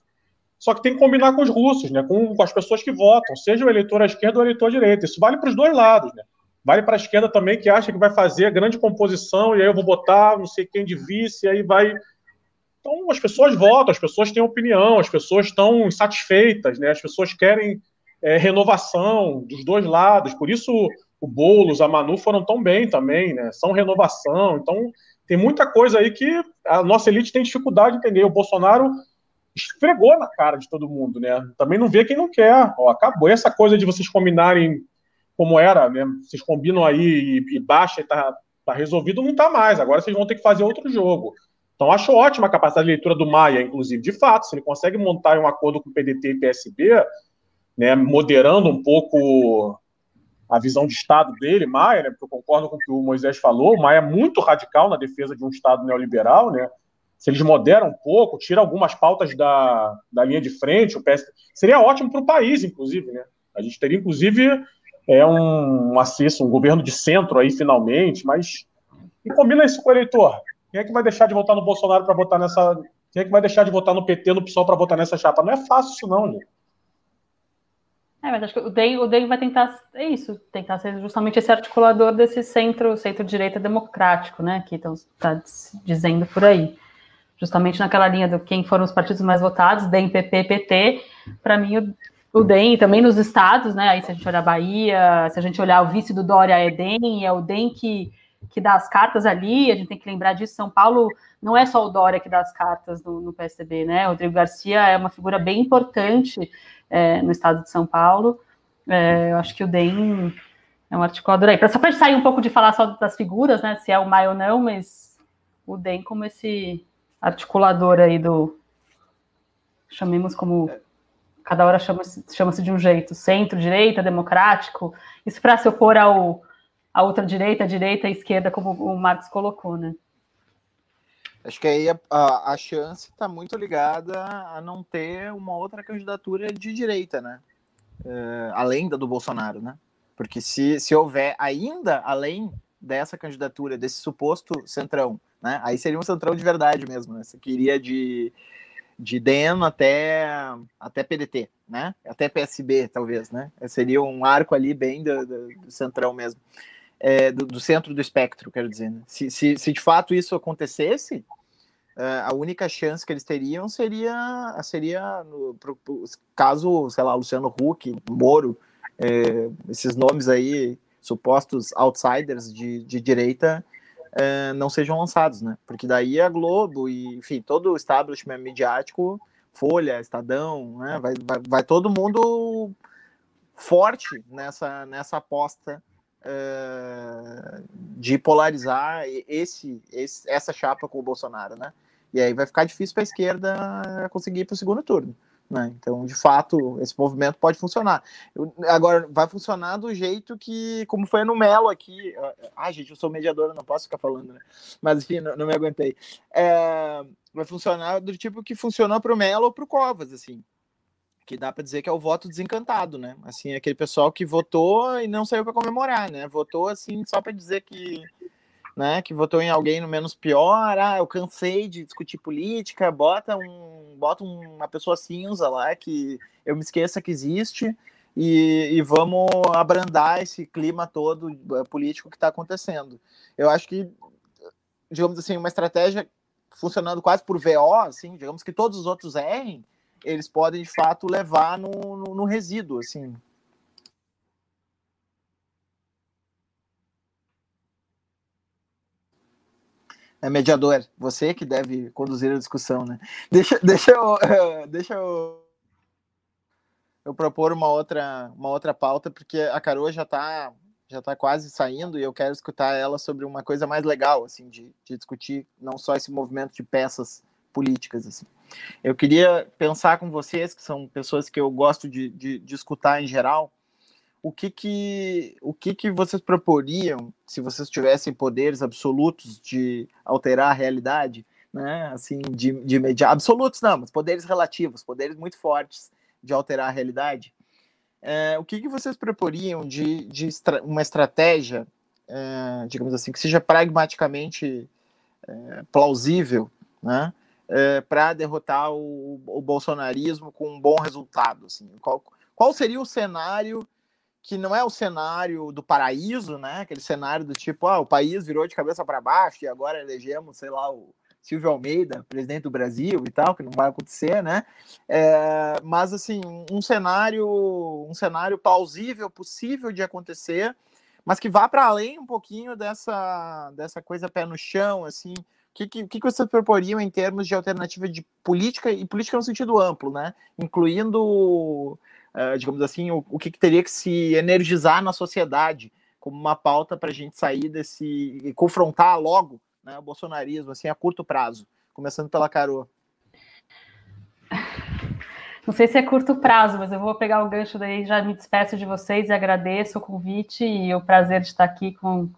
Só que tem que combinar com os russos, né? Com, com as pessoas que votam, seja o eleitor à esquerda ou o eleitor à direita. Isso vale para os dois lados, né? Vale para a esquerda também, que acha que vai fazer a grande composição, e aí eu vou botar não sei quem de vice, e aí vai então, as pessoas votam, as pessoas têm opinião, as pessoas estão insatisfeitas, né? as pessoas querem é, renovação dos dois lados. Por isso, o Boulos, a Manu foram tão bem também, né? são renovação. Então, tem muita coisa aí que a nossa elite tem dificuldade de entender. O Bolsonaro esfregou na cara de todo mundo, né? Também não vê quem não quer. Ó, acabou essa coisa de vocês combinarem como era, né? Vocês combinam aí e, e baixa e tá, tá resolvido, não tá mais. Agora vocês vão ter que fazer outro jogo. Então, acho ótima a capacidade de leitura do Maia, inclusive. De fato, se ele consegue montar um acordo com o PDT e PSB, né, moderando um pouco a visão de Estado dele, Maia, né, porque eu concordo com o que o Moisés falou, o Maia é muito radical na defesa de um Estado neoliberal, né, se eles moderam um pouco, tira algumas pautas da, da linha de frente, o PS... seria ótimo para o país, inclusive, né, a gente teria, inclusive, é um, um acesso, um governo de centro aí, finalmente, mas e combina isso com o eleitor, quem é que vai deixar de votar no Bolsonaro para votar nessa. Quem é que vai deixar de votar no PT, no PSOL para votar nessa chapa? Não é fácil isso, não, gente. É, mas acho que o DEM, o DEM vai tentar, é isso, tentar ser justamente esse articulador desse centro, centro-direita democrático, né, que está dizendo por aí. Justamente naquela linha do quem foram os partidos mais votados, DEM, PP, PT, para mim o, o DEM, também nos estados, né, aí se a gente olhar a Bahia, se a gente olhar o vice do Dória é DEM, é o DEM que que dá as cartas ali, a gente tem que lembrar disso, São Paulo não é só o Dória que dá as cartas no, no PSDB, né? Rodrigo Garcia é uma figura bem importante é, no estado de São Paulo. É, eu acho que o DEM é um articulador aí. Só para sair um pouco de falar só das figuras, né? Se é o Maio ou não, mas o DEM como esse articulador aí do. Chamemos como. Cada hora chama-se chama de um jeito, centro, direita, democrático. Isso para se opor ao a outra direita, a direita, a esquerda, como o Marcos colocou, né? Acho que aí a, a, a chance está muito ligada a não ter uma outra candidatura de direita, né? É, além da do Bolsonaro, né? Porque se, se houver ainda além dessa candidatura, desse suposto centrão, né? Aí seria um centrão de verdade mesmo, né? Você queria de, de DEM até, até PDT, né? Até PSB, talvez, né? Seria um arco ali bem do, do, do centrão mesmo é, do, do, centro do espectro, quero dizer. Né? Se, se, se, de fato isso acontecesse, é, a única chance que eles teriam seria, seria no, pro, pro, caso, sei lá, Luciano Huck, Moro, é, esses nomes aí, supostos outsiders de, de direita, é, não sejam lançados, né? Porque daí a Globo e, enfim, todo o establishment midiático, Folha, Estadão, né? Vai, vai, vai todo mundo forte nessa, nessa aposta uh, de polarizar esse, esse, essa chapa com o Bolsonaro, né? E aí vai ficar difícil para a esquerda conseguir ir para o segundo turno. Né? Então, de fato, esse movimento pode funcionar. Eu, agora, vai funcionar do jeito que, como foi no Melo aqui. Ah, gente, eu sou mediador, não posso ficar falando, né? Mas, enfim, não, não me aguentei. É, vai funcionar do tipo que funcionou para o Melo ou para o Covas, assim que dá para dizer que é o voto desencantado, né? Assim, aquele pessoal que votou e não saiu para comemorar, né? Votou assim só para dizer que né, que votou em alguém no menos pior, ah, eu cansei de discutir política, bota um, bota uma pessoa cinza lá que eu me esqueça que existe e, e vamos abrandar esse clima todo eh, político que está acontecendo. Eu acho que, digamos assim, uma estratégia funcionando quase por VO, assim, digamos que todos os outros errem, eles podem de fato levar no, no, no resíduo, assim. é mediador, você que deve conduzir a discussão, né? Deixa, deixa eu, deixa eu, eu propor uma outra, uma outra pauta, porque a Carol já está já tá quase saindo e eu quero escutar ela sobre uma coisa mais legal, assim, de, de discutir não só esse movimento de peças políticas, assim. Eu queria pensar com vocês, que são pessoas que eu gosto de, de, de escutar em geral, o que que, o que que vocês proporiam se vocês tivessem poderes absolutos de alterar a realidade, né? Assim, de, de mediar, absolutos não, mas poderes relativos, poderes muito fortes de alterar a realidade. É, o que que vocês proporiam de, de estra uma estratégia, é, digamos assim, que seja pragmaticamente é, plausível, né? É, para derrotar o, o bolsonarismo com um bom resultado, assim. Qual, qual seria o cenário que não é o cenário do paraíso, né? Aquele cenário do tipo, ah, o país virou de cabeça para baixo e agora elegemos, sei lá, o Silvio Almeida, presidente do Brasil e tal, que não vai acontecer, né? É, mas assim, um cenário, um cenário plausível, possível de acontecer, mas que vá para além um pouquinho dessa, dessa coisa pé no chão, assim. Que, que, que vocês proporiam em termos de alternativa de política e política no sentido amplo, né? Incluindo uh, digamos assim, o, o que, que, teria que se energizar na sociedade como uma pauta para a gente sair desse e confrontar logo né, o bolsonarismo, assim, a curto prazo, começando pela Carol. Não sei se é curto prazo, mas eu vou pegar o gancho daí, já me despeço de vocês e agradeço o convite e o prazer de estar aqui com,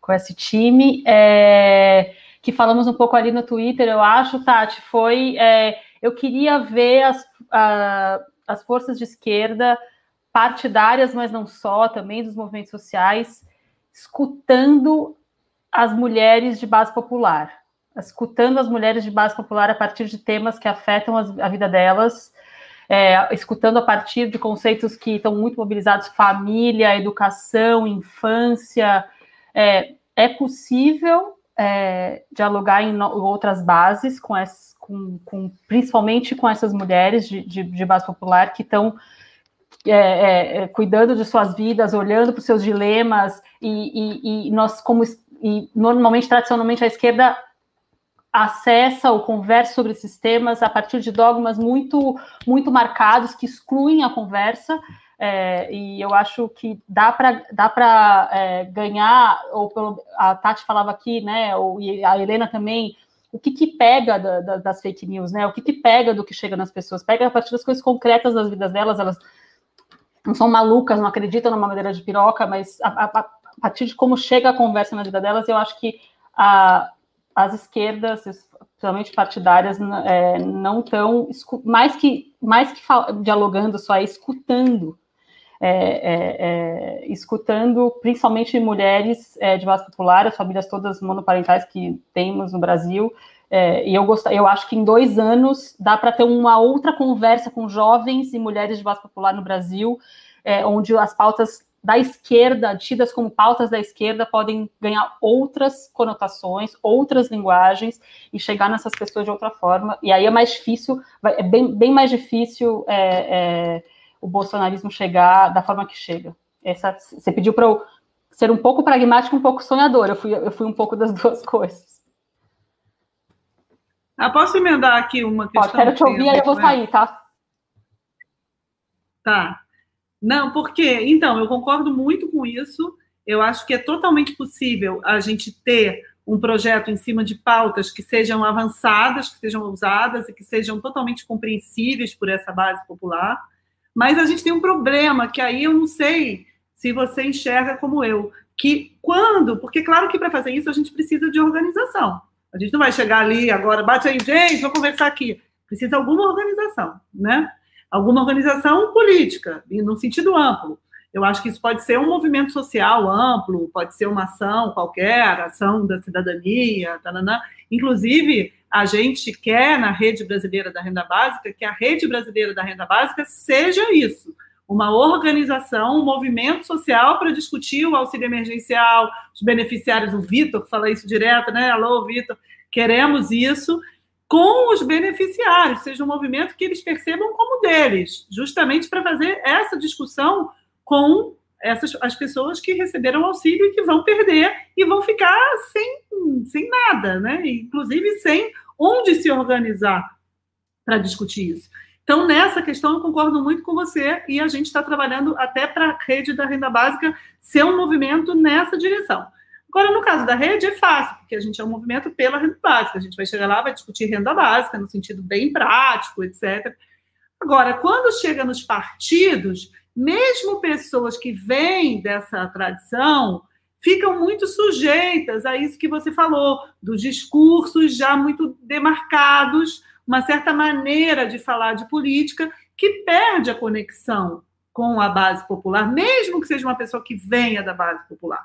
com esse time. É, que falamos um pouco ali no Twitter, eu acho, Tati, foi. É, eu queria ver as, a, as forças de esquerda partidárias, mas não só, também dos movimentos sociais, escutando as mulheres de base popular, escutando as mulheres de base popular a partir de temas que afetam as, a vida delas, é, escutando a partir de conceitos que estão muito mobilizados, família, educação, infância. É, é possível é, dialogar em outras bases com, as, com, com, principalmente com essas mulheres de, de, de base popular que estão é, é, é, cuidando de suas vidas, olhando para os seus dilemas e, e, e, nós como e normalmente tradicionalmente a esquerda acessa ou conversa sobre esses temas a partir de dogmas muito muito marcados que excluem a conversa é, e eu acho que dá para dá é, ganhar, ou pelo, a Tati falava aqui, né, ou, e a Helena também, o que, que pega da, da, das fake news, né? O que, que pega do que chega nas pessoas? Pega a partir das coisas concretas das vidas delas, elas não são malucas, não acreditam numa madeira de piroca, mas a, a, a partir de como chega a conversa na vida delas, eu acho que a, as esquerdas, principalmente partidárias, é, não estão mais que mais que dialogando só, é escutando é, é, é, escutando principalmente mulheres é, de base popular, as famílias todas monoparentais que temos no Brasil. É, e eu, gost... eu acho que em dois anos dá para ter uma outra conversa com jovens e mulheres de base popular no Brasil, onde as pautas da esquerda, tidas como pautas da esquerda, podem ganhar outras conotações, outras linguagens e chegar nessas pessoas de outra forma. E aí é mais difícil, é bem, bem mais difícil é, é, o bolsonarismo chegar da forma que chega. Essa, você pediu para eu ser um pouco pragmático, um pouco sonhador. Eu fui, eu fui um pouco das duas coisas. Ah, posso emendar aqui uma questão? Pode, quero te ouvir, aí eu vou sair, tá? Tá. Não, porque, então, eu concordo muito com isso. Eu acho que é totalmente possível a gente ter um projeto em cima de pautas que sejam avançadas, que sejam usadas e que sejam totalmente compreensíveis por essa base popular. Mas a gente tem um problema que aí eu não sei se você enxerga como eu, que quando, porque claro que para fazer isso a gente precisa de organização. A gente não vai chegar ali agora, bate aí, gente, vou conversar aqui. Precisa alguma organização, né? Alguma organização política, no sentido amplo. Eu acho que isso pode ser um movimento social amplo, pode ser uma ação qualquer, ação da cidadania, taranã. Inclusive a gente quer na rede brasileira da renda básica que a rede brasileira da renda básica seja isso, uma organização, um movimento social para discutir o auxílio emergencial, os beneficiários, o Vitor fala isso direto, né? Alô, Vitor, queremos isso com os beneficiários, seja um movimento que eles percebam como deles, justamente para fazer essa discussão com essas as pessoas que receberam auxílio e que vão perder e vão ficar sem, sem nada, né? Inclusive sem onde se organizar para discutir isso. Então, nessa questão, eu concordo muito com você e a gente está trabalhando até para a rede da renda básica ser um movimento nessa direção. Agora, no caso da rede, é fácil, porque a gente é um movimento pela renda básica. A gente vai chegar lá, vai discutir renda básica, no sentido bem prático, etc. Agora, quando chega nos partidos, mesmo pessoas que vêm dessa tradição ficam muito sujeitas a isso que você falou, dos discursos já muito demarcados, uma certa maneira de falar de política que perde a conexão com a base popular, mesmo que seja uma pessoa que venha da base popular.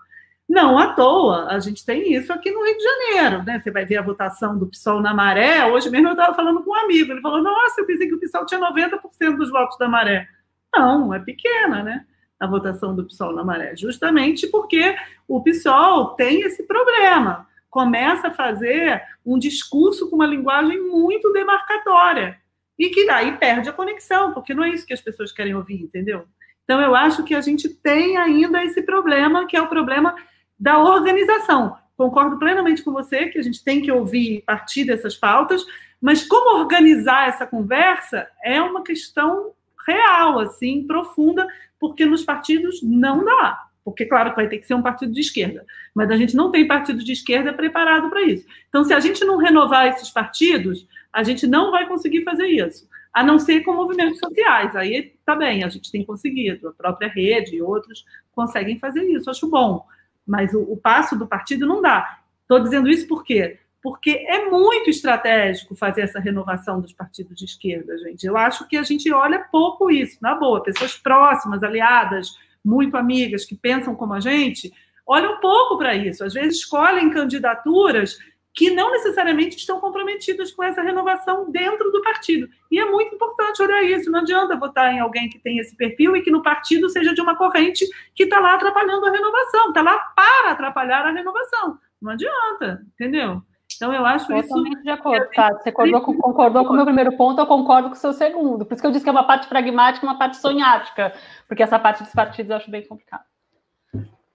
Não à toa, a gente tem isso aqui no Rio de Janeiro, né? Você vai ver a votação do PSOL na Maré. Hoje mesmo eu estava falando com um amigo, ele falou: Nossa, eu pensei que o PSOL tinha 90% dos votos da Maré. Não, é pequena, né? A votação do PSOL na maré, justamente porque o PSOL tem esse problema. Começa a fazer um discurso com uma linguagem muito demarcatória e que daí perde a conexão, porque não é isso que as pessoas querem ouvir, entendeu? Então, eu acho que a gente tem ainda esse problema, que é o problema da organização. Concordo plenamente com você que a gente tem que ouvir partir dessas pautas, mas como organizar essa conversa é uma questão real, assim, profunda, porque nos partidos não dá. Porque, claro, que vai ter que ser um partido de esquerda, mas a gente não tem partido de esquerda preparado para isso. Então, se a gente não renovar esses partidos, a gente não vai conseguir fazer isso, a não ser com movimentos sociais. Aí tá bem, a gente tem conseguido, a própria rede e outros conseguem fazer isso, acho bom. Mas o, o passo do partido não dá. Estou dizendo isso porque porque é muito estratégico fazer essa renovação dos partidos de esquerda, gente. Eu acho que a gente olha pouco isso, na boa. Pessoas próximas, aliadas, muito amigas, que pensam como a gente, olham pouco para isso. Às vezes escolhem candidaturas que não necessariamente estão comprometidas com essa renovação dentro do partido. E é muito importante olhar isso. Não adianta votar em alguém que tem esse perfil e que no partido seja de uma corrente que está lá atrapalhando a renovação, está lá para atrapalhar a renovação. Não adianta, entendeu? Então, eu acho Totalmente isso. de acordo, tá? Você concordou com, concordou com o meu primeiro ponto, eu concordo com o seu segundo. Por isso que eu disse que é uma parte pragmática e uma parte sonhática, porque essa parte dos partidos eu acho bem complicada.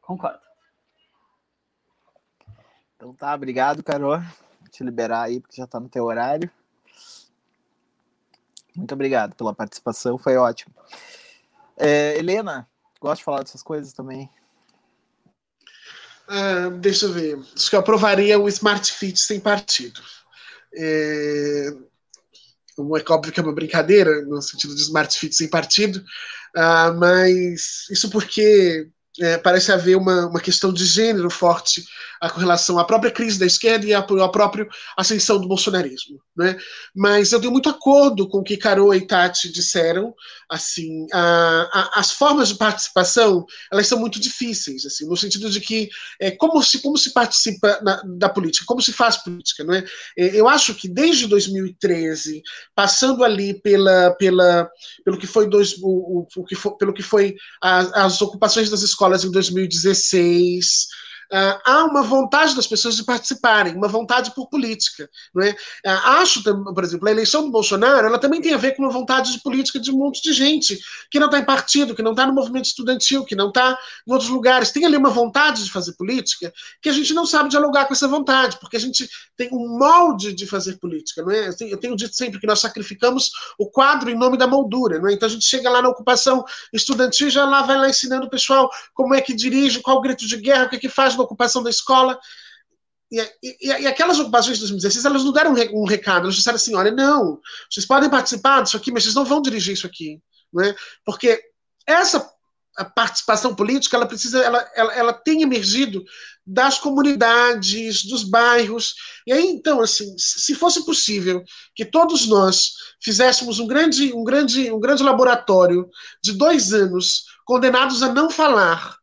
Concordo. Então tá, obrigado, Carol. Vou te liberar aí, porque já está no teu horário. Muito obrigado pela participação, foi ótimo. É, Helena, gosta de falar dessas coisas também? Uh, deixa eu ver. Acho que eu aprovaria o Smart Fit sem partido. É, é óbvio que é uma brincadeira, no sentido de Smart Fit sem partido, uh, mas isso porque é, parece haver uma, uma questão de gênero forte a, com relação à própria crise da esquerda e à, à própria ascensão do bolsonarismo. Né? Mas eu tenho muito acordo com o que Carol e Tati disseram. Assim, a, a, as formas de participação elas são muito difíceis, assim, no sentido de que é, como, se, como se participa na, da política, como se faz política. Não é? eu acho que desde 2013, passando ali pela, pela, pelo que foi, dois, o, o, o que foi, pelo que foi as, as ocupações das escolas escolas em 2016. Uh, há uma vontade das pessoas de participarem, uma vontade por política. Não é? Uh, acho, por exemplo, a eleição do Bolsonaro ela também tem a ver com uma vontade de política de um monte de gente que não está em partido, que não está no movimento estudantil, que não está em outros lugares. Tem ali uma vontade de fazer política que a gente não sabe dialogar com essa vontade, porque a gente tem um molde de fazer política. Não é? Eu tenho dito sempre que nós sacrificamos o quadro em nome da moldura. Não é? Então a gente chega lá na ocupação estudantil já lá vai lá ensinando o pessoal como é que dirige, qual o grito de guerra, o que é que faz ocupação da escola. E, e, e, aquelas ocupações de 2016, elas não deram um recado, elas disseram assim: olha, não, vocês podem participar disso aqui, mas vocês não vão dirigir isso aqui. Né? Porque essa participação política ela precisa, ela, ela, ela tem emergido das comunidades, dos bairros. E aí, então, assim, se fosse possível que todos nós fizéssemos um grande, um grande, um grande laboratório de dois anos, condenados a não falar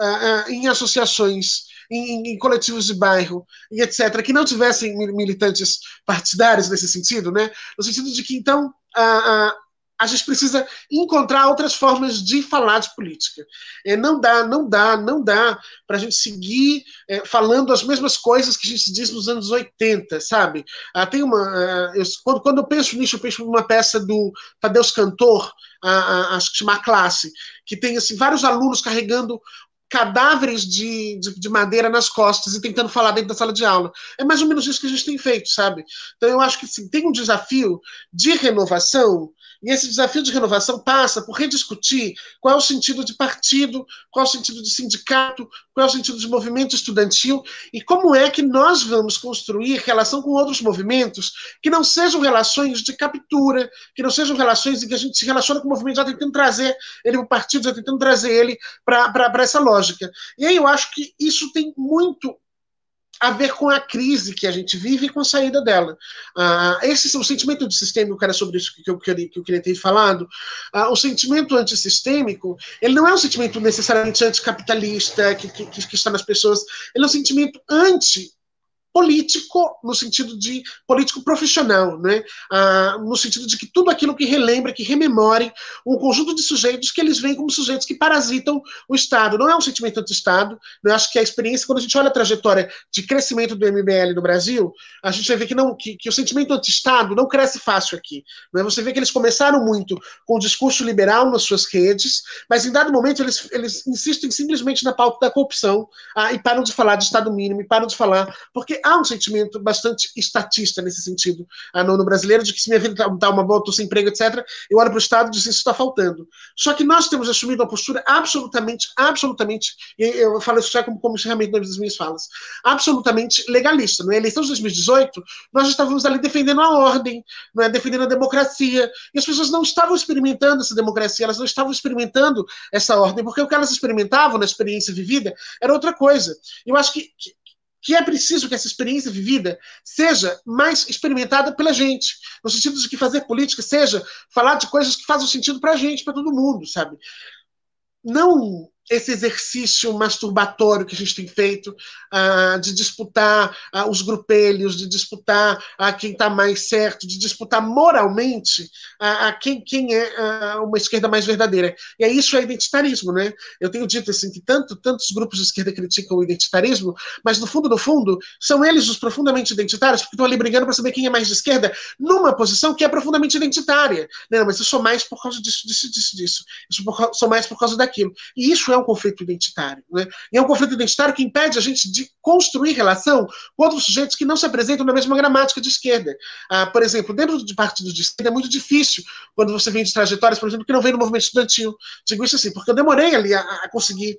uh, em associações, em, em, coletivos de bairro, e etc., que não tivessem militantes partidários nesse sentido, né? No sentido de que, então, uh, a gente precisa encontrar outras formas de falar de política. É, não dá, não dá, não dá para a gente seguir é, falando as mesmas coisas que a gente diz nos anos 80, sabe? Ah, tem uma, ah, eu, quando, quando eu penso nisso, eu penso numa peça do Tadeus Cantor, acho que chama Classe, que tem assim, vários alunos carregando cadáveres de, de, de, madeira nas costas e tentando falar dentro da sala de aula. É mais ou menos isso que a gente tem feito, sabe? Então eu acho que assim, tem um desafio de renovação e esse desafio de renovação passa por rediscutir qual é o sentido de partido, qual é o sentido de sindicato, qual é o sentido de movimento estudantil e como é que nós vamos construir relação com outros movimentos que não sejam relações de captura, que não sejam relações em que a gente se relaciona com o movimento já tentando trazer ele para o partido, já tentando trazer ele para essa lógica. E aí eu acho que isso tem muito a ver com a crise que a gente vive e com a saída dela. Uh, esse é o sentimento antissistêmico, era sobre isso que eu queria, que eu queria ter falado. Uh, o sentimento antissistêmico, ele não é um sentimento necessariamente anticapitalista que, que, que está nas pessoas, ele é um sentimento anti político no sentido de político profissional, né? Ah, no sentido de que tudo aquilo que relembra, que rememore um conjunto de sujeitos que eles veem como sujeitos que parasitam o Estado. Não é um sentimento anti-Estado, eu acho que a experiência, quando a gente olha a trajetória de crescimento do MBL no Brasil, a gente vai ver que, não, que, que o sentimento anti-Estado não cresce fácil aqui. Né? Você vê que eles começaram muito com o discurso liberal nas suas redes, mas em dado momento eles, eles insistem simplesmente na pauta da corrupção ah, e param de falar de Estado mínimo, e param de falar, porque há um sentimento bastante estatista nesse sentido ah, no, brasileiro, de que se minha vida está tá uma boa, estou sem emprego, etc., eu olho para o Estado e digo, isso está faltando. Só que nós temos assumido uma postura absolutamente, absolutamente, eu falo isso já como, como encerramento das minhas falas, absolutamente legalista. Na é? eleição de 2018, nós estávamos ali defendendo a ordem, não é? defendendo a democracia, e as pessoas não estavam experimentando essa democracia, elas não estavam experimentando essa ordem, porque o que elas experimentavam na experiência vivida era outra coisa. Eu acho que, que que é preciso que essa experiência vivida seja mais experimentada pela gente, no sentido de que fazer política seja falar de coisas que fazem sentido para a gente, para todo mundo, sabe? Não esse exercício masturbatório que a gente tem feito uh, de disputar uh, os grupelhos, de disputar uh, quem está mais certo, de disputar moralmente a quem, quem é uma esquerda mais verdadeira. E é isso é identitarismo, né? Eu tenho dito assim que tanto tantos grupos de esquerda criticam o identitarismo, mas no fundo, no fundo, são eles os profundamente identitários porque estão ali brigando para saber quem é mais de esquerda numa posição que é profundamente identitária. Não, mas eu sou mais por causa disso, disso, disso, disso. Eu sou mais por causa daquilo. E isso é um conflito identitário. Né? E é um conflito identitário que impede a gente de construir relação com outros sujeitos que não se apresentam na mesma gramática de esquerda. Ah, por exemplo, dentro de partidos de esquerda é muito difícil quando você vem de trajetórias, por exemplo, que não vem do movimento estudantil. Digo isso assim, porque eu demorei ali a, a conseguir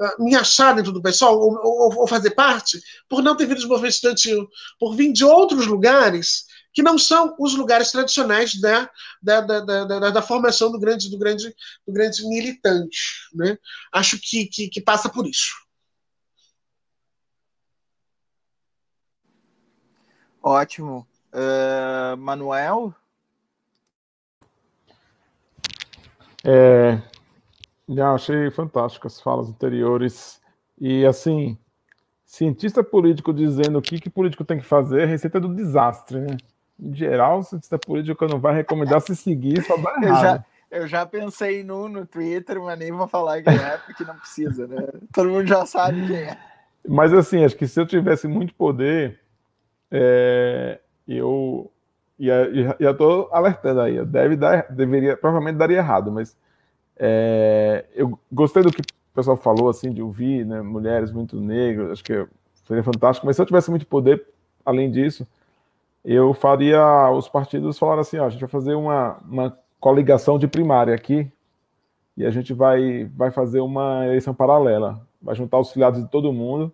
uh, me achar dentro do pessoal ou, ou, ou, fazer parte por não ter vindo do movimento estudantil, por vir de outros lugares que não são os lugares tradicionais da, da, da, da, da formação do grande, do grande, do grande militante. Né? Acho que, que, que passa por isso. Ótimo. Uh, Manuel? É, já achei fantástico as falas anteriores. E, assim, cientista político dizendo o que, que político tem que fazer é receita do desastre, né? Em geral, o cientista político não vai recomendar se seguir, só dá errado. Eu já, eu já pensei no, no Twitter, mas nem vou falar quem é, porque não precisa, né? Todo mundo já sabe quem é. Mas assim, acho que se eu tivesse muito poder, é, eu já estou alertando aí, deve dar, deveria, provavelmente daria errado, mas é, eu gostei do que o pessoal falou, assim, de ouvir, né, mulheres muito negras, acho que seria fantástico, mas se eu tivesse muito poder, além disso, eu faria os partidos falar assim, ó, a gente vai fazer uma, uma coligação de primária aqui e a gente vai, vai fazer uma eleição paralela, vai juntar os filiados de todo mundo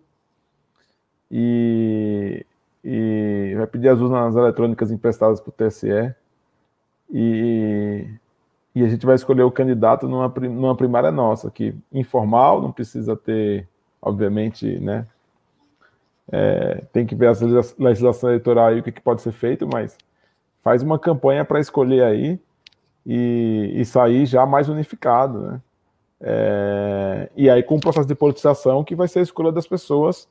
e, e vai pedir as urnas eletrônicas emprestadas para o TSE e, e a gente vai escolher o candidato numa, numa primária nossa, que informal, não precisa ter, obviamente, né? É, tem que ver a legislação eleitoral e o que, que pode ser feito, mas faz uma campanha para escolher aí e, e, sair já mais unificado, né? É, e aí com o processo de politização que vai ser a escolha das pessoas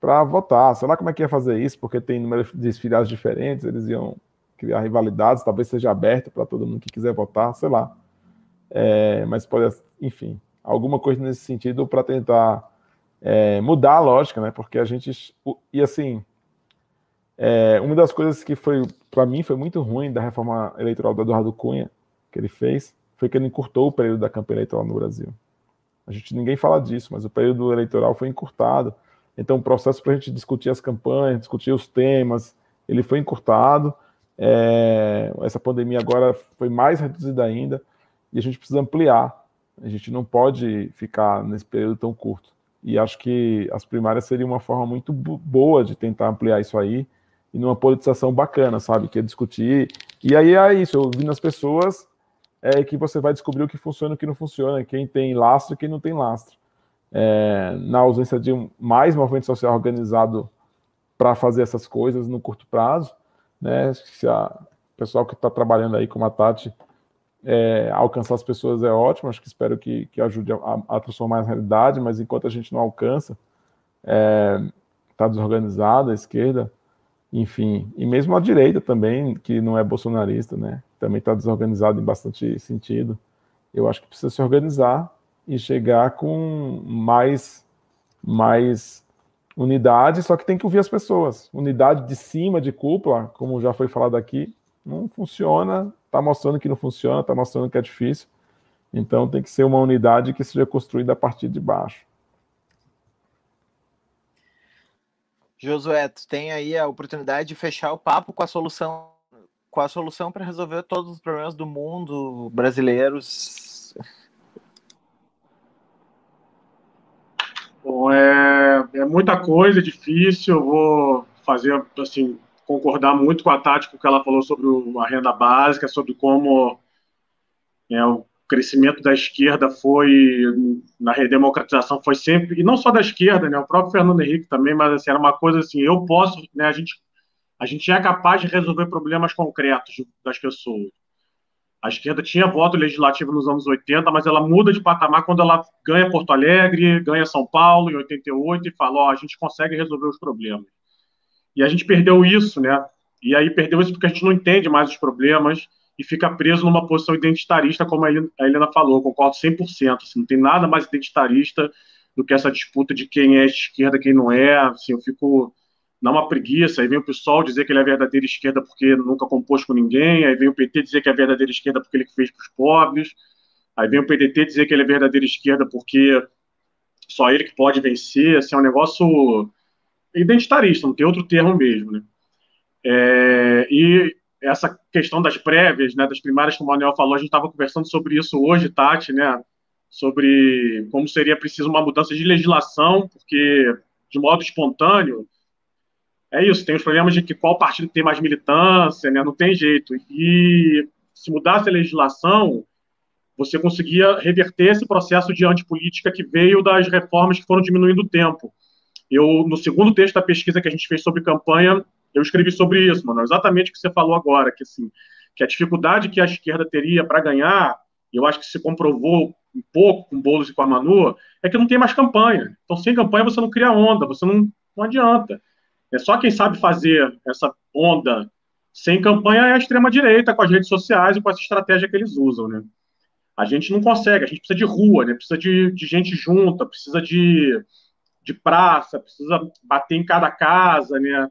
para votar. Sei lá como é que ia fazer isso, porque tem número de filiados diferentes, eles iam criar rivalidades, talvez seja aberto para todo mundo que quiser votar, sei lá. É, mas pode, enfim, alguma coisa nesse sentido para tentar é, mudar a lógica, né? Porque a gente. E assim, é, uma das coisas que foi, para mim, foi muito ruim da reforma eleitoral do Eduardo Cunha, que ele fez, foi que ele encurtou o período da campanha eleitoral no Brasil. A gente ninguém fala disso, mas o período eleitoral foi encurtado. Então, o processo para a gente discutir as campanhas, discutir os temas, ele foi encurtado. É, essa pandemia agora foi mais reduzida ainda e a gente precisa ampliar. A gente não pode ficar nesse período tão curto. E acho que as primárias seriam uma forma muito boa de tentar ampliar isso aí e numa politização bacana, sabe? Que é discutir. E aí é isso, ouvindo as pessoas, é que você vai descobrir o que funciona e o que não funciona, quem tem lastro e quem não tem lastro. É, na ausência de um, mais movimento social organizado para fazer essas coisas no curto prazo, né? Se a pessoal que está trabalhando aí com a Tati é, alcançar as pessoas é ótimo, acho que espero que, que ajude a, a transformar a realidade, mas enquanto a gente não alcança, está é, tá desorganizada a esquerda, enfim, e mesmo a direita também, que não é bolsonarista, né, também está desorganizada em bastante sentido. Eu acho que precisa se organizar e chegar com mais, mais unidade, só que tem que ouvir as pessoas. Unidade de cima, de cúpula, como já foi falado aqui, não funciona, está mostrando que não funciona, está mostrando que é difícil. Então tem que ser uma unidade que seja construída a partir de baixo. Josué, tu tem aí a oportunidade de fechar o papo com a solução com a solução para resolver todos os problemas do mundo brasileiros Bom, é, é muita coisa, é difícil. Eu vou fazer, assim, concordar muito com a tática que ela falou sobre a renda básica, sobre como é, o crescimento da esquerda foi, na redemocratização, foi sempre, e não só da esquerda, né, o próprio Fernando Henrique também, mas assim, era uma coisa assim, eu posso, né, a gente, a gente é capaz de resolver problemas concretos das pessoas. A esquerda tinha voto legislativo nos anos 80, mas ela muda de patamar quando ela ganha Porto Alegre, ganha São Paulo em 88 e fala: Ó, a gente consegue resolver os problemas. E a gente perdeu isso, né? E aí perdeu isso porque a gente não entende mais os problemas e fica preso numa posição identitarista, como a Helena falou, concordo 100%. Assim, não tem nada mais identitarista do que essa disputa de quem é esquerda, quem não é. Assim, eu fico dá uma preguiça, aí vem o PSOL dizer que ele é verdadeira esquerda porque nunca compôs com ninguém, aí vem o PT dizer que é verdadeira esquerda porque ele fez para os pobres, aí vem o PDT dizer que ele é verdadeira esquerda porque só ele que pode vencer, assim, é um negócio identitarista, não tem outro termo mesmo, né? É, e essa questão das prévias, né, das primárias, como o Manuel falou, a gente estava conversando sobre isso hoje, Tati, né, sobre como seria preciso uma mudança de legislação, porque de modo espontâneo, é isso, tem os problemas de que qual partido tem mais militância, né? não tem jeito. E se mudasse a legislação, você conseguia reverter esse processo de antipolítica que veio das reformas que foram diminuindo o tempo. Eu, no segundo texto da pesquisa que a gente fez sobre campanha, eu escrevi sobre isso, mano, exatamente o que você falou agora, que assim, que a dificuldade que a esquerda teria para ganhar, eu acho que se comprovou um pouco com Boulos e com a Manu, é que não tem mais campanha. Então, sem campanha, você não cria onda, você não, não adianta. É só quem sabe fazer essa onda sem campanha é a extrema-direita, com as redes sociais e com essa estratégia que eles usam, né? A gente não consegue, a gente precisa de rua, né? Precisa de, de gente junta, precisa de, de praça, precisa bater em cada casa, né?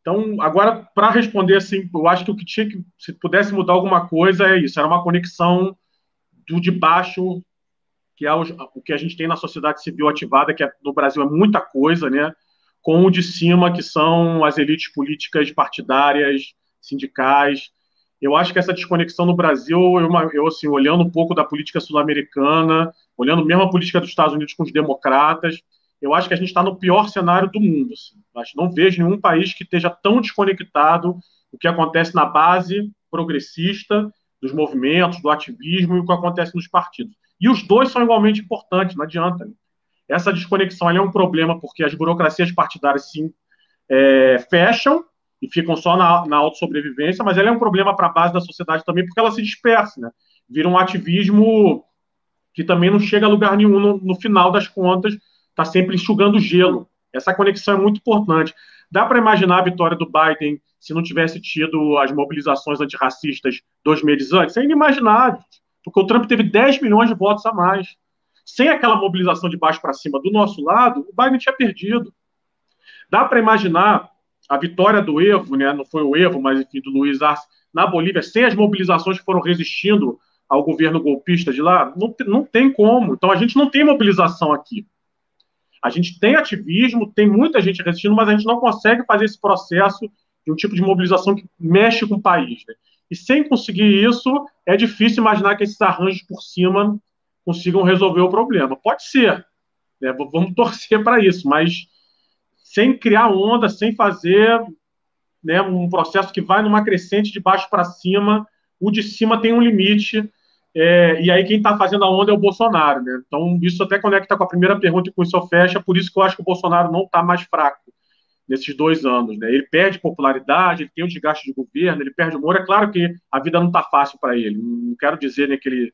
Então, agora, para responder assim, eu acho que o que tinha que, se pudesse mudar alguma coisa, é isso, era uma conexão do de baixo, que é o, o que a gente tem na sociedade civil ativada, que é, no Brasil é muita coisa, né? com o de cima, que são as elites políticas partidárias, sindicais. Eu acho que essa desconexão no Brasil, eu, eu assim, olhando um pouco da política sul-americana, olhando mesmo a política dos Estados Unidos com os democratas, eu acho que a gente está no pior cenário do mundo. Assim. Acho, não vejo nenhum país que esteja tão desconectado do que acontece na base progressista dos movimentos, do ativismo e o que acontece nos partidos. E os dois são igualmente importantes, não adianta. Né? Essa desconexão é um problema porque as burocracias partidárias sim é, fecham e ficam só na, na autossobrevivência, mas ela é um problema para a base da sociedade também porque ela se dispersa, né? vira um ativismo que também não chega a lugar nenhum no, no final das contas, está sempre enxugando gelo. Essa conexão é muito importante. Dá para imaginar a vitória do Biden se não tivesse tido as mobilizações antirracistas dois meses antes? É inimaginável, porque o Trump teve 10 milhões de votos a mais. Sem aquela mobilização de baixo para cima do nosso lado, o Biden tinha perdido. Dá para imaginar a vitória do Evo, né? não foi o Evo, mas enfim, do Luiz Arce, na Bolívia, sem as mobilizações que foram resistindo ao governo golpista de lá? Não, não tem como. Então a gente não tem mobilização aqui. A gente tem ativismo, tem muita gente resistindo, mas a gente não consegue fazer esse processo de um tipo de mobilização que mexe com o país. Né? E sem conseguir isso, é difícil imaginar que esses arranjos por cima consigam resolver o problema. Pode ser, né? vamos torcer para isso, mas sem criar onda, sem fazer né, um processo que vai numa crescente de baixo para cima, o de cima tem um limite é, e aí quem está fazendo a onda é o Bolsonaro, né? Então isso até conecta com a primeira pergunta e com isso fecha, por isso que eu acho que o Bolsonaro não está mais fraco nesses dois anos, né? Ele perde popularidade, ele tem um desgaste de governo, ele perde humor. É claro que a vida não está fácil para ele. Não quero dizer né, que ele,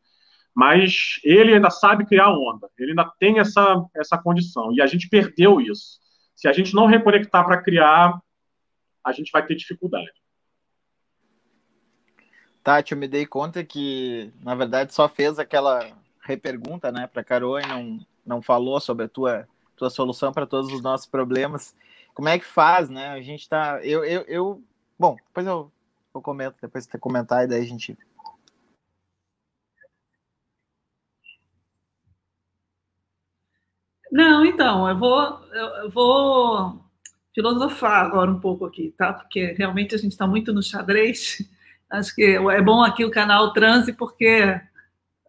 mas ele ainda sabe criar onda. Ele ainda tem essa essa condição e a gente perdeu isso. Se a gente não reconectar para criar, a gente vai ter dificuldade. Tati, eu me dei conta que, na verdade, só fez aquela repergunta, né, para Carol e não, não falou sobre a tua, tua solução para todos os nossos problemas. Como é que faz, né? A gente tá. Eu, eu, eu... Bom, depois eu, eu comento, depois você comentar e daí a gente. Não, então, eu vou, eu vou filosofar agora um pouco aqui, tá? Porque realmente a gente está muito no xadrez Acho que é bom aqui o canal Transe, porque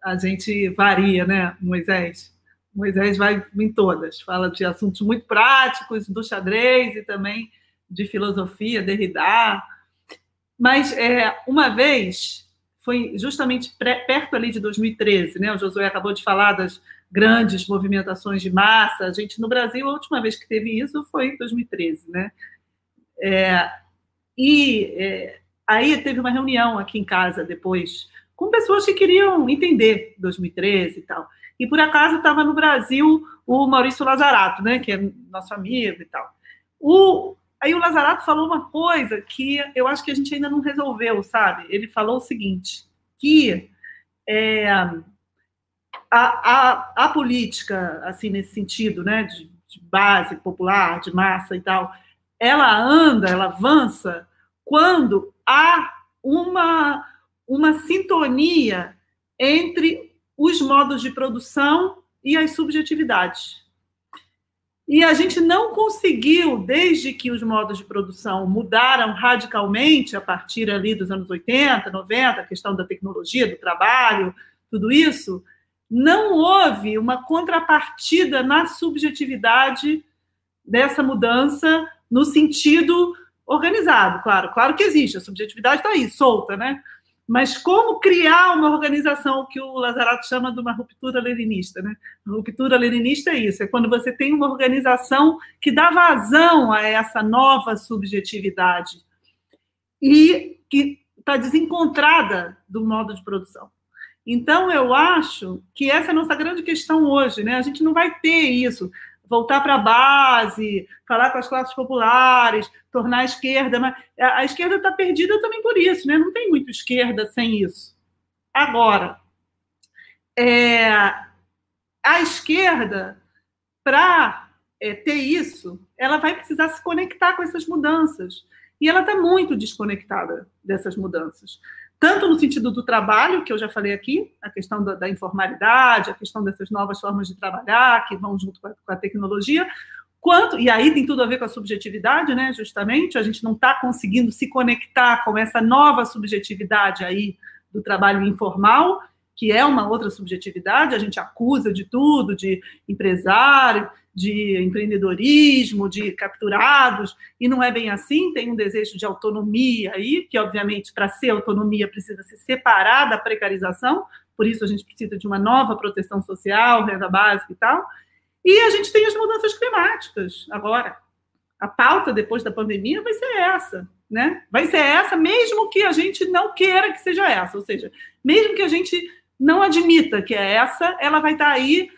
a gente varia, né, Moisés? Moisés vai em todas, fala de assuntos muito práticos, do xadrez e também de filosofia, Derrida. Mas é, uma vez, foi justamente perto ali de 2013, né? O Josué acabou de falar das grandes movimentações de massa. A gente, no Brasil, a última vez que teve isso foi em 2013, né? É, e é, Aí teve uma reunião aqui em casa depois, com pessoas que queriam entender 2013 e tal. E por acaso estava no Brasil o Maurício Lazarato, né, que é nosso amigo e tal. O, aí o Lazarato falou uma coisa que eu acho que a gente ainda não resolveu, sabe? Ele falou o seguinte, que é, a, a, a, política, assim, nesse sentido, né, de, de base popular, de massa e tal, ela anda, ela avança quando há uma, uma sintonia entre os modos de produção e as subjetividades. E a gente não conseguiu, desde que os modos de produção mudaram radicalmente a partir ali dos anos 80, 90, a questão da tecnologia, do trabalho, tudo isso, não houve uma contrapartida na subjetividade dessa mudança no sentido organizado, claro. Claro que existe, a subjetividade está aí, solta, né? Mas como criar uma organização que o Lazarato chama de uma ruptura leninista, né? Ruptura leninista é isso, é quando você tem uma organização que dá vazão a essa nova subjetividade e que está desencontrada do modo de produção. Então, eu acho que essa é a nossa grande questão hoje, né? A gente não vai ter isso voltar para a base, falar com as classes populares, tornar a esquerda. Mas a esquerda está perdida também por isso, né? Não tem muito esquerda sem isso. Agora, é, a esquerda, para é, ter isso, ela vai precisar se conectar com essas mudanças. E ela está muito desconectada dessas mudanças tanto no sentido do trabalho, que eu já falei aqui, a questão da, da informalidade, a questão dessas novas formas de trabalhar que vão junto com a, com a, tecnologia, quanto, e aí tem tudo a ver com a subjetividade, né, justamente, a gente não está conseguindo se conectar com essa nova subjetividade aí do trabalho informal, que é uma outra subjetividade, a gente acusa de tudo, de empresário, de empreendedorismo, de capturados, e não é bem assim, tem um desejo de autonomia aí, que obviamente para ser autonomia precisa se separar da precarização, por isso a gente precisa de uma nova proteção social, renda básica e tal. E a gente tem as mudanças climáticas agora. A pauta depois da pandemia vai ser essa, né? Vai ser essa, mesmo que a gente não queira que seja essa, ou seja, mesmo que a gente não admita que é essa, ela vai estar aí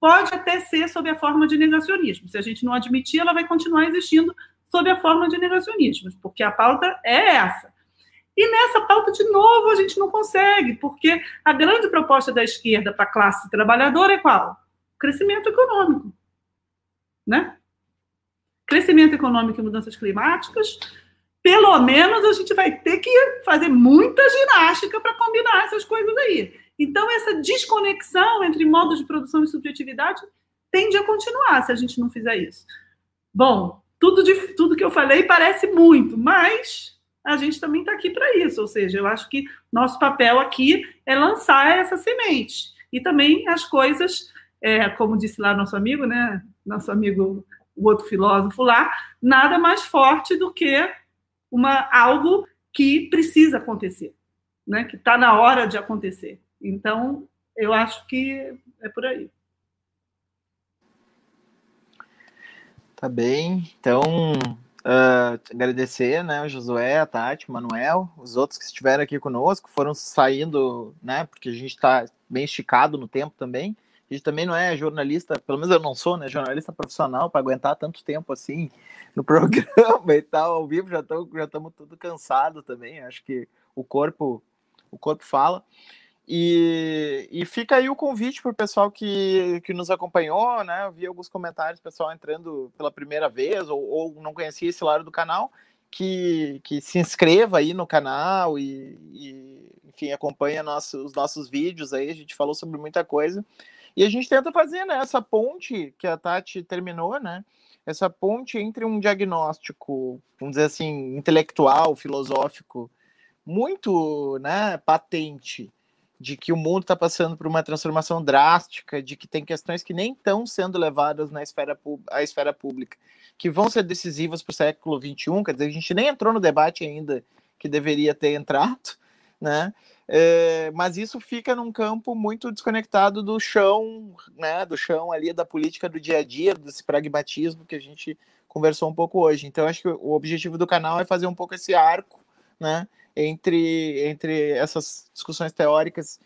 pode até ser sob a forma de negacionismo. Se a gente não admitir, ela vai continuar existindo sob a forma de negacionismo, porque a pauta é essa. E nessa pauta, de novo, a gente não consegue, porque a grande proposta da esquerda para a classe trabalhadora é qual? Crescimento econômico. Né? Crescimento econômico e mudanças climáticas, pelo menos a gente vai ter que fazer muita ginástica para combinar essas coisas aí. Então, essa desconexão entre modos de produção e subjetividade tende a continuar se a gente não fizer isso. Bom, tudo, de, tudo que eu falei parece muito, mas a gente também está aqui para isso. Ou seja, eu acho que nosso papel aqui é lançar essa semente. E também as coisas, é, como disse lá nosso amigo, né? Nosso amigo, o outro filósofo lá, nada mais forte do que uma, algo que precisa acontecer, né? que está na hora de acontecer. Então, eu acho que é por aí. Tá bem. Então, uh, agradecer, né, o Josué, a Tati, o Manuel, os outros que estiveram aqui conosco, foram saindo, né, porque a gente está bem esticado no tempo também. A gente também não é jornalista, pelo menos eu não sou, né, jornalista profissional para aguentar tanto tempo assim no programa e tal, ao vivo já estamos já tudo cansado também. Acho que o corpo o corpo fala. E, e fica aí o convite para o pessoal que, que nos acompanhou, né? Eu vi alguns comentários, pessoal entrando pela primeira vez ou, ou não conhecia esse lado do canal, que, que se inscreva aí no canal e, e enfim, acompanha nosso, os nossos vídeos aí. A gente falou sobre muita coisa. E a gente tenta fazer né, essa ponte que a Tati terminou, né? Essa ponte entre um diagnóstico, vamos dizer assim, intelectual, filosófico, muito né, patente de que o mundo está passando por uma transformação drástica, de que tem questões que nem estão sendo levadas na esfera, à esfera pública, que vão ser decisivas para o século XXI, quer dizer, a gente nem entrou no debate ainda que deveria ter entrado, né? É, mas isso fica num campo muito desconectado do chão, né? Do chão ali da política do dia a dia, desse pragmatismo que a gente conversou um pouco hoje. Então, acho que o objetivo do canal é fazer um pouco esse arco, né? Entre, entre essas discussões teóricas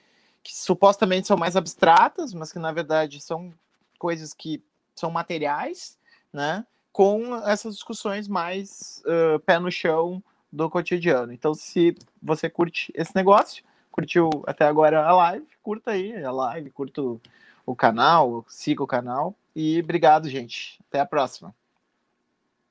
que supostamente são mais abstratas, mas que na verdade são coisas que são materiais, né? Com essas discussões mais uh, pé no chão do cotidiano. Então, se você curte esse negócio, curtiu até agora a live, curta aí a live, curta o canal, siga o canal e obrigado, gente. Até a próxima.